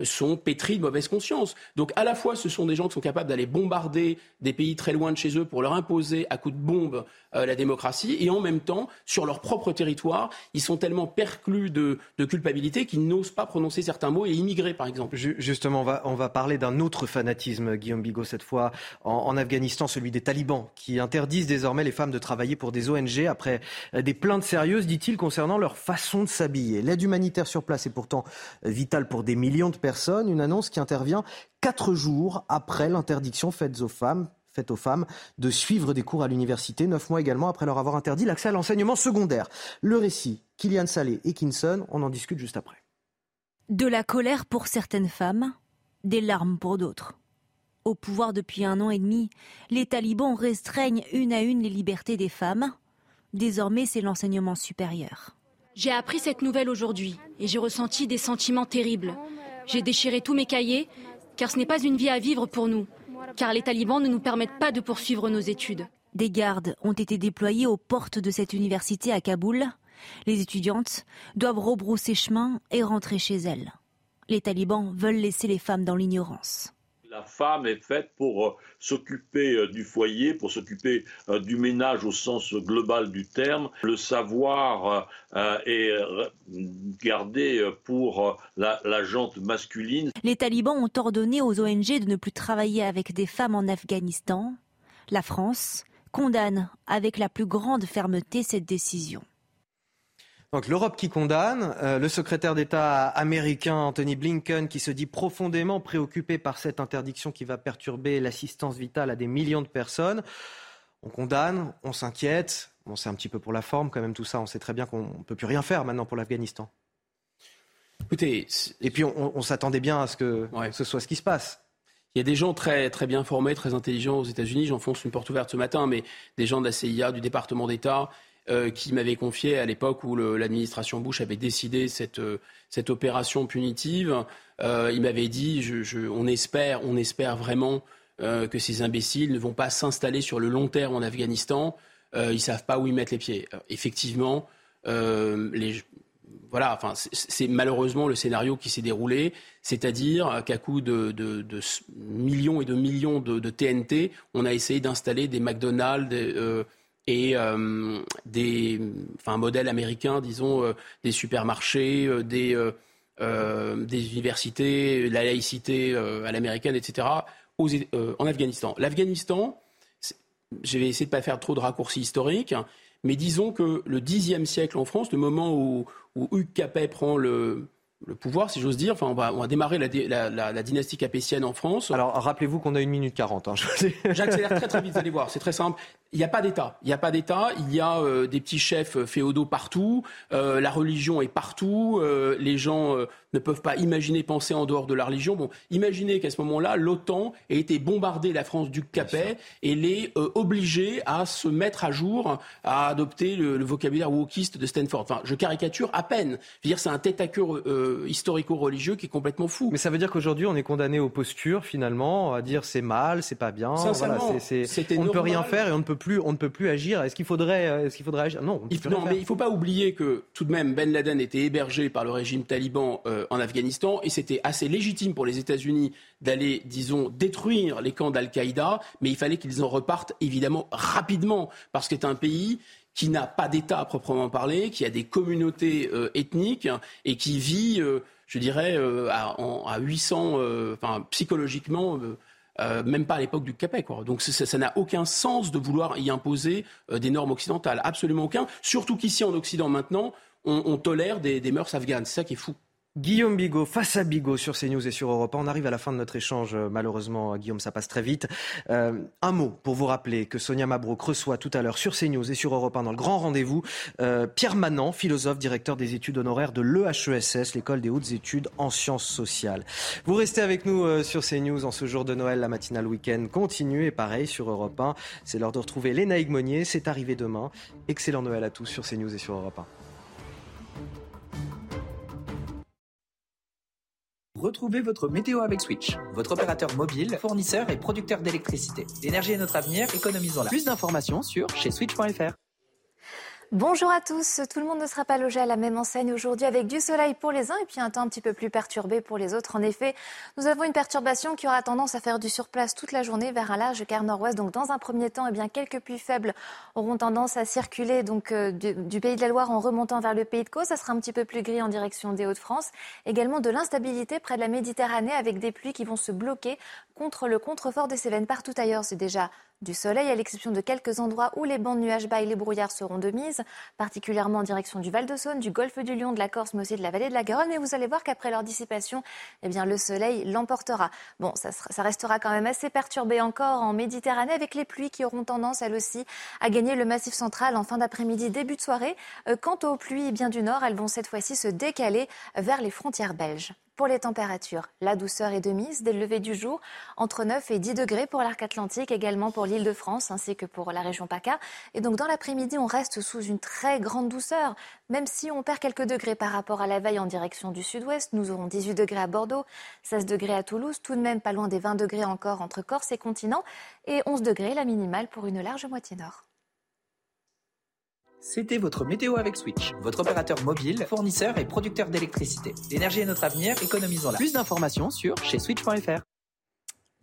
sont pétris de mauvaise conscience. Donc à la fois, ce sont des gens qui sont capables d'aller bombarder des pays très loin de chez eux pour leur imposer à coups de bombe euh, la démocratie, et en même temps, sur leur propre territoire, ils sont tellement perclus de, culpabilité qu'ils n'osent pas prononcer certains mots et immigrer, par exemple. Justement, on va, on va parler d'un autre fanatisme, Guillaume Bigot, cette fois en, Afghanistan, celui des talibans, qui interdisent désormais les femmes de travailler pour des ONG après des plaintes sérieuses, dit-il, concernant leur façon de s'habiller. L'aide humanitaire sur place est pourtant vitale pour des millions de personnes une annonce qui intervient quatre jours après l'interdiction faite aux femmes de suivre des cours à l'université, neuf mois également après leur avoir interdit l'accès à l'enseignement secondaire. Le récit, Kylian Salé et Kinson, on en discute juste après. De la colère pour certaines femmes, des larmes pour d'autres. Au pouvoir depuis un an et demi, les talibans restreignent une à une les libertés des femmes. Désormais, c'est l'enseignement supérieur. J'ai appris cette nouvelle aujourd'hui et j'ai ressenti des sentiments terribles. J'ai déchiré tous mes cahiers, car ce n'est pas une vie à vivre pour nous, car les talibans ne nous permettent pas de poursuivre nos études. Des gardes ont été déployés aux portes de cette université à Kaboul. Les étudiantes doivent rebrousser chemin et rentrer chez elles. Les talibans veulent laisser les femmes dans l'ignorance. La femme est faite pour euh, s'occuper euh, du foyer, pour s'occuper euh, du ménage au sens global du terme. Le savoir est gardé pour la, la jante masculine. Les talibans ont ordonné aux ONG de ne plus travailler avec des femmes en Afghanistan. La France condamne avec la plus grande fermeté cette décision. Donc l'Europe qui condamne, euh, le secrétaire d'État américain Anthony Blinken qui se dit profondément préoccupé par cette interdiction qui va perturber l'assistance vitale à des millions de personnes. On condamne, on s'inquiète. Bon, c'est un petit peu pour la forme quand même tout ça. On sait très bien qu'on ne peut plus rien faire maintenant pour l'Afghanistan. Écoutez, et puis on, s'attendait bien à ce que ce soit ce qui se passe. Il y a des gens très, très bien formés, très intelligents aux États-Unis. J'enfonce une porte ouverte ce matin, mais des gens de la CIA, du département d'État, euh, qui m'avait confié à l'époque où l'administration Bush avait décidé cette, euh, cette opération punitive. Euh, il m'avait dit on, espère, on espère vraiment que ces imbéciles ne vont pas s'installer sur le long terme en Afghanistan. ils ne savent pas où ils mettent les pieds. effectivement, voilà, enfin, c'est malheureusement le scénario qui s'est déroulé, c'est-à-dire qu'à coup de, millions et de millions de, TNT, on a essayé d'installer des McDonald's, et euh, des, enfin, un modèle américain, disons, euh, des supermarchés, euh, des, des universités, la laïcité à l'américaine, etc., en Afghanistan. L'Afghanistan, je vais essayer de ne pas faire trop de raccourcis historiques, mais disons que le Xe siècle en France, le moment où, où Hugues Capet prend le, le pouvoir, si j'ose dire. Enfin, on va, on va démarrer la, la, la, dynastie capétienne en France. Alors, rappelez-vous qu'on a une minute quarante. Hein, (laughs) J'accélère très très vite, vous allez voir. C'est très simple. Il n'y a pas d'État. Il n'y a pas d'État. Il y a euh, des petits chefs féodaux partout. Euh, la religion est partout. Euh, les gens ne peuvent pas imaginer penser en dehors de la religion. Bon, imaginez qu'à ce moment-là, l'OTAN ait été bombardée la France du Capet et l'ait obligée à se mettre à jour, à adopter le, vocabulaire wokiste de Stanford. Enfin, je caricature à peine. Je veux dire, c'est un tête à queue historico-religieux qui est complètement fou. Mais ça veut dire qu'aujourd'hui, on est condamné aux postures, finalement, à dire c'est mal, c'est pas bien. Voilà, on ne peut rien faire et on ne peut plus, on ne peut plus agir. Est-ce qu'il faudrait, euh, est-ce qu'il faudrait agir? Non, il, non mais il ne faut pas oublier que tout de même Ben Laden était hébergé par le régime taliban euh, en Afghanistan et c'était assez légitime pour les États-Unis d'aller, disons, détruire les camps d'Al-Qaïda, mais il fallait qu'ils en repartent évidemment rapidement parce que c'est un pays qui n'a pas d'État à proprement parler, qui a des communautés euh, ethniques et qui vit, euh, je dirais, euh, à, à, 800, enfin, psychologiquement, même pas à l'époque du Capet. Quoi. Donc ça n'a aucun sens de vouloir y imposer des normes occidentales, absolument aucun. Surtout qu'ici en Occident maintenant, on, tolère des mœurs afghanes. C'est ça qui est fou. Guillaume Bigot, face à Bigot sur CNews et sur Europe On arrive à la fin de notre échange. Euh, malheureusement, Guillaume, ça passe très vite. Euh, un mot pour vous rappeler que Sonia Mabrouk reçoit tout à l'heure sur CNews et sur Europe 1 dans le grand rendez-vous euh, Pierre Manant, philosophe, directeur des études honoraires de l'EHESS, l'école des hautes études en sciences sociales. Vous restez avec nous euh, sur CNews en ce jour de Noël. La matinale week-end continue et pareil sur Europe 1. C'est l'heure de retrouver Léna Monnier. C'est arrivé demain. Excellent Noël à tous sur CNews et sur Europe 1. Retrouvez votre météo avec Switch, votre opérateur mobile, fournisseur et producteur d'électricité. L'énergie est notre avenir, économisons-la. Plus d'informations sur chez switch.fr. Bonjour à tous. Tout le monde ne sera pas logé à la même enseigne aujourd'hui avec du soleil pour les uns et puis un temps un petit peu plus perturbé pour les autres. En effet, nous avons une perturbation qui aura tendance à faire du surplace toute la journée vers un large quart nord-ouest. Donc, dans un premier temps, eh bien, quelques pluies faibles auront tendance à circuler donc, euh, du, pays de la Loire en remontant vers le pays de Caux. Ça sera un petit peu plus gris en direction des Hauts-de-France. Également de l'instabilité près de la Méditerranée avec des pluies qui vont se bloquer contre le contrefort des Cévennes. Partout ailleurs, c'est déjà du soleil, à l'exception de quelques endroits où les bancs de nuages bas et les brouillards seront de mise, particulièrement en direction du Val-de-Saône, du golfe du Lion, de la Corse, mais aussi de la vallée de la Garonne. Mais vous allez voir qu'après leur dissipation, eh bien, le soleil l'emportera. Bon, ça, restera quand même assez perturbé encore en Méditerranée, avec les pluies qui auront tendance, elles aussi, à gagner le massif central en fin d'après-midi, début de soirée. Euh, quant aux pluies bien du nord, elles vont cette fois-ci se décaler vers les frontières belges. Pour les températures, la douceur est de mise dès le lever du jour, entre 9 et 10 degrés pour l'arc atlantique, également pour l'île de France ainsi que pour la région PACA. Et donc dans l'après-midi, on reste sous une très grande douceur, même si on perd quelques degrés par rapport à la veille en direction du sud-ouest. Nous aurons 18 degrés à Bordeaux, 16 degrés à Toulouse, tout de même pas loin des 20 degrés encore entre Corse et continent, et 11 degrés la minimale pour une large moitié nord. C'était votre météo avec Switch, votre opérateur mobile, fournisseur et producteur d'électricité. L'énergie est notre avenir, économisons-la. Plus d'informations sur chez switch.fr.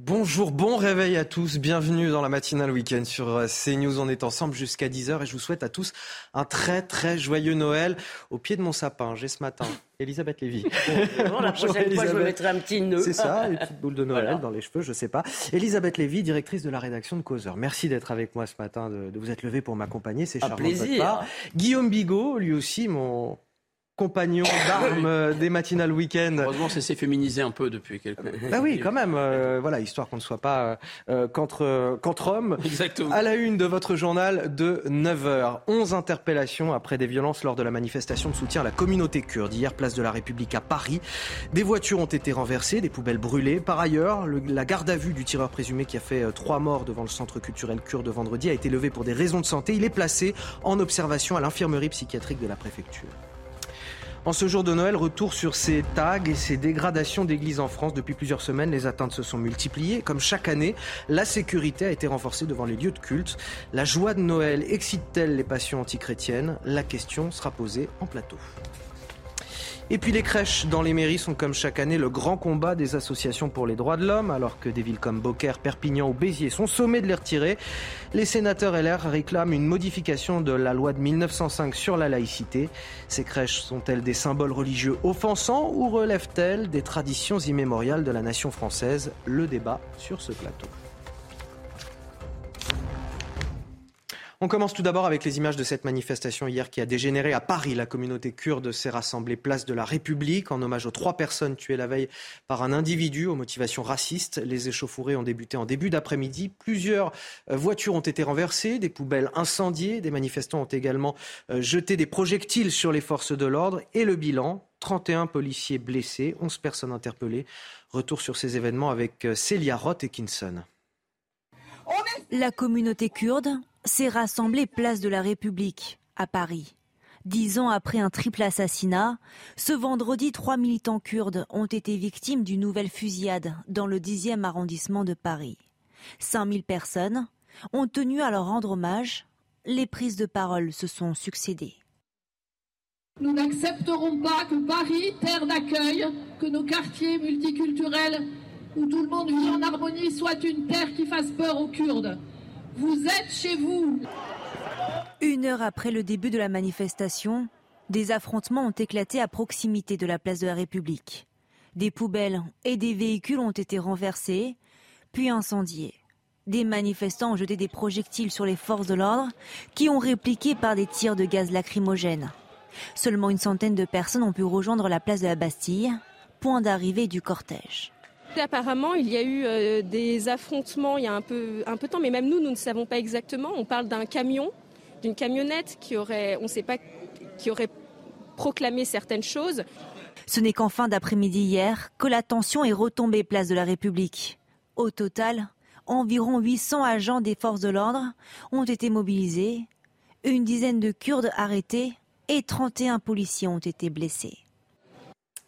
Bonjour, bon réveil à tous, bienvenue dans la matinale week-end sur euh, CNews. On est ensemble jusqu'à 10h et je vous souhaite à tous un très très joyeux Noël. Au pied de mon sapin, j'ai ce matin (laughs) Elisabeth Lévy. Bon, la prochaine fois, je me mettrai un petit nœud. C'est ça, une petite boule de Noël dans les cheveux, je sais pas. Elisabeth Lévy, directrice de la rédaction de Causeur. Merci d'être avec moi ce matin, de, vous être levé pour m'accompagner, c'est charmant. plaisir. Guillaume Bigot, lui aussi, mon compagnon d'armes euh, des matinales week-end. Heureusement, ça s'est féminisé un peu depuis quelques Bah oui, quand même. Euh, voilà, histoire qu'on ne soit pas euh, qu'entre qu'entre hommes. Exactement. À la une de votre journal de 9h, 11 interpellations après des violences lors de la manifestation de soutien à la communauté kurde hier place de la République à Paris. Des voitures ont été renversées, des poubelles brûlées. Par ailleurs, la garde à vue du tireur présumé qui a fait trois morts devant le centre culturel kurde vendredi a été levée pour des raisons de santé. Il est placé en observation à l'infirmerie psychiatrique de la préfecture. En ce jour de Noël, retour sur ces tags et ces dégradations d'églises en France. Depuis plusieurs semaines, les atteintes se sont multipliées. Comme chaque année, la sécurité a été renforcée devant les lieux de culte. La joie de Noël excite-t-elle les passions antichrétiennes? La question sera posée en plateau. Et puis les crèches dans les mairies sont comme chaque année le grand combat des associations pour les droits de l'homme, alors que des villes comme Beaucaire, Perpignan ou Béziers sont sommées de les retirer. Les sénateurs LR réclament une modification de la loi de 1905 sur la laïcité. Ces crèches sont-elles des symboles religieux offensants ou relèvent-elles des traditions immémoriales de la nation française? Le débat sur ce plateau. On commence tout d'abord avec les images de cette manifestation hier qui a dégénéré à Paris. La communauté kurde s'est rassemblée place de la République en hommage aux trois personnes tuées la veille par un individu aux motivations racistes. Les échauffourées ont débuté en début d'après-midi. Plusieurs euh, voitures ont été renversées, des poubelles incendiées. Des manifestants ont également euh, jeté des projectiles sur les forces de l'ordre. Et le bilan 31 policiers blessés, 11 personnes interpellées. Retour sur ces événements avec euh, Célia Roth et Kinson. La communauté kurde s'est rassemblée place de la République à Paris. Dix ans après un triple assassinat, ce vendredi, trois militants kurdes ont été victimes d'une nouvelle fusillade dans le 10e arrondissement de Paris. 5000 personnes ont tenu à leur rendre hommage. Les prises de parole se sont succédées. Nous n'accepterons pas que Paris, terre d'accueil, que nos quartiers multiculturels où tout le monde vit en harmonie soit une terre qui fasse peur aux Kurdes. Vous êtes chez vous. Une heure après le début de la manifestation, des affrontements ont éclaté à proximité de la place de la République. Des poubelles et des véhicules ont été renversés, puis incendiés. Des manifestants ont jeté des projectiles sur les forces de l'ordre qui ont répliqué par des tirs de gaz lacrymogène. Seulement une centaine de personnes ont pu rejoindre la place de la Bastille, point d'arrivée du cortège. Apparemment, il y a eu euh, des affrontements il y a un peu, un peu de temps, mais même nous, nous ne savons pas exactement. On parle d'un camion, d'une camionnette qui aurait, qui aurait proclamé certaines choses. Ce n'est qu'en fin d'après-midi hier que la tension est retombée place de la République. Au total, environ 800 agents des forces de l'ordre ont été mobilisés, une dizaine de Kurdes arrêtés et 31 policiers ont été blessés.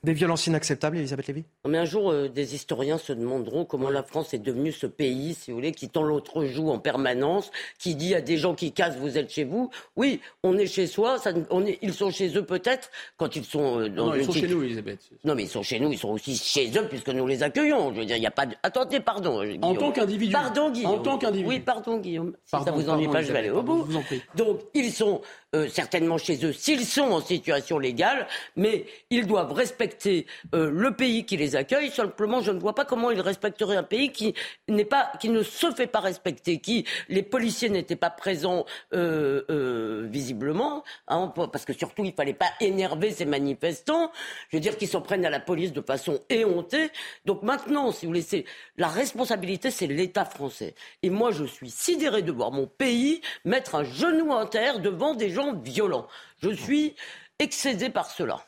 Des violences inacceptables, Elisabeth Lévy? Mais un jour, euh, des historiens se demanderont comment la France est devenue ce pays, si vous voulez, qui tend l'autre joue en permanence, qui dit à des gens qui cassent, vous êtes chez vous. Oui, on est chez soi, ça, on est, ils sont chez eux peut-être quand ils sont euh, dans Non, une ils sont petite- chez nous, Elisabeth. Non, mais ils sont chez nous, ils sont aussi chez eux puisque nous les accueillons. Je veux dire, il n'y a pas de... Attendez, pardon. Guillaume. En tant qu'individu. Pardon, Guillaume. En tant qu'individu. Oui, pardon, Guillaume. Si Pardon, ça vous ennuie pas, je vais aller au bout. je vous en prie. Donc, ils sont euh, certainement chez eux s'ils sont en situation légale, mais ils doivent respecter euh, le pays qui les accueille. Simplement, je ne vois pas comment ils respecteraient un pays qui n'est pas, qui ne se fait pas respecter, qui les policiers n'étaient pas présents euh, visiblement, hein, parce que surtout il fallait pas énerver ces manifestants. Je veux dire qu'ils s'en prennent à la police de façon éhontée. Donc maintenant, si vous laissez, la responsabilité c'est l'État français. Et moi, je suis sidéré de voir mon pays mettre un genou en terre devant des gens violents. Je suis excédé par cela.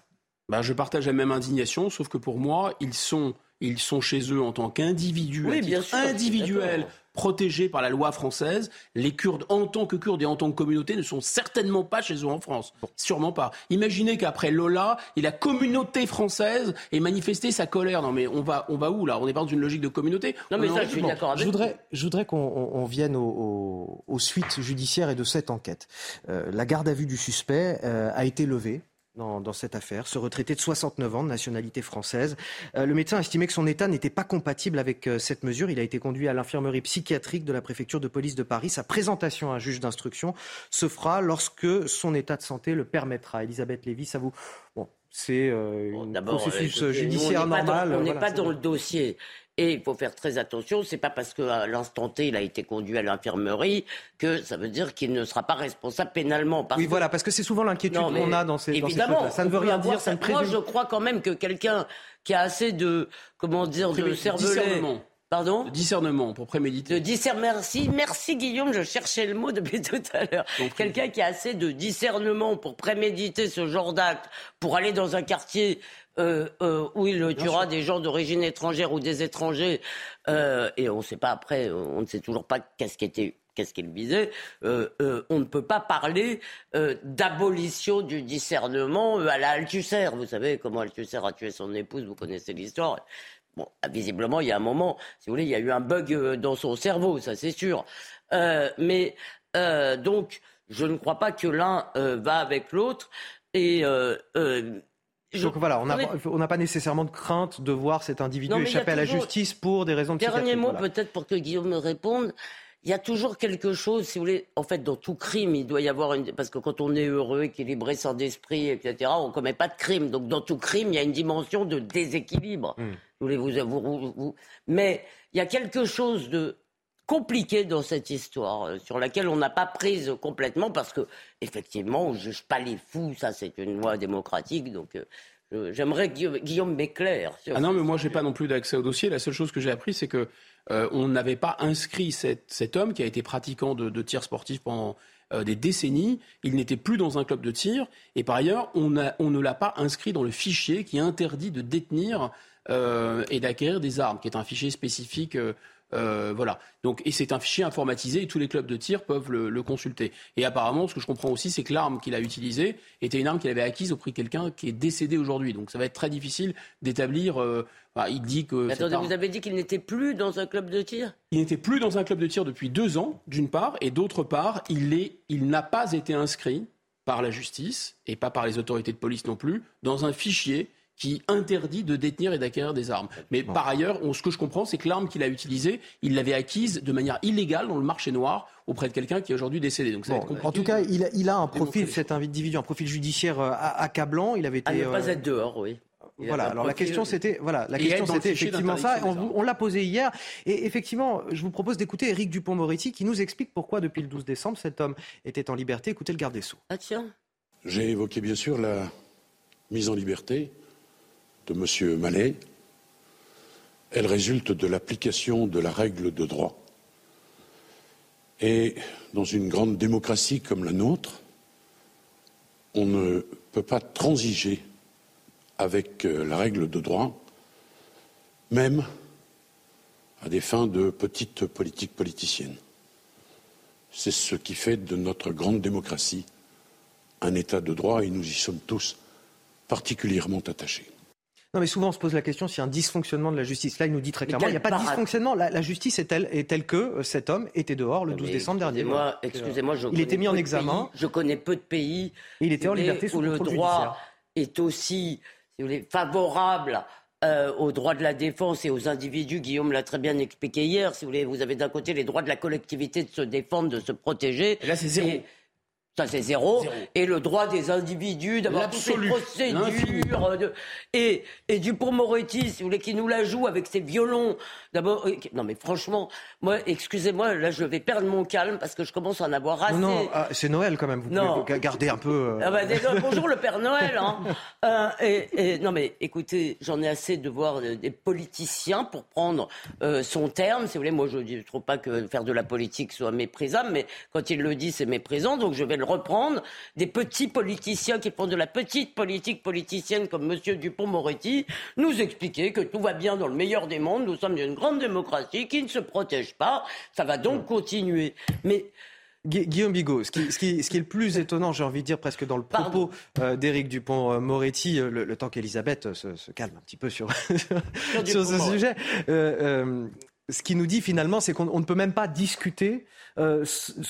Bah, je partage la même indignation, sauf que pour moi, ils sont, ils sont chez eux en tant qu'individus, Oui, individuel. Protégés par la loi française. Les Kurdes, en tant que Kurdes et en tant que communauté, ne sont certainement pas chez eux en France. Sûrement pas. Imaginez qu'après Lola, et la communauté française ait manifesté sa colère. Non mais on va, on va où là? On n'est pas dans une logique de communauté Non, mais ça, en- je suis d'accord avec Je voudrais, je voudrais qu'on on- on vienne aux, aux- aux suites judiciaires et de cette enquête. Euh, la garde à vue du suspect euh, a été levée. Dans, dans cette affaire, ce retraité de 69 ans de nationalité française. Euh, le médecin a estimé que son état n'était pas compatible avec euh, cette mesure. Il a été conduit à l'infirmerie psychiatrique de la préfecture de police de Paris. Sa présentation à un juge d'instruction se fera lorsque son état de santé le permettra. Elisabeth Lévy, ça vous... Bon, c'est euh, un D'abord, processus euh, judiciaire nous, on n'est pas normal. on n'est pas dans le dossier. Et il faut faire très attention. C'est pas parce qu'à l'instant T, il a été conduit à l'infirmerie que ça veut dire qu'il ne sera pas responsable pénalement. Parce Oui, que- voilà, parce que c'est souvent l'inquiétude qu'on a dans ces, dans ces évidemment. Ça ne veut rien dire, ça ne Moi, je crois quand même que quelqu'un qui a assez de, comment dire, de cervelet. Discernement. Pardon De discernement pour préméditer. de discer- merci, merci Guillaume, je cherchais le mot depuis (laughs) tout à l'heure. Quelqu'un qui a assez de discernement pour préméditer ce genre d'acte, pour aller dans un quartier euh, euh, où il tuera des gens d'origine étrangère ou des étrangers, euh, et on ne sait pas après, on ne sait toujours pas qu'est-ce qui était qu'est-ce qu'il visait, euh, euh, on ne peut pas parler euh, d'abolition du discernement à la Althusser. Vous savez comment Althusser a tué son épouse, vous connaissez l'histoire. Bon, visiblement, il y a un moment, si vous voulez, il y a eu un bug euh, dans son cerveau, ça c'est sûr. Euh, mais euh, donc, je ne crois pas que l'un euh, va avec l'autre. Et je- Donc voilà, on n'a pas nécessairement de crainte de voir cet individu Non, échapper à la justice pour des raisons Dernier psychiatriques. mot, voilà. peut-être pour que Guillaume me réponde. Il y a toujours quelque chose, si vous voulez, en fait, dans tout crime, il doit y avoir une. Parce que quand on est heureux, équilibré, sans d'esprit, etc., on ne commet pas de crime. Donc, dans tout crime, il y a une dimension de déséquilibre. Je voulais vous, vous, vous- vous- Mais il y a quelque chose de compliqué dans cette histoire, euh, sur laquelle on n'a pas prise complètement, parce que, effectivement, on ne juge pas les fous, ça, c'est une loi démocratique. Donc, euh, je- j'aimerais que Guillaume, Guillaume m'éclaire. Ah non, mais moi, j'ai pas non plus d'accès au dossier. La seule chose que j'ai appris, c'est que euh, on n'avait pas inscrit cet, homme qui a été pratiquant de, tir sportif pendant euh, des décennies. Il n'était plus dans un club de tir. Et par ailleurs, on ne l'a pas inscrit dans le fichier qui interdit de détenir euh, et d'acquérir des armes, qui est un fichier spécifique. Euh, voilà. Donc, et c'est un fichier informatisé et tous les clubs de tir peuvent le, le consulter. Et apparemment, ce que je comprends aussi, c'est que l'arme qu'il a utilisée était une arme qu'il avait acquise auprès de quelqu'un qui est décédé aujourd'hui. Donc, ça va être très difficile d'établir. euh, bah, il dit que. Mais Attendez, arme- vous avez dit qu'il n'était plus dans un club de tir? Il n'était plus dans un club de tir depuis deux ans, d'une part, et d'autre part, il est- il n'a pas été inscrit par la justice et pas par les autorités de police non plus dans un fichier qui interdit de détenir et d'acquérir des armes. Mais par ailleurs, ce que je comprends, c'est que l'arme qu'il a utilisée, il l'avait acquise de manière illégale dans le marché noir auprès de quelqu'un qui est aujourd'hui décédé. Donc en tout cas, il a, un profil, cet individu, un profil judiciaire euh, accablant. Il avait été. À ne pas être dehors, oui. voilà. Alors la question c'était voilà, la question c'était effectivement ça. On, on l'a posé hier et effectivement, je vous propose d'écouter Éric Dupont-Moretti qui nous explique pourquoi depuis le 12 décembre cet homme était en liberté. Écoutez le garde des sceaux. Ah tiens. J'ai évoqué bien sûr la mise en liberté de M. Mallet. Elle résulte de l'application de la règle de droit. Et dans une grande démocratie comme la nôtre, on ne peut pas transiger avec euh, la règle de droit, même à des fins de petite politique politicienne. C'est ce qui fait de notre grande démocratie un État de droit et nous y sommes tous particulièrement attachés. Non, mais souvent on se pose la question s'il y a un dysfonctionnement de la justice. Là, il nous dit très clairement, il n'y a pas de dysfonctionnement. La, justice est telle, est telle que euh, cet homme était dehors le 12 décembre dernier. Moi, excusez-moi, je il était mis en examen. je connais peu de pays. il était en liberté sous où le droit est aussi, si vous voulez, favorable euh, aux droits de la défense et aux individus. Guillaume l'a très bien expliqué hier. Si vous voulez, vous avez d'un côté les droits de la collectivité de se défendre, de se protéger. Et là, c'est zéro. Ça, c'est zéro. Et le droit des individus d'avoir toutes ces procédures. De... Et, et Dupont-Moretti, si vous voulez, qui nous la joue avec ses violons. D'abord, euh, non mais franchement, moi, excusez-moi, là, je vais perdre mon calme parce que je commence à en avoir assez. Non, ah, c'est Noël quand même. Vous non. pouvez garder un peu. Euh, ah bah, (laughs) bonjour le Père Noël. Hein. euh, et, non mais écoutez, j'en ai assez de voir des politiciens pour prendre euh, son terme. Si vous voulez, moi, je ne trouve pas que faire de la politique soit méprisable, mais quand il le dit, c'est méprisant. Donc je vais reprendre, des petits politiciens qui font de la petite politique politicienne comme M. Dupont-Moretti, nous expliquer que tout va bien dans le meilleur des mondes, nous sommes une grande démocratie qui ne se protège pas, ça va donc continuer. Mais Guillaume Bigot, ce qui, est le plus étonnant, j'ai envie de dire presque dans le propos euh, d'Éric Dupont-Moretti, euh, le, temps qu'Elisabeth se, calme un petit peu sur, (laughs) sur ce sujet, euh, ce qui nous dit finalement, c'est qu'on ne peut même pas discuter euh,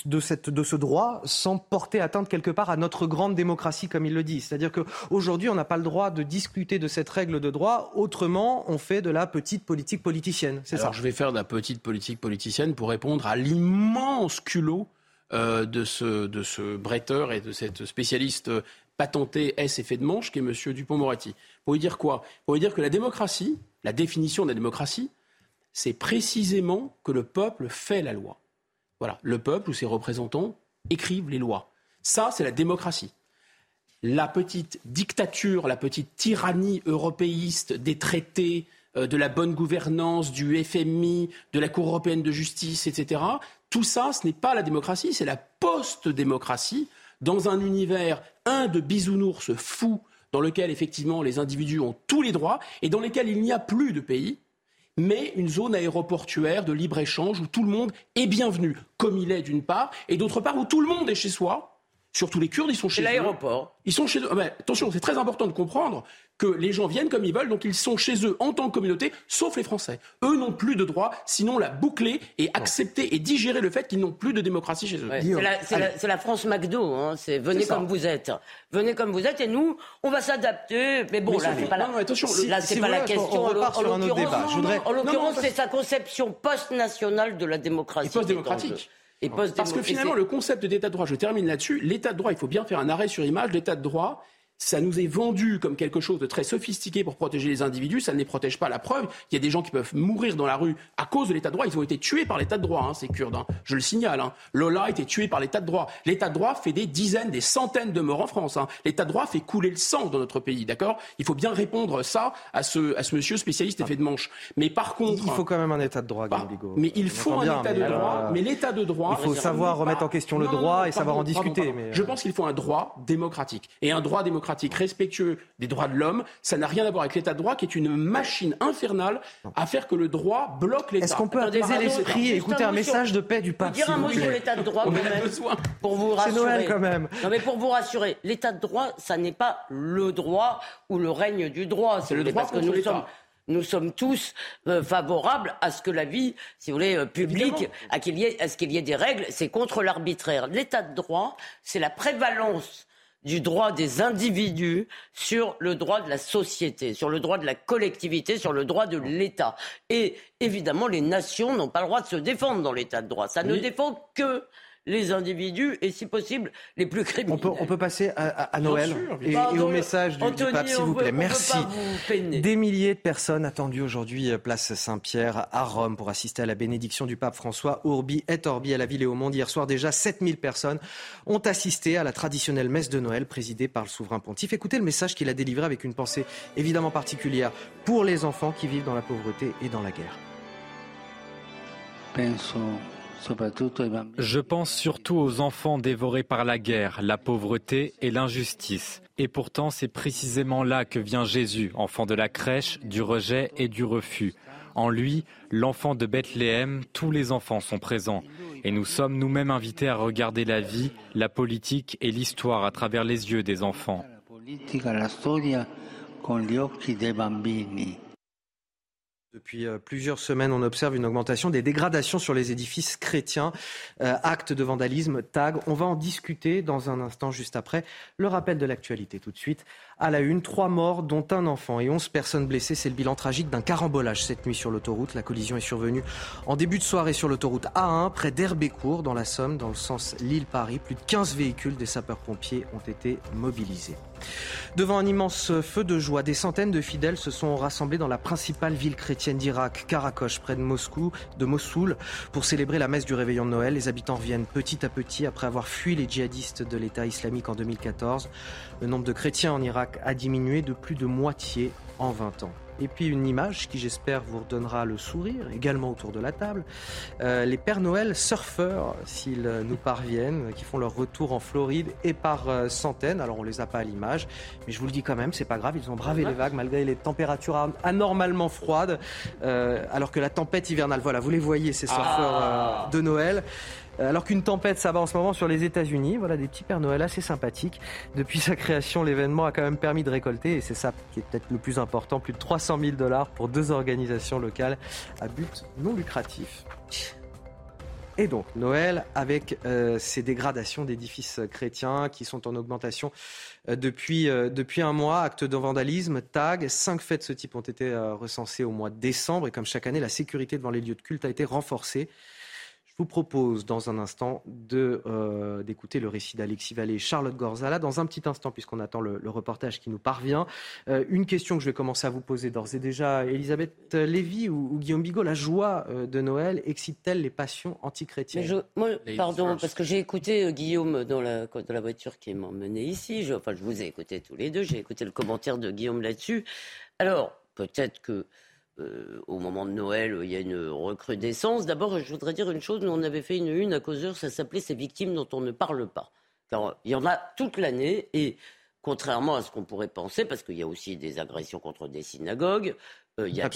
de, cette, de ce droit sans porter atteinte quelque part à notre grande démocratie, comme il le dit. C'est-à-dire qu'aujourd'hui, on n'a pas le droit de discuter de cette règle de droit. Autrement, on fait de la petite politique politicienne. C'est ça. je vais faire de la petite politique politicienne pour répondre à l'immense culot euh, de, ce, de ce bretteur et de cette spécialiste patenté S effet de manche qui est M. Dupont-Moretti. Pour lui dire quoi? Pour lui dire que la démocratie, la définition de la démocratie, c'est précisément que le peuple fait la loi. Voilà, le peuple ou ses représentants écrivent les lois. Ça, c'est la démocratie. La petite dictature, la petite tyrannie européiste des traités, euh, de la bonne gouvernance, du FMI, de la Cour européenne de justice, etc. Tout ça, ce n'est pas la démocratie, c'est la post-démocratie dans un univers, un de bisounours fou, dans lequel effectivement les individus ont tous les droits et dans lequel il n'y a plus de pays mais une zone aéroportuaire de libre-échange où tout le monde est bienvenu, comme il est d'une part, et d'autre part où tout le monde est chez soi. Surtout les Kurdes, ils sont chez eux. l'aéroport. Ils sont chez eux. Ah, attention, c'est très important de comprendre que les gens viennent comme ils veulent, donc ils sont chez eux en tant que communauté, sauf les Français. Eux n'ont plus de droit, sinon la boucler et accepter et digérer le fait qu'ils n'ont plus de démocratie chez eux. c'est, la, France McDo, hein. c'est venez comme vous êtes. Venez comme vous êtes et nous, on va s'adapter. Mais bon, là, c'est pas, la... attention, là, c'est pas la question. On repart sur un autre débat. En l'occurrence, c'est sa conception post-nationale de la démocratie. Et post-démocratique. Parce que finalement, le concept d'état de droit, je termine là-dessus, l'état de droit, il faut bien faire un arrêt sur image, l'état de droit, ça nous est vendu comme quelque chose de très sophistiqué pour protéger les individus, ça ne les protège pas. La preuve, il y a des gens qui peuvent mourir dans la rue à cause de l'état de droit. Ils ont été tués par l'état de droit, hein, ces Kurdes. Hein. Je le signale. Hein. Lola a été tué par l'état de droit. L'état de droit fait des dizaines, des centaines de morts en France. Hein. L'état de droit fait couler le sang dans notre pays, d'accord? Il faut bien répondre ça à ce, à ce monsieur spécialiste effet de manche. Mais par contre... Il faut quand même un état de droit, bah, Mais il faut un état de droit. Mais l'état de droit... Il faut savoir remettre en question le droit et savoir en discuter. Mais... Je pense qu'il faut un droit démocratique. Et un droit démocratique respectueux des droits de l'homme. Ça n'a rien à voir avec l'état de droit qui est une machine infernale à faire que le droit bloque l'État. Est-ce qu'on peut apaiser l'esprit et écouter un message de paix du pape Dire un mot sur l'état de droit quand même. Pour vous rassurer. Noël quand même. Non mais pour vous rassurer, l'état de droit, ça n'est pas le droit ou le règne du droit. C'est le droit parce que nous sommes nous sommes tous euh, favorables à ce que la vie, si vous voulez, euh, publique, à, qu'il y ait, à ce qu'il y ait des règles. C'est contre l'arbitraire. L'état de droit, c'est la prévalence du droit des individus sur le droit de la société, sur le droit de la collectivité, sur le droit de l'État. Et évidemment, les nations n'ont pas le droit de se défendre dans l'État de droit. Ça ne défend que les individus et, si possible, les plus criminels. On peut, on peut passer à, Noël et, au message du, pape, s'il vous plaît. Merci. Des milliers de personnes attendues aujourd'hui, euh, place Saint-Pierre à Rome, pour assister à la bénédiction du pape François Urbi et Orbi à la ville et au monde. Hier soir, déjà 7000 personnes ont assisté à la traditionnelle messe de Noël présidée par le souverain pontife. Écoutez le message qu'il a délivré avec une pensée évidemment particulière pour les enfants qui vivent dans la pauvreté et dans la guerre. Je pense surtout aux enfants dévorés par la guerre, la pauvreté et l'injustice. Et pourtant, c'est précisément là que vient Jésus, enfant de la crèche, du rejet et du refus. En lui, l'enfant de Bethléem, tous les enfants sont présents. Et nous sommes nous-mêmes invités à regarder la vie, la politique et l'histoire à travers les yeux des enfants. Depuis euh, plusieurs semaines, on observe une augmentation des dégradations sur les édifices chrétiens, euh, actes de vandalisme, tags. On va en discuter dans un instant juste après. Le rappel de l'actualité tout de suite. À la une, trois morts, dont un enfant et onze personnes blessées. C'est le bilan tragique d'un carambolage cette nuit sur l'autoroute. La collision est survenue en début de soirée sur l'autoroute A1, près d'Herbécourt, dans la Somme, dans le sens Lille-Paris. Plus de 15 véhicules des sapeurs-pompiers ont été mobilisés. Devant un immense feu de joie, des centaines de fidèles se sont rassemblés dans la principale ville chrétienne d'Irak, Karakosh, près de Moscou, de Mossoul, pour célébrer la messe du réveillon de Noël. Les habitants reviennent petit à petit après avoir fui les djihadistes de l'État islamique en 2014. Le nombre de chrétiens en Irak a diminué de plus de moitié en 20 ans. Et puis une image qui j'espère vous redonnera le sourire également autour de la table. Euh, les Pères Noël surfeurs, s'ils nous parviennent, qui font leur retour en Floride et par euh, centaines. Alors on les a pas à l'image, mais je vous le dis quand même, c'est pas grave. Ils ont bravé les vagues malgré les températures anormalement froides, euh, alors que la tempête hivernale. Voilà, vous les voyez ces surfeurs ah. de Noël. Euh, alors qu'une tempête s'abat en ce moment sur les États-Unis, voilà des petits Pères Noël assez sympathiques. Depuis sa création, l'événement a quand même permis de récolter, et c'est ça qui est peut-être le plus important, plus de 300 000 dollars pour deux organisations locales à but non lucratif. Et donc Noël avec euh, ces dégradations d'édifices chrétiens qui sont en augmentation euh, depuis, depuis un mois, actes de vandalisme, tags, cinq faits de ce type ont été recensés au mois de décembre et comme chaque année, la sécurité devant les lieux de culte a été renforcée. Je vous propose dans un instant euh, d'écouter le récit d'Alexis Vallée et Charlotte Gorzala. Dans un petit instant, puisqu'on attend le, reportage qui nous parvient, euh, une question que je vais commencer à vous poser d'ores et déjà. Elisabeth Lévy ou, Guillaume Bigot, la joie euh, de Noël excite-t-elle les passions antichrétiennes? Moi, pardon, parce que j'ai écouté Guillaume dans la, dans la voiture qui m'a emmené ici. Je, enfin, je vous ai écouté tous les deux. J'ai écouté le commentaire de Guillaume là-dessus. Alors, peut-être que euh, au moment de Noël, il y a une recrudescence. D'abord, je voudrais dire une chose, nous on avait fait une une à causeur, ça s'appelait Ces victimes dont on ne parle pas. Car il y en a toute l'année et contrairement à ce qu'on pourrait penser, parce qu'il y a aussi des agressions contre des synagogues, euh, il, y a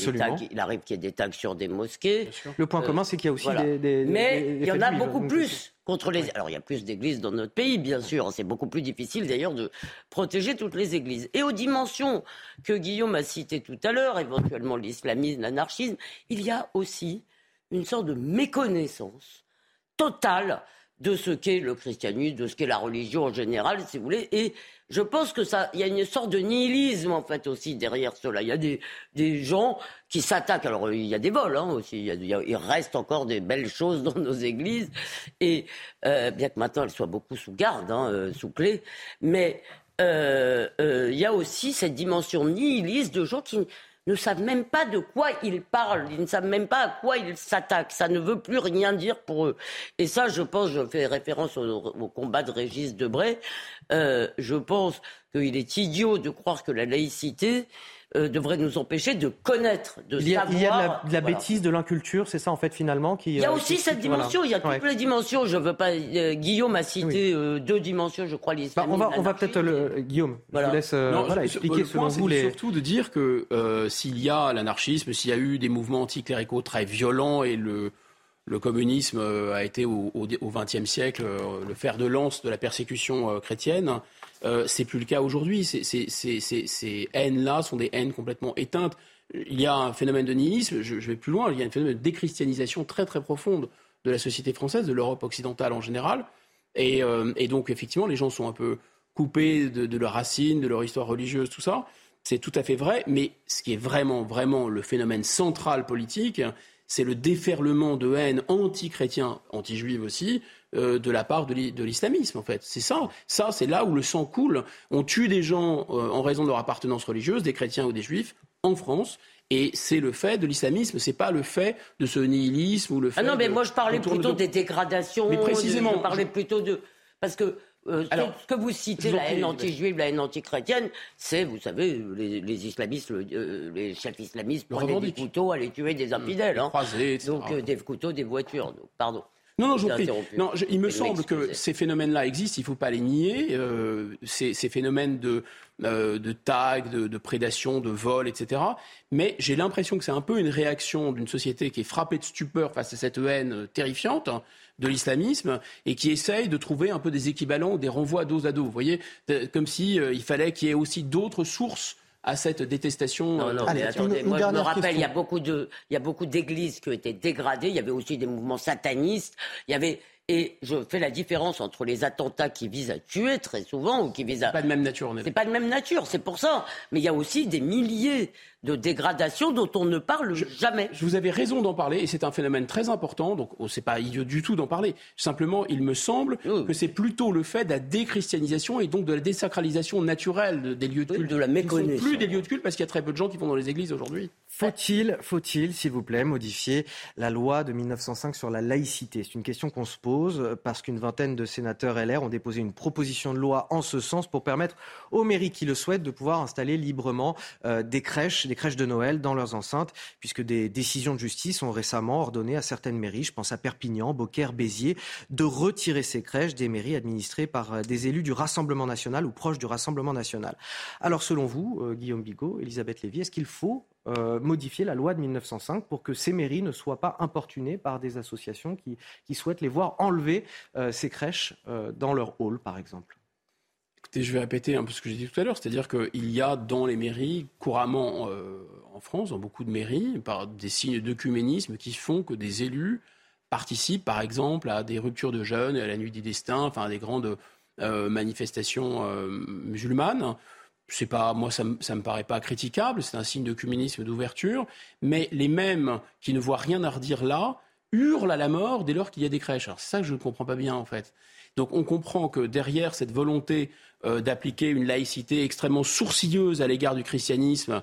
il arrive qu'il y ait des tags sur des mosquées. Le point commun, c'est qu'il y a aussi des, des, Mais il y en a beaucoup plus contre les. Alors il y a plus d'églises dans notre pays, bien sûr. C'est beaucoup plus difficile d'ailleurs de protéger toutes les églises. Et aux dimensions que Guillaume a citées tout à l'heure, éventuellement l'islamisme, l'anarchisme, il y a aussi une sorte de méconnaissance totale de ce qu'est le christianisme, de ce qu'est la religion en général, si vous voulez. Et je pense que ça, il y a une sorte de nihilisme en fait aussi derrière cela. Il y a des, des gens qui s'attaquent. Alors il y a des vols hein, aussi. Il, y a, il, reste encore des belles choses dans nos églises. Et euh, bien que maintenant elles soient beaucoup sous garde, hein, euh, sous clé, mais euh, euh, il y a aussi cette dimension nihiliste de gens qui ne savent même pas de quoi ils parlent, ils ne savent même pas à quoi ils s'attaquent. Ça ne veut plus rien dire pour eux. Et ça, je pense, je fais référence au, combat de Régis Debray, euh, je pense qu'il est idiot de croire que la laïcité euh, devrait nous empêcher de connaître, de il y a, savoir. Il y a de la, bêtise, de l'inculture, c'est ça en fait finalement qui. Il y a euh, aussi cette dimension, il y a toutes les dimensions. Je veux pas. Guillaume a cité deux dimensions, je crois. Bah, on va, on va peut-être le Guillaume. Je vous laisse expliquer le selon vous les. Surtout de dire que s'il y a l'anarchisme, s'il y a eu des mouvements anticléricaux très violents et le le communisme a été au XXe siècle le fer de lance de la persécution chrétienne. Euh, c'est plus le cas aujourd'hui. Ces haines-là sont des haines complètement éteintes. Il y a un phénomène de nihilisme, je, vais plus loin, il y a un phénomène de déchristianisation très très profonde de la société française, de l'Europe occidentale en général. Et, euh, donc effectivement, les gens sont un peu coupés de, leurs racines, de leur histoire religieuse, tout ça. C'est tout à fait vrai, mais ce qui est vraiment, vraiment le phénomène central politique, c'est le déferlement de haine anti-chrétien, anti-juive aussi, euh, de la part de l'islamisme, en fait. C'est ça. Ça, c'est là où le sang coule. On tue des gens euh, en raison de leur appartenance religieuse, des chrétiens ou des juifs, en France. Et c'est le fait de l'islamisme, c'est pas le fait de ce nihilisme ou le fait. Ah non, mais de- moi je parlais de- plutôt des dégradations. Mais précisément, Je parlais plutôt de. Parce que. euh, ce Alors, que vous citez, la haine anti-juive, la haine anti-chrétienne, c'est, vous savez, les, les islamistes, le- euh, les chefs islamistes prenaient des couteaux, allaient tuer des infidèles. hein. croisés, etc. Donc euh, des couteaux, des voitures. Donc, pardon. Non, non, je vous prie. Non, je- il me semble que ces phénomènes-là existent, il ne faut pas les nier. Euh, ces, ces phénomènes de, euh, de tag, de, de prédation, de vol, etc. Mais j'ai l'impression que c'est un peu une réaction d'une société qui est frappée de stupeur face à cette haine terrifiante de l'islamisme et qui essaye de trouver un peu des équivalents, des renvois dos à dos. Vous voyez, Euh, comme si euh, il fallait qu'il y ait aussi d'autres sources à cette détestation. Non, euh, non, mais attendez, moi je me rappelle, il y a beaucoup de, il y a beaucoup d'églises qui ont été dégradées. Il y avait aussi des mouvements satanistes. Il y avait et je fais la différence entre les attentats qui visent à tuer très souvent ou qui visent à. Pas de même nature, on est C'est pas de même nature, c'est pour ça. Mais il y a aussi des milliers de dégradations dont on ne parle jamais. Je vous avais raison d'en parler et c'est un phénomène très important. Donc, oh, c'est pas idiot du tout d'en parler. Simplement, il me semble que c'est plutôt le fait de la déchristianisation et donc de la désacralisation naturelle de- des lieux de culte. de la méconnaissance. sont plus des lieux de culte parce qu'il y a très peu de gens qui vont dans les églises aujourd'hui. Faut-il, faut-il, s'il vous plaît, modifier la loi de 1905 sur la laïcité? C'est une question qu'on se pose parce qu'une vingtaine de sénateurs LR ont déposé une proposition de loi en ce sens pour permettre aux mairies qui le souhaitent de pouvoir installer librement euh, des crèches, des crèches de Noël dans leurs enceintes, puisque des décisions de justice ont récemment ordonné à certaines mairies, je pense à Perpignan, Beaucaire, Béziers, de retirer ces crèches des mairies administrées par euh, des élus du Rassemblement national ou proches du Rassemblement national. Alors selon vous, euh, Guillaume Bigot, Elisabeth Lévy, est-ce qu'il faut euh, modifier la loi de 1905 pour que ces mairies ne soient pas importunées par des associations qui, souhaitent les voir enlever ces crèches dans leur hall, par exemple? Je vais répéter un peu ce que j'ai dit tout à l'heure, c'est-à-dire qu'il y a dans les mairies, couramment euh, en France, dans beaucoup de mairies, par des signes d'œcuménisme qui font que des élus participent, par exemple, à des ruptures de jeunes, à la nuit des destins, enfin à des grandes euh, manifestations euh, musulmanes. C'est pas, moi, ça, ça me paraît pas critiquable, c'est un signe d'œcuménisme, d'ouverture, mais les mêmes qui ne voient rien à redire là hurlent à la mort dès lors qu'il y a des crèches. Alors c'est ça que je ne comprends pas bien en fait. Donc on comprend que derrière cette volonté euh, d'appliquer une laïcité extrêmement sourcilleuse à l'égard du christianisme,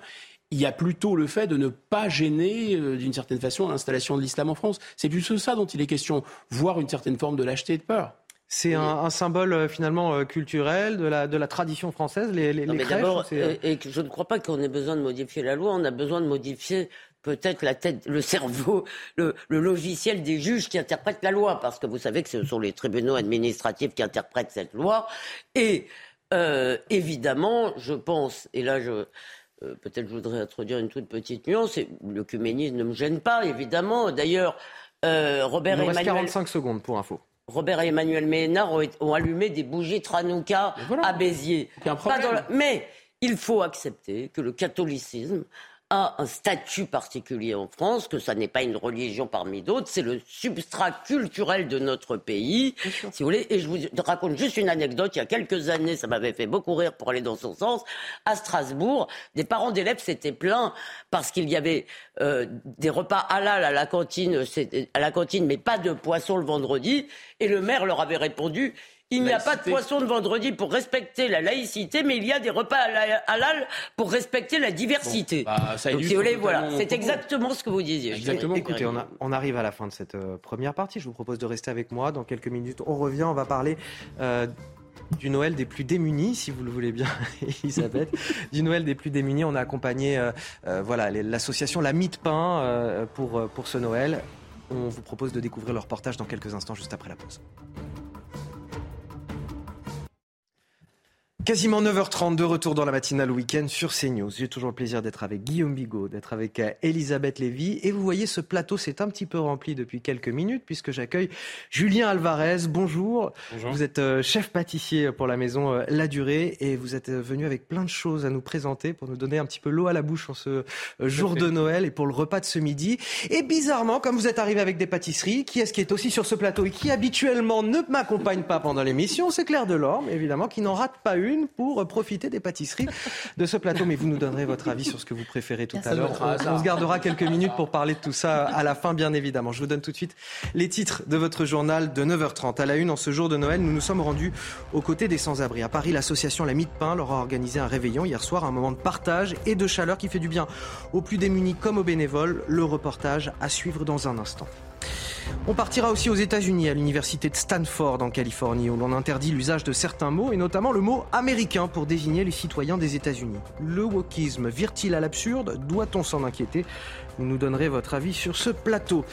il y a plutôt le fait de ne pas gêner euh, d'une certaine façon l'installation de l'islam en France. C'est plutôt ça dont il est question, voire une certaine forme de lâcheté et de peur. C'est un, un symbole euh, finalement euh, culturel de la, de la tradition française, les, les, Non, les mais crèches et, je ne crois pas qu'on ait besoin de modifier la loi, on a besoin de modifier peut-être la tête, le cerveau, le, le logiciel des juges qui interprètent la loi, parce que vous savez que ce sont les tribunaux administratifs qui interprètent cette loi. Et euh, évidemment, je pense, et là je euh, peut-être je voudrais introduire une toute petite nuance, et l'œcuménisme ne me gêne pas, évidemment. D'ailleurs, euh, Robert Il nous reste Emmanuel... 45 secondes pour info. Robert et Emmanuel Ménard ont, ont allumé des bougies Tranouka à Béziers. Pas problème. dans la- Mais il faut accepter que le catholicisme a un statut particulier en France, que ça n'est pas une religion parmi d'autres, c'est le substrat culturel de notre pays, si vous voulez. Et je vous raconte juste une anecdote. Il y a quelques années, ça m'avait fait beaucoup rire pour aller dans son sens. À Strasbourg, des parents d'élèves s'étaient plaints parce qu'il y avait euh, des repas halal à la cantine, à la cantine, mais pas de poisson le vendredi. Et le maire leur avait répondu. Il n'y a pas de poisson de vendredi pour respecter la laïcité, mais il y a des repas halal- pour respecter la diversité. bah, ça Donc, si vous voulez, voilà, c'est exactement ce que vous disiez. Exactement. Écoutez, on, a- on arrive à la fin de cette euh, première partie. Je vous propose de rester avec moi. Dans quelques minutes, on revient. On va parler euh, du Noël des plus démunis, si vous le voulez bien, (laughs) Elisabeth. du Noël des plus démunis. On a accompagné euh, euh, voilà, l'association La Mie de Pain euh, pour, pour ce Noël. On vous propose de découvrir le reportage dans quelques instants, juste après la pause. Quasiment 9h30 de retour dans la matinale week-end sur CNews. J'ai toujours le plaisir d'être avec Guillaume Bigot, d'être avec euh, Elisabeth Lévy. Et vous voyez, ce plateau s'est un petit peu rempli depuis quelques minutes puisque j'accueille Julien Alvarez. Bonjour. Bonjour. Vous êtes euh, chef pâtissier pour la maison euh, La Durée et vous êtes venu avec plein de choses à nous présenter pour nous donner un petit peu l'eau à la bouche en ce jour de Noël et pour le repas de ce midi. Et bizarrement, comme vous êtes arrivé avec des pâtisseries, qui est-ce qui est aussi sur ce plateau et qui habituellement ne m'accompagne pas pendant l'émission? C'est Claire Delorme, évidemment, qui n'en rate pas une pour profiter des pâtisseries de ce plateau. Mais vous nous donnerez votre avis sur ce que vous préférez tout à l'heure. On, se gardera quelques minutes pour parler de tout ça à la fin, bien évidemment. Je vous donne tout de suite les titres de votre journal de 9h30. À la une, en ce jour de Noël, nous nous sommes rendus aux côtés des sans-abri. À Paris, l'association La Mie de Pain leur a organisé un réveillon hier soir, un moment de partage et de chaleur qui fait du bien aux plus démunis comme aux bénévoles. Le reportage à suivre dans un instant. On partira aussi aux États-Unis, à l'université de Stanford en Californie, où l'on interdit l'usage de certains mots, et notamment le mot américain pour désigner les citoyens des États-Unis. Le wokisme vire-t-il à l'absurde? Doit-on s'en inquiéter? Vous nous donnerez votre avis sur ce plateau.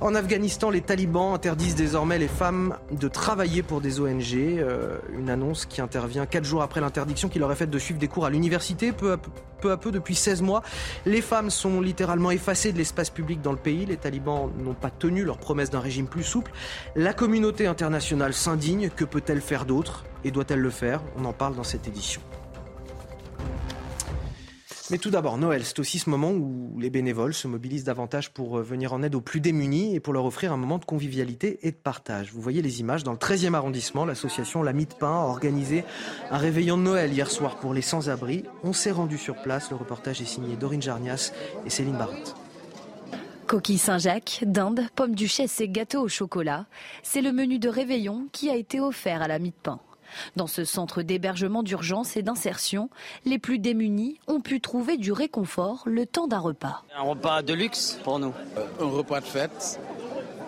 En Afghanistan, les talibans interdisent désormais les femmes de travailler pour des ONG. Euh, une annonce qui intervient quatre jours après l'interdiction qui leur est faite de suivre des cours à l'université. Peu à peu, depuis 16 mois, les femmes sont littéralement effacées de l'espace public dans le pays. Les talibans n'ont pas tenu leur promesse d'un régime plus souple. La communauté internationale s'indigne. Que peut-elle faire d'autre? Et doit-elle le faire? On en parle dans cette édition. Mais tout d'abord, Noël, c'est aussi ce moment où les bénévoles se mobilisent davantage pour euh, venir en aide aux plus démunis et pour leur offrir un moment de convivialité et de partage. Vous voyez les images dans le 13e arrondissement, l'association La de Pain a organisé un réveillon de Noël hier soir pour les sans-abri. On s'est rendu sur place. Le reportage est signé Dorine Jarnias et Céline Barotte. Coquille Saint-Jacques, dinde, pommes duchesse et gâteaux au chocolat, c'est le menu de réveillon qui a été offert à la de pain. Dans ce centre d'hébergement d'urgence et d'insertion, les plus démunis ont pu trouver du réconfort le temps d'un repas. Un repas de luxe pour nous. Euh, un repas de fête,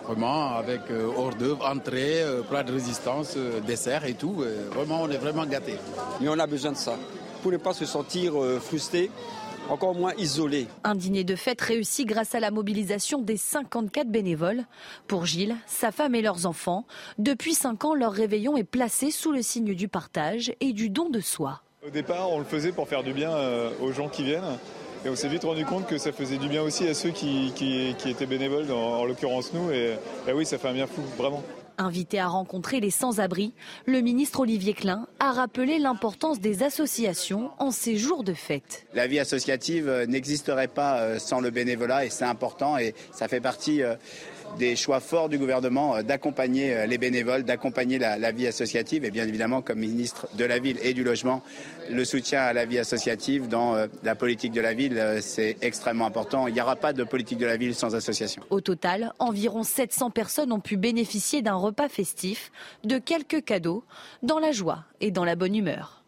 vraiment avec euh, hors d'œuvre, entrée, euh, plat de résistance, dessert et tout. vraiment, on est vraiment gâtés. Mais on a besoin de ça pour ne pas se sentir frustré encore moins isolés. Un dîner de fête réussi grâce à la mobilisation des 54 bénévoles. Pour Gilles, sa femme et leurs enfants, depuis 5 ans, leur réveillon est placé sous le signe du partage et du don de soi. Au départ, on le faisait pour faire du bien euh, aux gens qui viennent. Et on s'est vite rendu compte que ça faisait du bien aussi à ceux qui, étaient bénévoles, en, l'occurrence nous. Et, et oui, ça fait un bien fou, vraiment. Invité à rencontrer les sans-abri, le ministre Olivier Klein a rappelé l'importance des associations en ces jours de fête. La vie associative euh, n'existerait pas euh, sans le bénévolat et c'est important et ça fait partie euh, des choix forts du gouvernement euh, d'accompagner euh, les bénévoles, d'accompagner la, vie associative et bien évidemment comme ministre de la Ville et du Logement, le soutien à la vie associative dans euh, la politique de la ville, c'est extrêmement important. Il n'y aura pas de politique de la ville sans association. Au total, environ 700 personnes ont pu bénéficier d'un repas festif, de quelques cadeaux, dans la joie et dans la bonne humeur.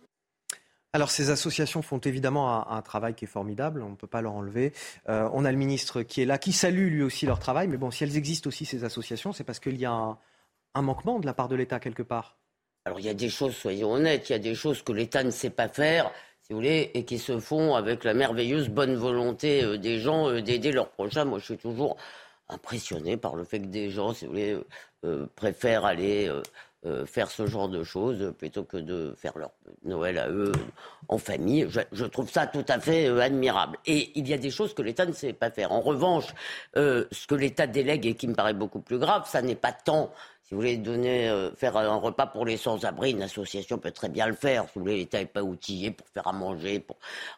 Alors ces associations font évidemment un, travail qui est formidable, on ne peut pas leur enlever. Euh, on a le ministre qui est là, qui salue lui aussi leur travail, mais bon, si elles existent aussi ces associations, c'est parce qu'il y a un, manquement de la part de l'État quelque part. Alors il y a des choses, soyons honnêtes, il y a des choses que l'État ne sait pas faire, si vous voulez, et qui se font avec la merveilleuse bonne volonté euh, des gens euh, d'aider leurs prochains. Moi, je suis toujours impressionné par le fait que des gens, si vous voulez, préfèrent aller faire ce genre de choses plutôt que de faire leur Noël à eux en famille. Je, trouve ça tout à fait euh, admirable. Et il y a des choses que l'État ne sait pas faire. En revanche, euh, ce que l'État délègue et qui me paraît beaucoup plus grave, ça n'est pas tant si vous voulez donner, faire un repas pour les sans-abri, une association peut très bien le faire. Si vous voulez, l'État n'est pas outillé pour faire à manger.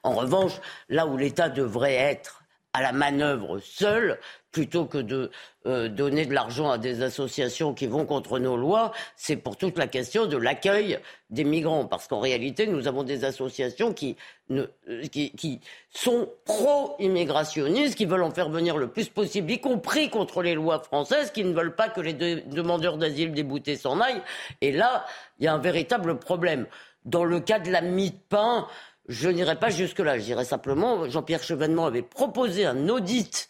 En revanche, là où l'État devrait être à la manœuvre seul, plutôt que de euh, donner de l'argent à des associations qui vont contre nos lois, c'est pour toute la question de l'accueil des migrants. Parce qu'en réalité, nous avons des associations qui, ne, euh, qui, qui sont pro-immigrationnistes, qui veulent en faire venir le plus possible, y compris contre les lois françaises, qui ne veulent pas que les demandeurs d'asile déboutés s'en aillent. Et là, il y a un véritable problème. Dans le cas de la mie de pain, je n'irai pas jusque-là. Je dirais simplement, Jean-Pierre Chevènement avait proposé un audit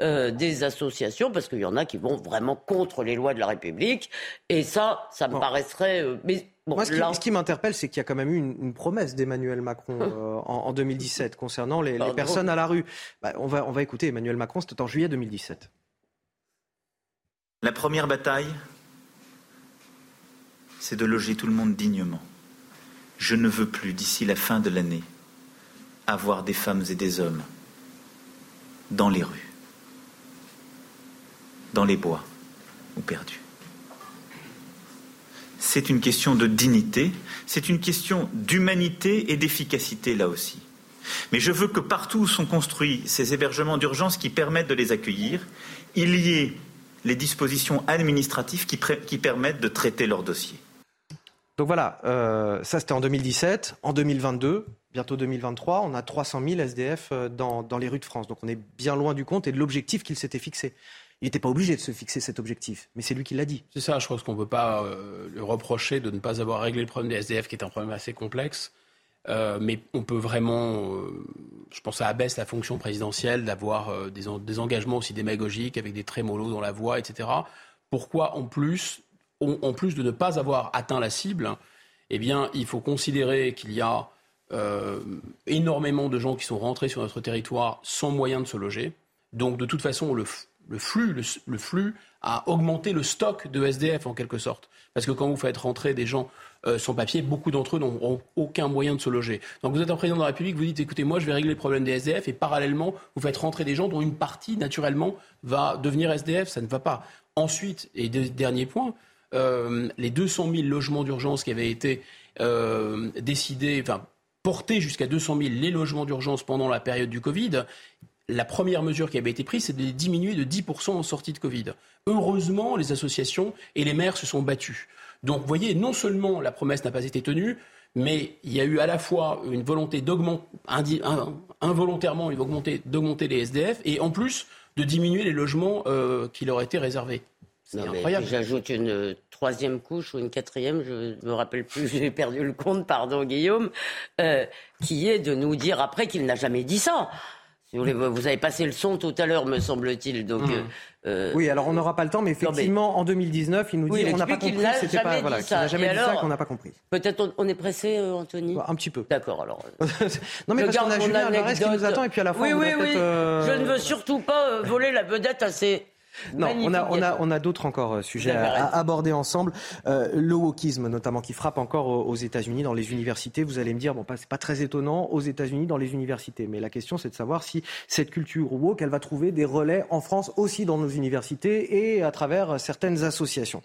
euh, des associations, parce qu'il y en a qui vont vraiment contre les lois de la République. Et ça, ça me paraîtrait. Euh, mais Moi, ce qui, m'interpelle, c'est qu'il y a quand même eu une, promesse d'Emmanuel Macron euh, en, 2017 concernant les, personnes à la rue. Bah, on, va, on va écouter Emmanuel Macron, c'était en juillet 2017. La première bataille, c'est de loger tout le monde dignement. Je ne veux plus, d'ici la fin de l'année, avoir des femmes et des hommes dans les rues, dans les bois ou perdus. C'est une question de dignité, c'est une question d'humanité et d'efficacité là aussi. Mais je veux que partout où sont construits ces hébergements d'urgence qui permettent de les accueillir, il y ait les dispositions administratives qui, permettent de traiter leurs dossiers. Donc voilà, euh, ça c'était en 2017. En 2022, bientôt 2023, on a 300 000 SDF dans, dans les rues de France. Donc on est bien loin du compte et de l'objectif qu'il s'était fixé. Il n'était pas obligé de se fixer cet objectif, mais c'est lui qui l'a dit. C'est ça, je pense qu'on ne peut pas euh, le reprocher de ne pas avoir réglé le problème des SDF, qui est un problème assez complexe. Euh, mais on peut vraiment, je pense, à abaisse la fonction présidentielle d'avoir des, des, engagements aussi démagogiques avec des trémolos dans la voix, etc. Pourquoi, en plus, en plus de ne pas avoir atteint la cible, eh bien, il faut considérer qu'il y a énormément de gens qui sont rentrés sur notre territoire sans moyen de se loger. Donc, de toute façon, le, flux, le, flux a augmenté le stock de SDF en quelque sorte. Parce que quand vous faites rentrer des gens euh, sans papier, beaucoup d'entre eux n'ont aucun moyen de se loger. Donc vous êtes un président de la République, vous dites écoutez, moi je vais régler le problème des SDF et parallèlement, vous faites rentrer des gens dont une partie, naturellement, va devenir SDF. Ça ne va pas. Ensuite, et dernier point, euh, les 200 000 logements d'urgence qui avaient été euh, décidés, enfin portés jusqu'à 200 000 les logements d'urgence pendant la période du Covid, la première mesure qui avait été prise, c'est de les diminuer de 10% en sortie de Covid. Heureusement, les associations et les maires se sont battus. Donc, vous voyez, non seulement la promesse n'a pas été tenue, mais il y a eu à la fois une volonté d'augmenter, involontairement d'augmenter les SDF et en plus de diminuer les logements euh, qui leur étaient réservés. C'est incroyable. J'ajoute une troisième couche ou une quatrième, je ne me rappelle plus, (laughs) j'ai perdu le compte, pardon Guillaume, euh, qui est de nous dire après qu'il n'a jamais dit ça vous, avez passé le son tout à l'heure, me semble-t-il. Donc, mmh. euh, oui, alors on n'aura pas le temps, mais effectivement, en 2019, il nous dit qu'on n'a pas compris. C'était pas voilà, qu'il n'a jamais dit ça, qu'on n'a pas compris. Peut-être on, est pressé, euh, Anthony? un petit peu. D'accord, alors. (laughs) non, mais parce qu'on a Julien Alvarez qui nous attend, et puis à la fin, oui, on oui, oui. Euh... Je ne veux surtout pas voler la vedette à ces non, on a, on a, on a d'autres encore euh, sujets à, aborder ensemble. Euh, le wokisme, notamment, qui frappe encore aux, États-Unis dans les universités. Vous allez me dire, bon, c'est pas très étonnant aux États-Unis dans les universités. Mais la question, c'est de savoir si cette culture woke, elle va trouver des relais en France aussi dans nos universités et à travers certaines associations.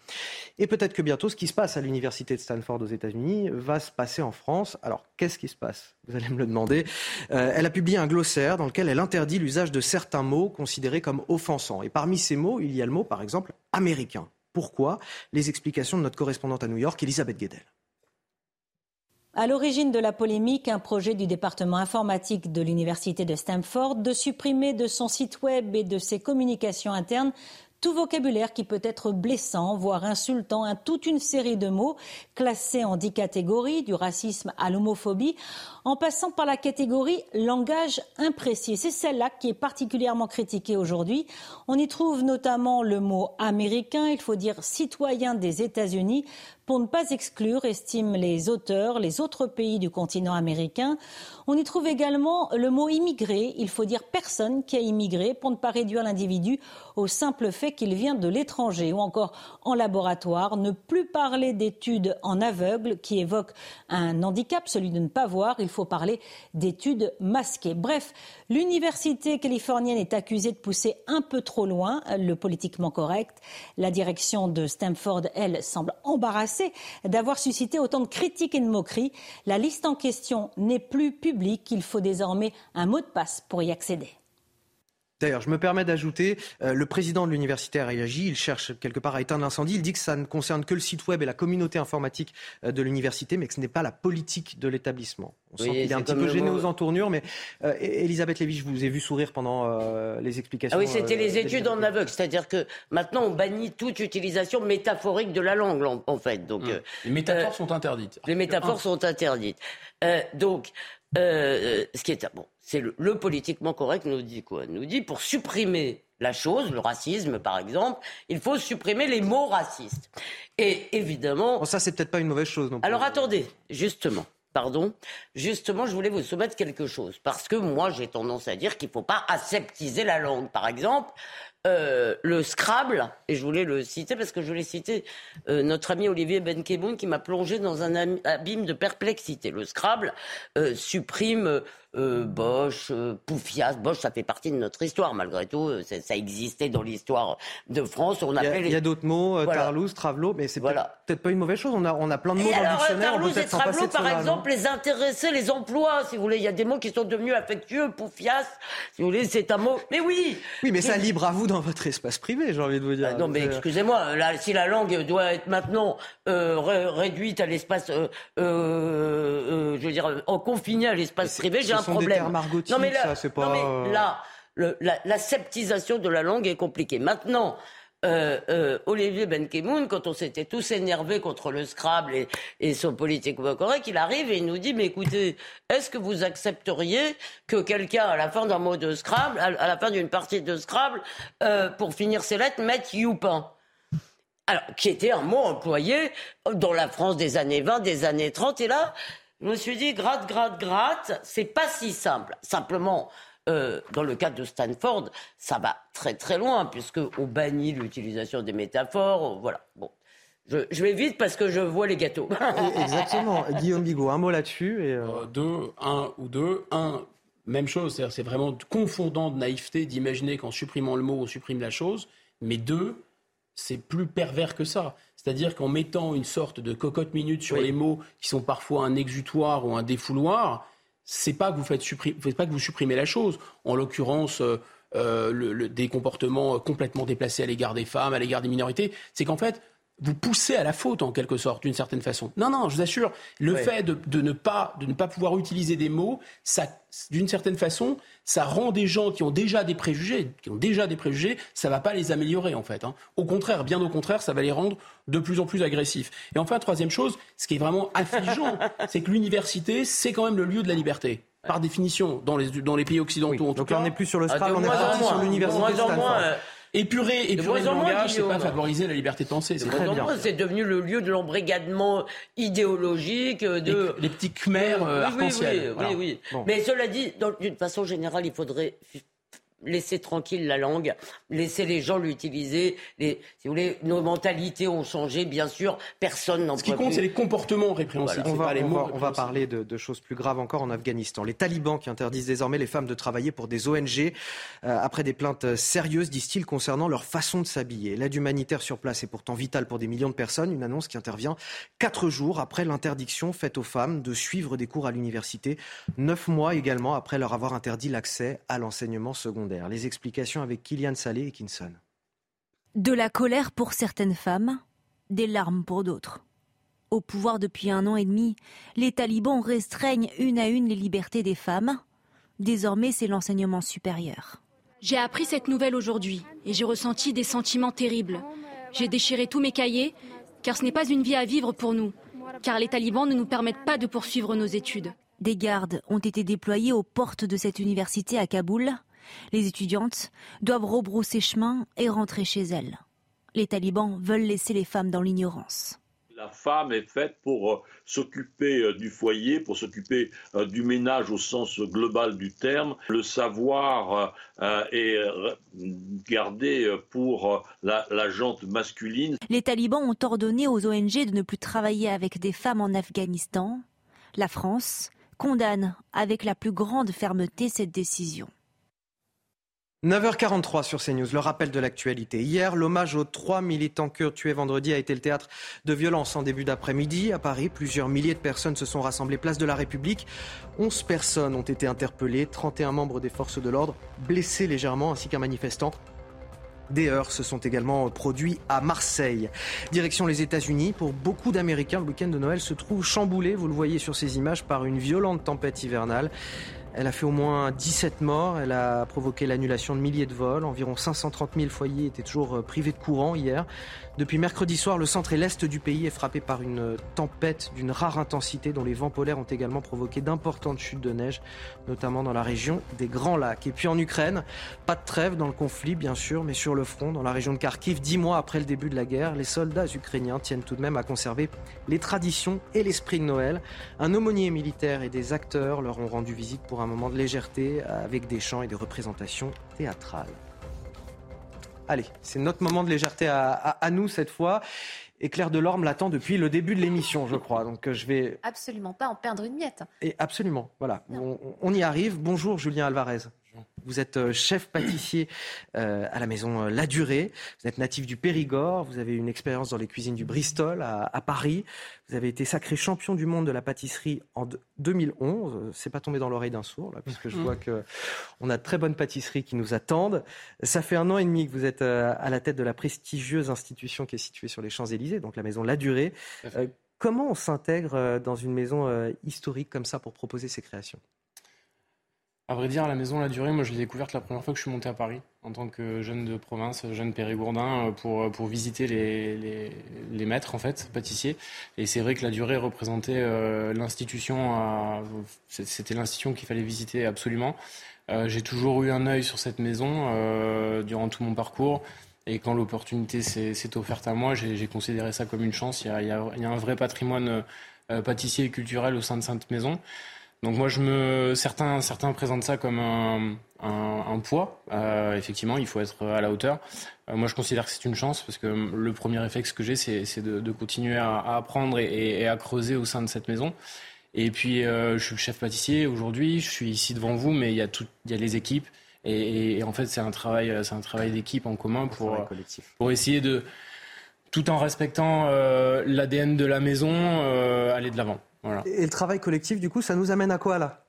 Et peut-être que bientôt, ce qui se passe à l'université de Stanford aux États-Unis va se passer en France. Alors, qu'est-ce qui se passe? Vous allez me le demander. Euh, elle a publié un glossaire dans lequel elle interdit l'usage de certains mots considérés comme offensants. Et parmi ces mots, il y a le mot, par exemple, américain. Pourquoi? Les explications de notre correspondante à New York, Elisabeth Guedel. À l'origine de la polémique, un projet du département informatique de l'université de Stanford de supprimer de son site web et de ses communications internes tout vocabulaire qui peut être blessant, voire insultant, hein, toute une série de mots classés en dix catégories, du racisme à l'homophobie, en passant par la catégorie langage imprécis. C'est celle-là qui est particulièrement critiquée aujourd'hui. On y trouve notamment le mot américain, il faut dire citoyen des États-Unis, pour ne pas exclure, estiment les auteurs, les autres pays du continent américain. On y trouve également le mot immigré. Il faut dire personne qui a immigré pour ne pas réduire l'individu au simple fait qu'il vient de l'étranger. Ou encore en laboratoire, ne plus parler d'études en aveugle qui évoquent un handicap, celui de ne pas voir. Faut parler d'études masquées. Bref, l'université californienne est accusée de pousser un peu trop loin le politiquement correct. La direction de Stanford, elle, semble embarrassée d'avoir suscité autant de critiques et de moqueries. La liste en question n'est plus publique. Il faut désormais un mot de passe pour y accéder. D'ailleurs, je me permets d'ajouter, euh, le président de l'université a réagi, il cherche quelque part à éteindre l'incendie, il dit que ça ne concerne que le site web et la communauté informatique euh, de l'université, mais que ce n'est pas la politique de l'établissement. On sent qu'il est un petit peu gêné aux entournures, mais euh, Elisabeth Lévy, je vous ai vu sourire pendant les explications. Ah oui, c'était les études en aveugle, c'est-à-dire que maintenant on bannit toute utilisation métaphorique de la langue, en, fait. Donc, mmh. les métaphores sont interdites. Les métaphores sont interdites. donc, ce qui est bon, c'est le, politiquement correct nous dit quoi Nous dit pour supprimer la chose, le racisme par exemple, il faut supprimer les mots racistes. Et évidemment. ça, c'est peut-être pas une mauvaise chose non Alors attendez, justement. Pardon, justement, je voulais vous soumettre quelque chose parce que moi, j'ai tendance à dire qu'il ne faut pas aseptiser la langue. Par exemple, euh, le Scrabble, et je voulais le citer parce que je voulais citer euh, notre ami Olivier Benkemoun qui m'a plongé dans un abîme de perplexité. Le Scrabble euh, supprime euh, Bosch, euh, Poufias. Bosch, ça fait partie de notre histoire, malgré tout. Euh, ça existait dans l'histoire de France. On il y a, d'autres mots, voilà. Tarlouse, Travelo, mais c'est voilà. peut-être pas une mauvaise chose. On a, on a plein de mots et dans alors, le dictionnaire. Tarlouse et Travelo, par exemple, les intéressés, les emplois, si vous voulez. Il y a des mots qui sont devenus affectueux. Poufias, si vous voulez, c'est un mot. Mais oui Oui, mais ça libre à vous dans votre espace privé, j'ai envie de vous dire. Ah non, mais excusez-moi, si la langue doit être maintenant réduite à l'espace, je veux dire, en confinée à l'espace privé, j'ai un problème non mais là, ça, pas... non mais là le, la, la, sceptisation de la langue est compliquée. Maintenant, euh, euh, Olivier Benkemoun, quand on s'était tous énervés contre le Scrabble et, et son politique correct, il arrive et il nous dit mais écoutez, est-ce que vous accepteriez que quelqu'un à la fin d'un mot de Scrabble, à, à la fin d'une partie de Scrabble, euh, pour finir ses lettres, mette Youpin? Alors, qui était un mot employé dans la France des années 20, des années 30, et là, je me suis dit, gratte, gratte, gratte, c'est pas si simple. Simplement, euh, dans le cadre de Stanford, ça va très très loin, puisqu'on bannit l'utilisation des métaphores. Voilà. Bon. Je, je, vais vite parce que je vois les gâteaux. Exactement. (laughs) Guillaume Bigot, un mot là-dessus. Et euh... Euh, deux, un ou deux. Un, même chose, c'est vraiment confondant de naïveté d'imaginer qu'en supprimant le mot, on supprime la chose. Mais deux, c'est plus pervers que ça. C'est-à-dire qu'en mettant une sorte de cocotte minute sur les mots qui sont parfois un exutoire ou un défouloir, c'est pas que vous faites pas que vous supprimez la chose. En l'occurrence, euh, euh, le, des comportements complètement déplacés à l'égard des femmes, à l'égard des minorités, c'est qu'en fait vous poussez à la faute en quelque sorte, d'une certaine façon. Non, non, je vous assure, le fait de, de, ne pas, de ne pas pouvoir utiliser des mots, ça, d'une certaine façon, ça rend des gens qui ont déjà des préjugés, qui ont déjà des préjugés, ça va pas les améliorer en fait. Hein. Au contraire, bien au contraire, ça va les rendre de plus en plus agressifs. Et enfin, troisième chose, ce qui est vraiment affligeant, (laughs) c'est que l'université, c'est quand même le lieu de la liberté par définition, dans les, dans les pays occidentaux en tout Donc cas. on n'est plus sur le Scrabble, on est parti sur l'université de Stanford épurer, épurer le langage, c'est pas favoriser la liberté de penser. C'est très bien. C'est devenu le lieu de l'embrigadement idéologique, de les, petits khmers oui, arc-en-ciel. Oui, oui, oui. Bon. Mais cela dit, d'une façon générale, il faudrait laisser tranquille la langue, laisser les gens l'utiliser. Les, si vous voulez, nos mentalités ont changé, bien sûr, personne n'en Ce qui compte, c'est les comportements répréhensibles. Voilà. On, va, les on, va, on va, parler de, de, choses plus graves encore en Afghanistan. Les talibans qui interdisent désormais les femmes de travailler pour des ONG euh, après des plaintes sérieuses, disent-ils, concernant leur façon de s'habiller. L'aide humanitaire sur place est pourtant vitale pour des millions de personnes. Une annonce qui intervient quatre jours après l'interdiction faite aux femmes de suivre des cours à l'université, neuf mois également après leur avoir interdit l'accès à l'enseignement secondaire. Les explications avec Kylian Salé et Kinson. De la colère pour certaines femmes, des larmes pour d'autres. Au pouvoir depuis un an et demi, les talibans restreignent une à une les libertés des femmes. Désormais, c'est l'enseignement supérieur. J'ai appris cette nouvelle aujourd'hui et j'ai ressenti des sentiments terribles. J'ai déchiré tous mes cahiers car ce n'est pas une vie à vivre pour nous, car les talibans ne nous permettent pas de poursuivre nos études. Des gardes ont été déployés aux portes de cette université à Kaboul. Les étudiantes doivent rebrousser chemin et rentrer chez elles. Les talibans veulent laisser les femmes dans l'ignorance. La femme est faite pour euh, s'occuper euh, du foyer, pour s'occuper euh, du ménage au sens global du terme. Le savoir est gardé pour la, la jante masculine. Les talibans ont ordonné aux ONG de ne plus travailler avec des femmes en Afghanistan. La France condamne avec la plus grande fermeté cette décision. 9h43 sur CNews, le rappel de l'actualité. Hier, l'hommage aux trois militants kurdes tués vendredi a été le théâtre de violences en début d'après-midi. À Paris, plusieurs milliers de personnes se sont rassemblées place de la République. 11 personnes ont été interpellées, 31 membres des forces de l'ordre blessés légèrement, ainsi qu'un manifestant des heurts se sont également produits à Marseille. Direction les États-Unis. Pour beaucoup d'Américains, le week-end de Noël se trouve chamboulé, vous le voyez sur ces images, par une violente tempête hivernale. Elle a fait au moins 17 morts, elle a provoqué l'annulation de milliers de vols, environ 530 000 foyers étaient toujours privés de courant hier. Depuis mercredi soir, le centre et l'est du pays est frappé par une tempête d'une rare intensité dont les vents polaires ont également provoqué d'importantes chutes de neige, notamment dans la région des Grands Lacs. Et puis en Ukraine, pas de trêve dans le conflit bien sûr, mais sur le front, dans la région de Kharkiv, dix mois après le début de la guerre, les soldats ukrainiens tiennent tout de même à conserver les traditions et l'esprit de Noël. Un aumônier militaire et des acteurs leur ont rendu visite pour un moment de légèreté avec des chants et des représentations théâtrales. Allez, c'est notre moment de légèreté à, à nous cette fois. Et Claire Delorme l'attend depuis le début de l'émission, je crois. Donc euh, je vais absolument pas en perdre une miette. Et absolument, voilà. On, y arrive. Bonjour Julien Alvarez. Vous êtes euh, chef pâtissier euh, à la maison La Durée. Vous êtes natif du Périgord. Vous avez une expérience dans les cuisines du Bristol à Paris. Vous avez été sacré champion du monde de la pâtisserie en 2011. C'est pas tombé dans l'oreille d'un sourd, là, puisque je mm. vois que on a de très bonnes pâtisseries qui nous attendent. Ça fait un an et demi que vous êtes euh, à la tête de la prestigieuse institution qui est située sur les Champs-Élysées, donc la maison La Durée. Euh, comment on s'intègre euh, dans une maison historique comme ça pour proposer ces créations? À vrai dire, la maison La Durée, moi je l'ai découverte la première fois que je suis monté à Paris en tant que jeune de province, jeune périgourdin, euh, pour, euh, pour visiter les, les, les maîtres en fait, pâtissiers. Et c'est vrai que La Durée représentait euh, l'institution, c'était l'institution qu'il fallait visiter absolument. J'ai toujours eu un œil sur cette maison durant tout mon parcours. Et quand l'opportunité s'est offerte à moi, j'ai considéré ça comme une chance. Il y a, il y a, il y a un vrai patrimoine pâtissier et culturel au sein de cette maison. Donc moi, je me, certains, certains présentent ça comme un, un, poids. Euh, effectivement, il faut être à la hauteur. Euh, moi, je considère que c'est une chance parce que le premier réflexe que j'ai, c'est de, de, continuer à, à apprendre et, et, à creuser au sein de cette maison. Et puis, euh, je suis le chef pâtissier aujourd'hui. Je suis ici devant vous, mais il y a tout, il y a les équipes. Et, et en fait, c'est un travail, c'est un travail d'équipe en commun pour pour essayer de, tout en respectant euh, l'ADN de la maison, aller de l'avant. Et le travail collectif, du coup, ça nous amène à quoi là?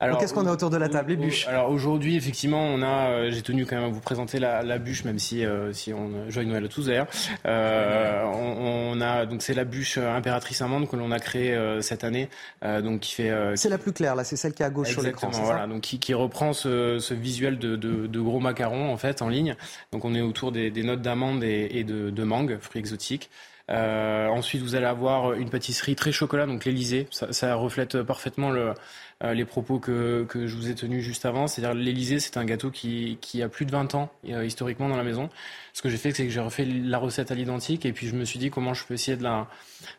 Alors, qu'est-ce qu'on a autour de la table? Les bûches Alors aujourd'hui, effectivement, on a. Euh, j'ai tenu quand même à vous présenter la, la bûche, même si euh, si on joyeux Noël à tous d'ailleurs. Euh, on, on, a donc c'est la bûche impératrice amande que l'on a créée cette année, donc qui fait. c'est la plus claire là, c'est celle qui est à gauche sur l'écran. Voilà, donc qui, qui reprend ce, ce visuel de, de, de, gros macarons en fait en ligne. Donc on est autour des, des notes d'amande et, et, de, de mangue, fruits exotiques. Euh, ensuite, vous allez avoir une pâtisserie très chocolat, donc l'Elysée. Ça, ça, reflète parfaitement le, euh, les propos que, que, je vous ai tenus juste avant. C'est-à-dire l'Elysée, c'est un gâteau qui, qui, a plus de 20 ans euh, historiquement dans la maison. Ce que j'ai fait, c'est que j'ai refait la recette à l'identique et puis je me suis dit comment je peux essayer de la,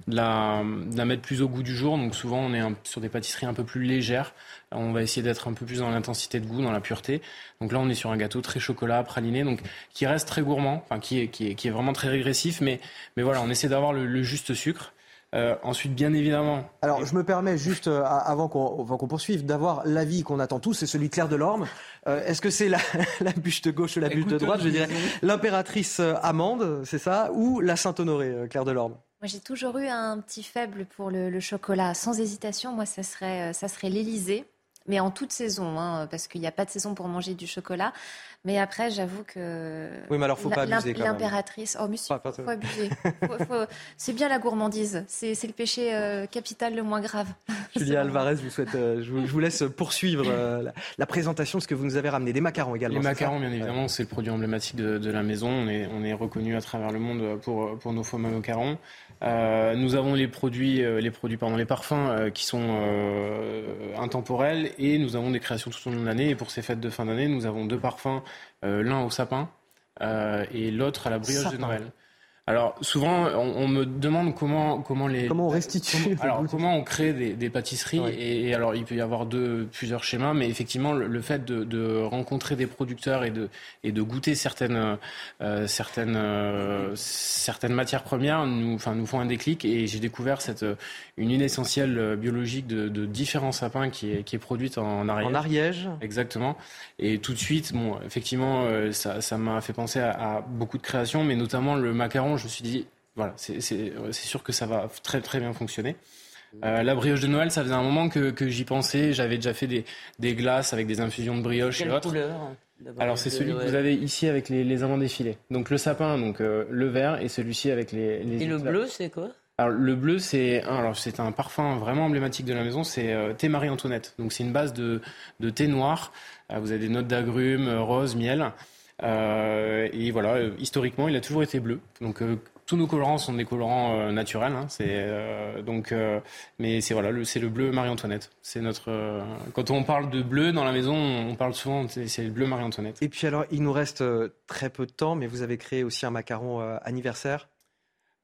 de la, de la mettre plus au goût du jour. Donc souvent, on est sur des pâtisseries un peu plus légères. On va essayer d'être un peu plus dans l'intensité de goût, dans la pureté. Donc là, on est sur un gâteau très chocolat, praliné, donc qui reste très gourmand, enfin qui est, qui est, qui est vraiment très régressif, mais, mais voilà, on essaie d'avoir le juste sucre. Euh, ensuite, bien évidemment. Alors, je me permets juste, euh, avant qu'on poursuive, d'avoir l'avis qu'on attend tous, c'est celui de Claire Delorme. Euh, Est-ce que c'est la, (laughs) la, bûche de gauche ou la bûche de droite? Je dirais l'impératrice euh, Amande, c'est ça, ou la Saint-Honoré, euh, Claire Delorme? Moi, j'ai toujours eu un petit faible pour le, le, chocolat. Sans hésitation, moi, ça serait, ça serait l'Élysée mais en toute saison, hein, parce qu'il n'y a pas de saison pour manger du chocolat. Mais après, j'avoue que. Oui, mais alors, faut pas abuser L'impératrice. Oh, monsieur, (laughs) faut, faut abuser. C'est bien la gourmandise. C'est le péché euh, capital le moins grave. (laughs) Julia Alvarez, je vous, souhaite, euh, je, vous, laisse poursuivre euh, la, présentation de ce que vous nous avez ramené. Des macarons également. Les macarons, bien évidemment, c'est le produit emblématique de, de, la maison. On est, on est reconnu à travers le monde pour, pour nos fameux macarons. Euh, nous avons les produits, euh, les produits, pardon, les parfums euh, qui sont euh, intemporels et nous avons des créations tout au long de l'année. Et pour ces fêtes de fin d'année, nous avons deux parfums, l'un au sapin et l'autre à la brioche de Noël. Alors souvent, on, on, me demande comment comment les comment on restitue alors comment on crée des, des pâtisseries. Et, et, alors il peut y avoir deux plusieurs schémas, mais effectivement le, le fait de, de, rencontrer des producteurs et de et de goûter certaines euh, certaines euh, certaines matières premières nous enfin nous font un déclic. Et j'ai découvert cette une huile essentielle biologique de, de différents sapins qui est qui est produite en Ariège. En Ariège. Exactement. Et tout de suite, bon effectivement euh, ça ça m'a fait penser à, à beaucoup de créations, mais notamment le macaron je me suis dit, voilà, c'est sûr que ça va très très bien fonctionner. Euh, la brioche de Noël, ça faisait un moment que, que j'y pensais. J'avais déjà fait des, des, glaces avec des infusions de brioche Quelle et autres. couleur Alors c'est celui que vous avez ici avec les, les amandes effilées. Donc le sapin, donc euh, le vert, et celui-ci avec les. les et le bleu, c'est quoi? Alors le bleu c'est alors c'est un parfum vraiment emblématique de la maison, c'est euh, thé Marie-Antoinette. Donc c'est une base de, thé noir. Euh, vous avez des notes d'agrumes, euh, rose, miel. Et voilà, historiquement, il a toujours été bleu. Donc tous nos colorants sont des colorants naturels. Hein, c'est donc, mais c'est voilà, c'est le bleu Marie-Antoinette. C'est notre. Quand on parle de bleu dans la maison, on parle souvent c'est le bleu Marie-Antoinette. Et puis alors, il nous reste très peu de temps, mais vous avez créé aussi un macaron anniversaire.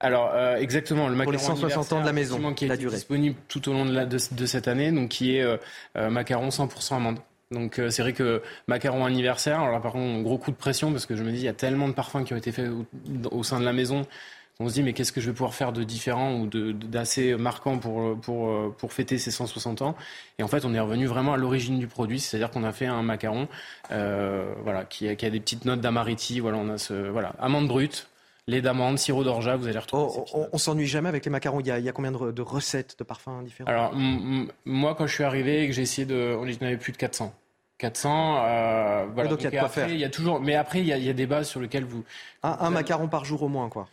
Alors exactement, le macaron pour les 160 ans de la maison, qui est la durée. disponible tout au long de, la, de, de, cette année, donc qui est macaron 100% amande. Donc euh, c'est vrai que macaron anniversaire, alors là par contre gros coup de pression parce que je me dis il y a tellement de parfums qui ont été faits au, sein de la maison on se dit mais qu'est-ce que je vais pouvoir faire de différent ou d'assez marquant pour, pour, pour fêter ces 160 ans? Et en fait, on est revenu vraiment à l'origine du produit, c'est-à-dire qu'on a fait un macaron euh, voilà, qui a, qui, a, des petites notes d'amariti, voilà, on a ce, voilà, amande brute, lait d'amande, sirop d'orgeat, vous allez retrouver. Oh, on, s'ennuie jamais avec les macarons. Il y a, il y a combien de, recettes de parfums différents? Alors, moi, quand je suis arrivé et que j'ai essayé de. On en avait plus de 400. 400, euh, voilà. donc, il y a de quoi faire. Il y a toujours, mais après, il y a, il y a des bases sur lesquelles vous. Un, un macaron par jour au moins, quoi.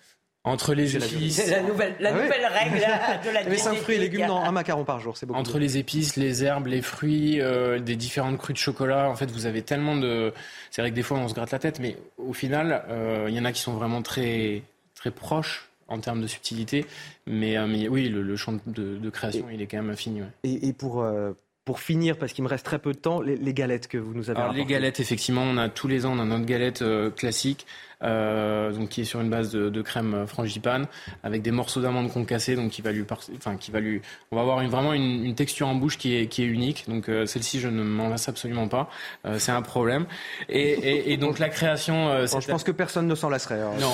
Entre les épices. C'est la nouvelle, la ah nouvelle règle de (laughs) la Mais c'est un fruit et légumes, non, un macaron par jour, c'est beaucoup. Entre les épices, les herbes, les fruits, euh, des différentes crues de chocolat, en fait, vous avez tellement de. C'est vrai que des fois, on se gratte la tête, mais au final, euh, il y en a qui sont vraiment très, très proches en termes de subtilité. Mais, euh, mais oui, le, champ de, création, il est quand même infini. Et, et, pour pour finir, parce qu'il me reste très peu de temps, les, galettes que vous nous avez Alors, Les galettes, effectivement, on a tous les ans, on a notre galette classique euh, donc qui est sur une base de, de crème frangipane avec des morceaux d'amande concassés, donc qui va lui, enfin qui va lui, on va avoir une, vraiment une, une, texture en bouche qui est, qui est unique. Donc euh, celle-ci, je ne m'en lasse absolument pas. Euh, c'est un problème. Et, et, et, donc la création. Je pense que personne ne s'en lasserait. Hein. Non.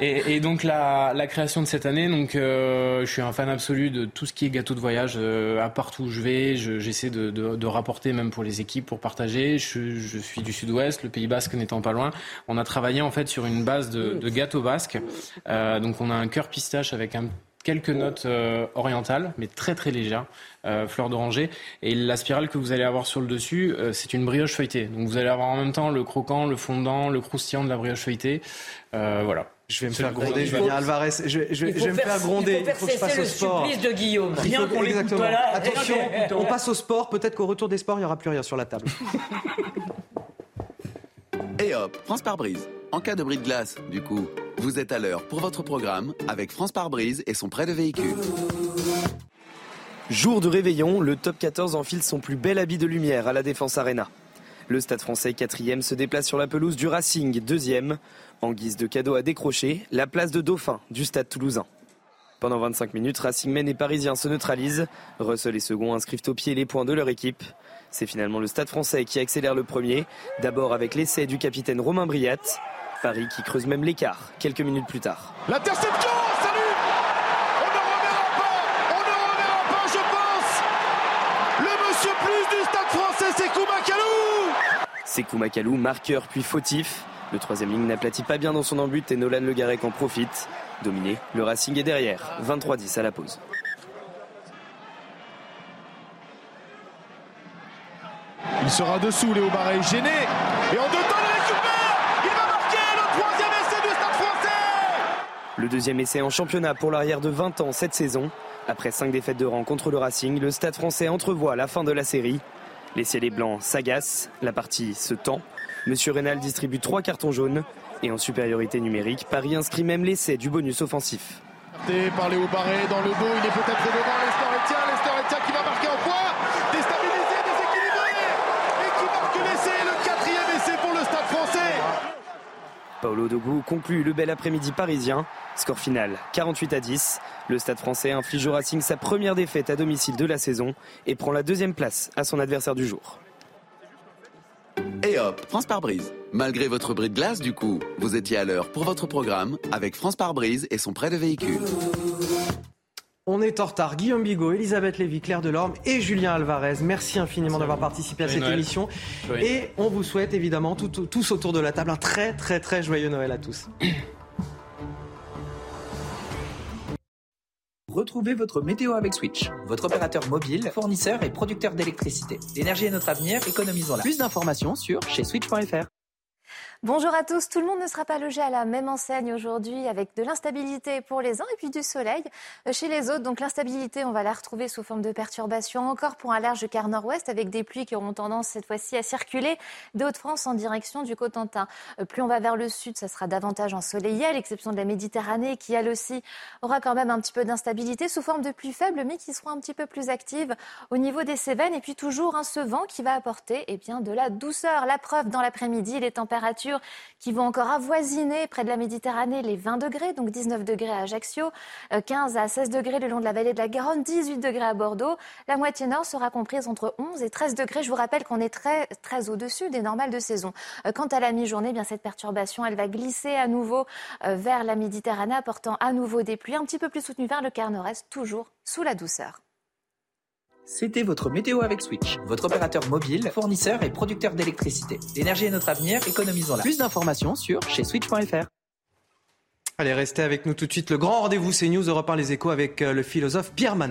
et, et, donc la, la création de cette année, donc je suis un fan absolu de tout ce qui est gâteau de voyage. à partout où je vais, j'essaie de, de, de, rapporter même pour les équipes, pour partager. Je, je suis du Sud-Ouest, le Pays Basque n'étant pas loin. On a travaillé en fait sur une base de, de gâteau basque. Euh, donc on a un cœur pistache avec un, quelques notes euh, orientales, mais très très légères, euh, fleur d'oranger. Et la spirale que vous allez avoir sur le dessus, euh, c'est une brioche feuilletée. Donc vous allez avoir en même temps le croquant, le fondant, le croustillant de la brioche feuilletée. Euh, voilà. Je vais me faire gronder, Julien Alvarez. Je, vais, je, vais me faire gronder. Il faut, que je passe au sport. de Guillaume. Rien qu'on. Attention, on passe au sport. Peut-être qu'au retour des sports, il n'y aura plus rien sur la table. (laughs) Et hop, France par brise. En cas de bris de glace, du coup, vous êtes à l'heure pour votre programme avec France par brise et son prêt de véhicule. Jour de réveillon, le top 14 enfile son plus bel habit de lumière à la Défense Arena. Le Stade français 4 se déplace sur la pelouse du Racing 2 En guise de cadeau à décrocher, la place de Dauphin du Stade toulousain. Pendant 25 minutes, Racing Men et Parisien se neutralisent. Russell et Second inscrivent au pied les points de leur équipe. C'est finalement le Stade français qui accélère le premier, d'abord avec l'essai du capitaine Romain Briat. Paris qui creuse même l'écart quelques minutes plus tard. L'interception Salut On ne reverra pas On ne reverra pas, je pense Le monsieur plus du stade français, c'est Koumakalou C'est Koumakalou, marqueur puis fautif. Le troisième ligne n'aplatit pas bien dans son embut et Nolan Le Garec en profite. Dominé, le Racing est derrière, 23-10 à la pause. Il sera dessous, Léo Barret, gêné. Et en deux temps, Le deuxième essai en championnat pour l'arrière de 20 ans cette saison. Après cinq défaites de rang contre le Racing, le Stade français entrevoit la fin de la série. Les ciels blancs s'agacent, la partie se tend. Monsieur Rénal distribue trois cartons jaunes. Et en supériorité numérique, Paris inscrit même l'essai du bonus offensif. Par Léo dans le dos, il est peut-être devant Lester qui va marquer en point. Déstabilisé, déséquilibré. Et qui marque l'essai, le quatrième essai pour le Stade français. Paolo Dogou conclut le bel après-midi parisien. Score final 48 à 10. Le Stade français inflige au Racing sa première défaite à domicile de la saison et prend la deuxième place à son adversaire du jour. Et hop, France par brise. Malgré votre bris de glace, du coup, vous étiez à l'heure pour votre programme avec France par brise et son prêt de véhicule. On est en retard. Guillaume Bigot, Elisabeth Lévy, Claire Delorme et Julien Alvarez. Merci infiniment d'avoir participé à cette émission. Et on vous souhaite évidemment tous autour de la table un très très très joyeux Noël à tous. (clears throat) Retrouvez votre météo avec Switch, votre opérateur mobile, fournisseur et producteur d'électricité. L'énergie est notre avenir, économisons-la. Plus d'informations sur chez switch.fr. Bonjour à tous. Tout le monde ne sera pas logé à la même enseigne aujourd'hui avec de l'instabilité pour les uns et puis du soleil chez les autres. Donc l'instabilité, on va la retrouver sous forme de perturbations encore pour un large quart nord-ouest avec des pluies qui auront tendance cette fois-ci à circuler des Hauts-de-France en direction du Cotentin. Euh, plus on va vers le sud, ça sera davantage ensoleillé à l'exception de la Méditerranée qui elle aussi aura quand même un petit peu d'instabilité sous forme de pluie faible mais qui sera un petit peu plus active au niveau des Cévennes et puis toujours un ce vent qui va apporter eh bien, de la douceur. La preuve dans l'après-midi, les températures qui vont encore avoisiner près de la Méditerranée les 20 degrés, donc 19 degrés à Ajaccio, 15 à 16 degrés le long de la vallée de la Garonne, 18 degrés à Bordeaux. La moitié nord sera comprise entre 11 et 13 degrés. Je vous rappelle qu'on est très, au-dessus des normales de saison. Quant à la mi-journée, eh bien cette perturbation, elle va glisser à nouveau vers la Méditerranée, apportant à nouveau des pluies un petit peu plus soutenues vers le quart nord-est, toujours sous la douceur. C'était votre météo avec Switch, votre opérateur mobile, fournisseur et producteur d'électricité. L'énergie est notre avenir, économisons-la. Plus d'informations sur chez switch.fr. Allez, restez avec nous tout de suite. Le grand rendez-vous, c'est News Europe 1 Les Échos avec euh, le philosophe Pierre Manon.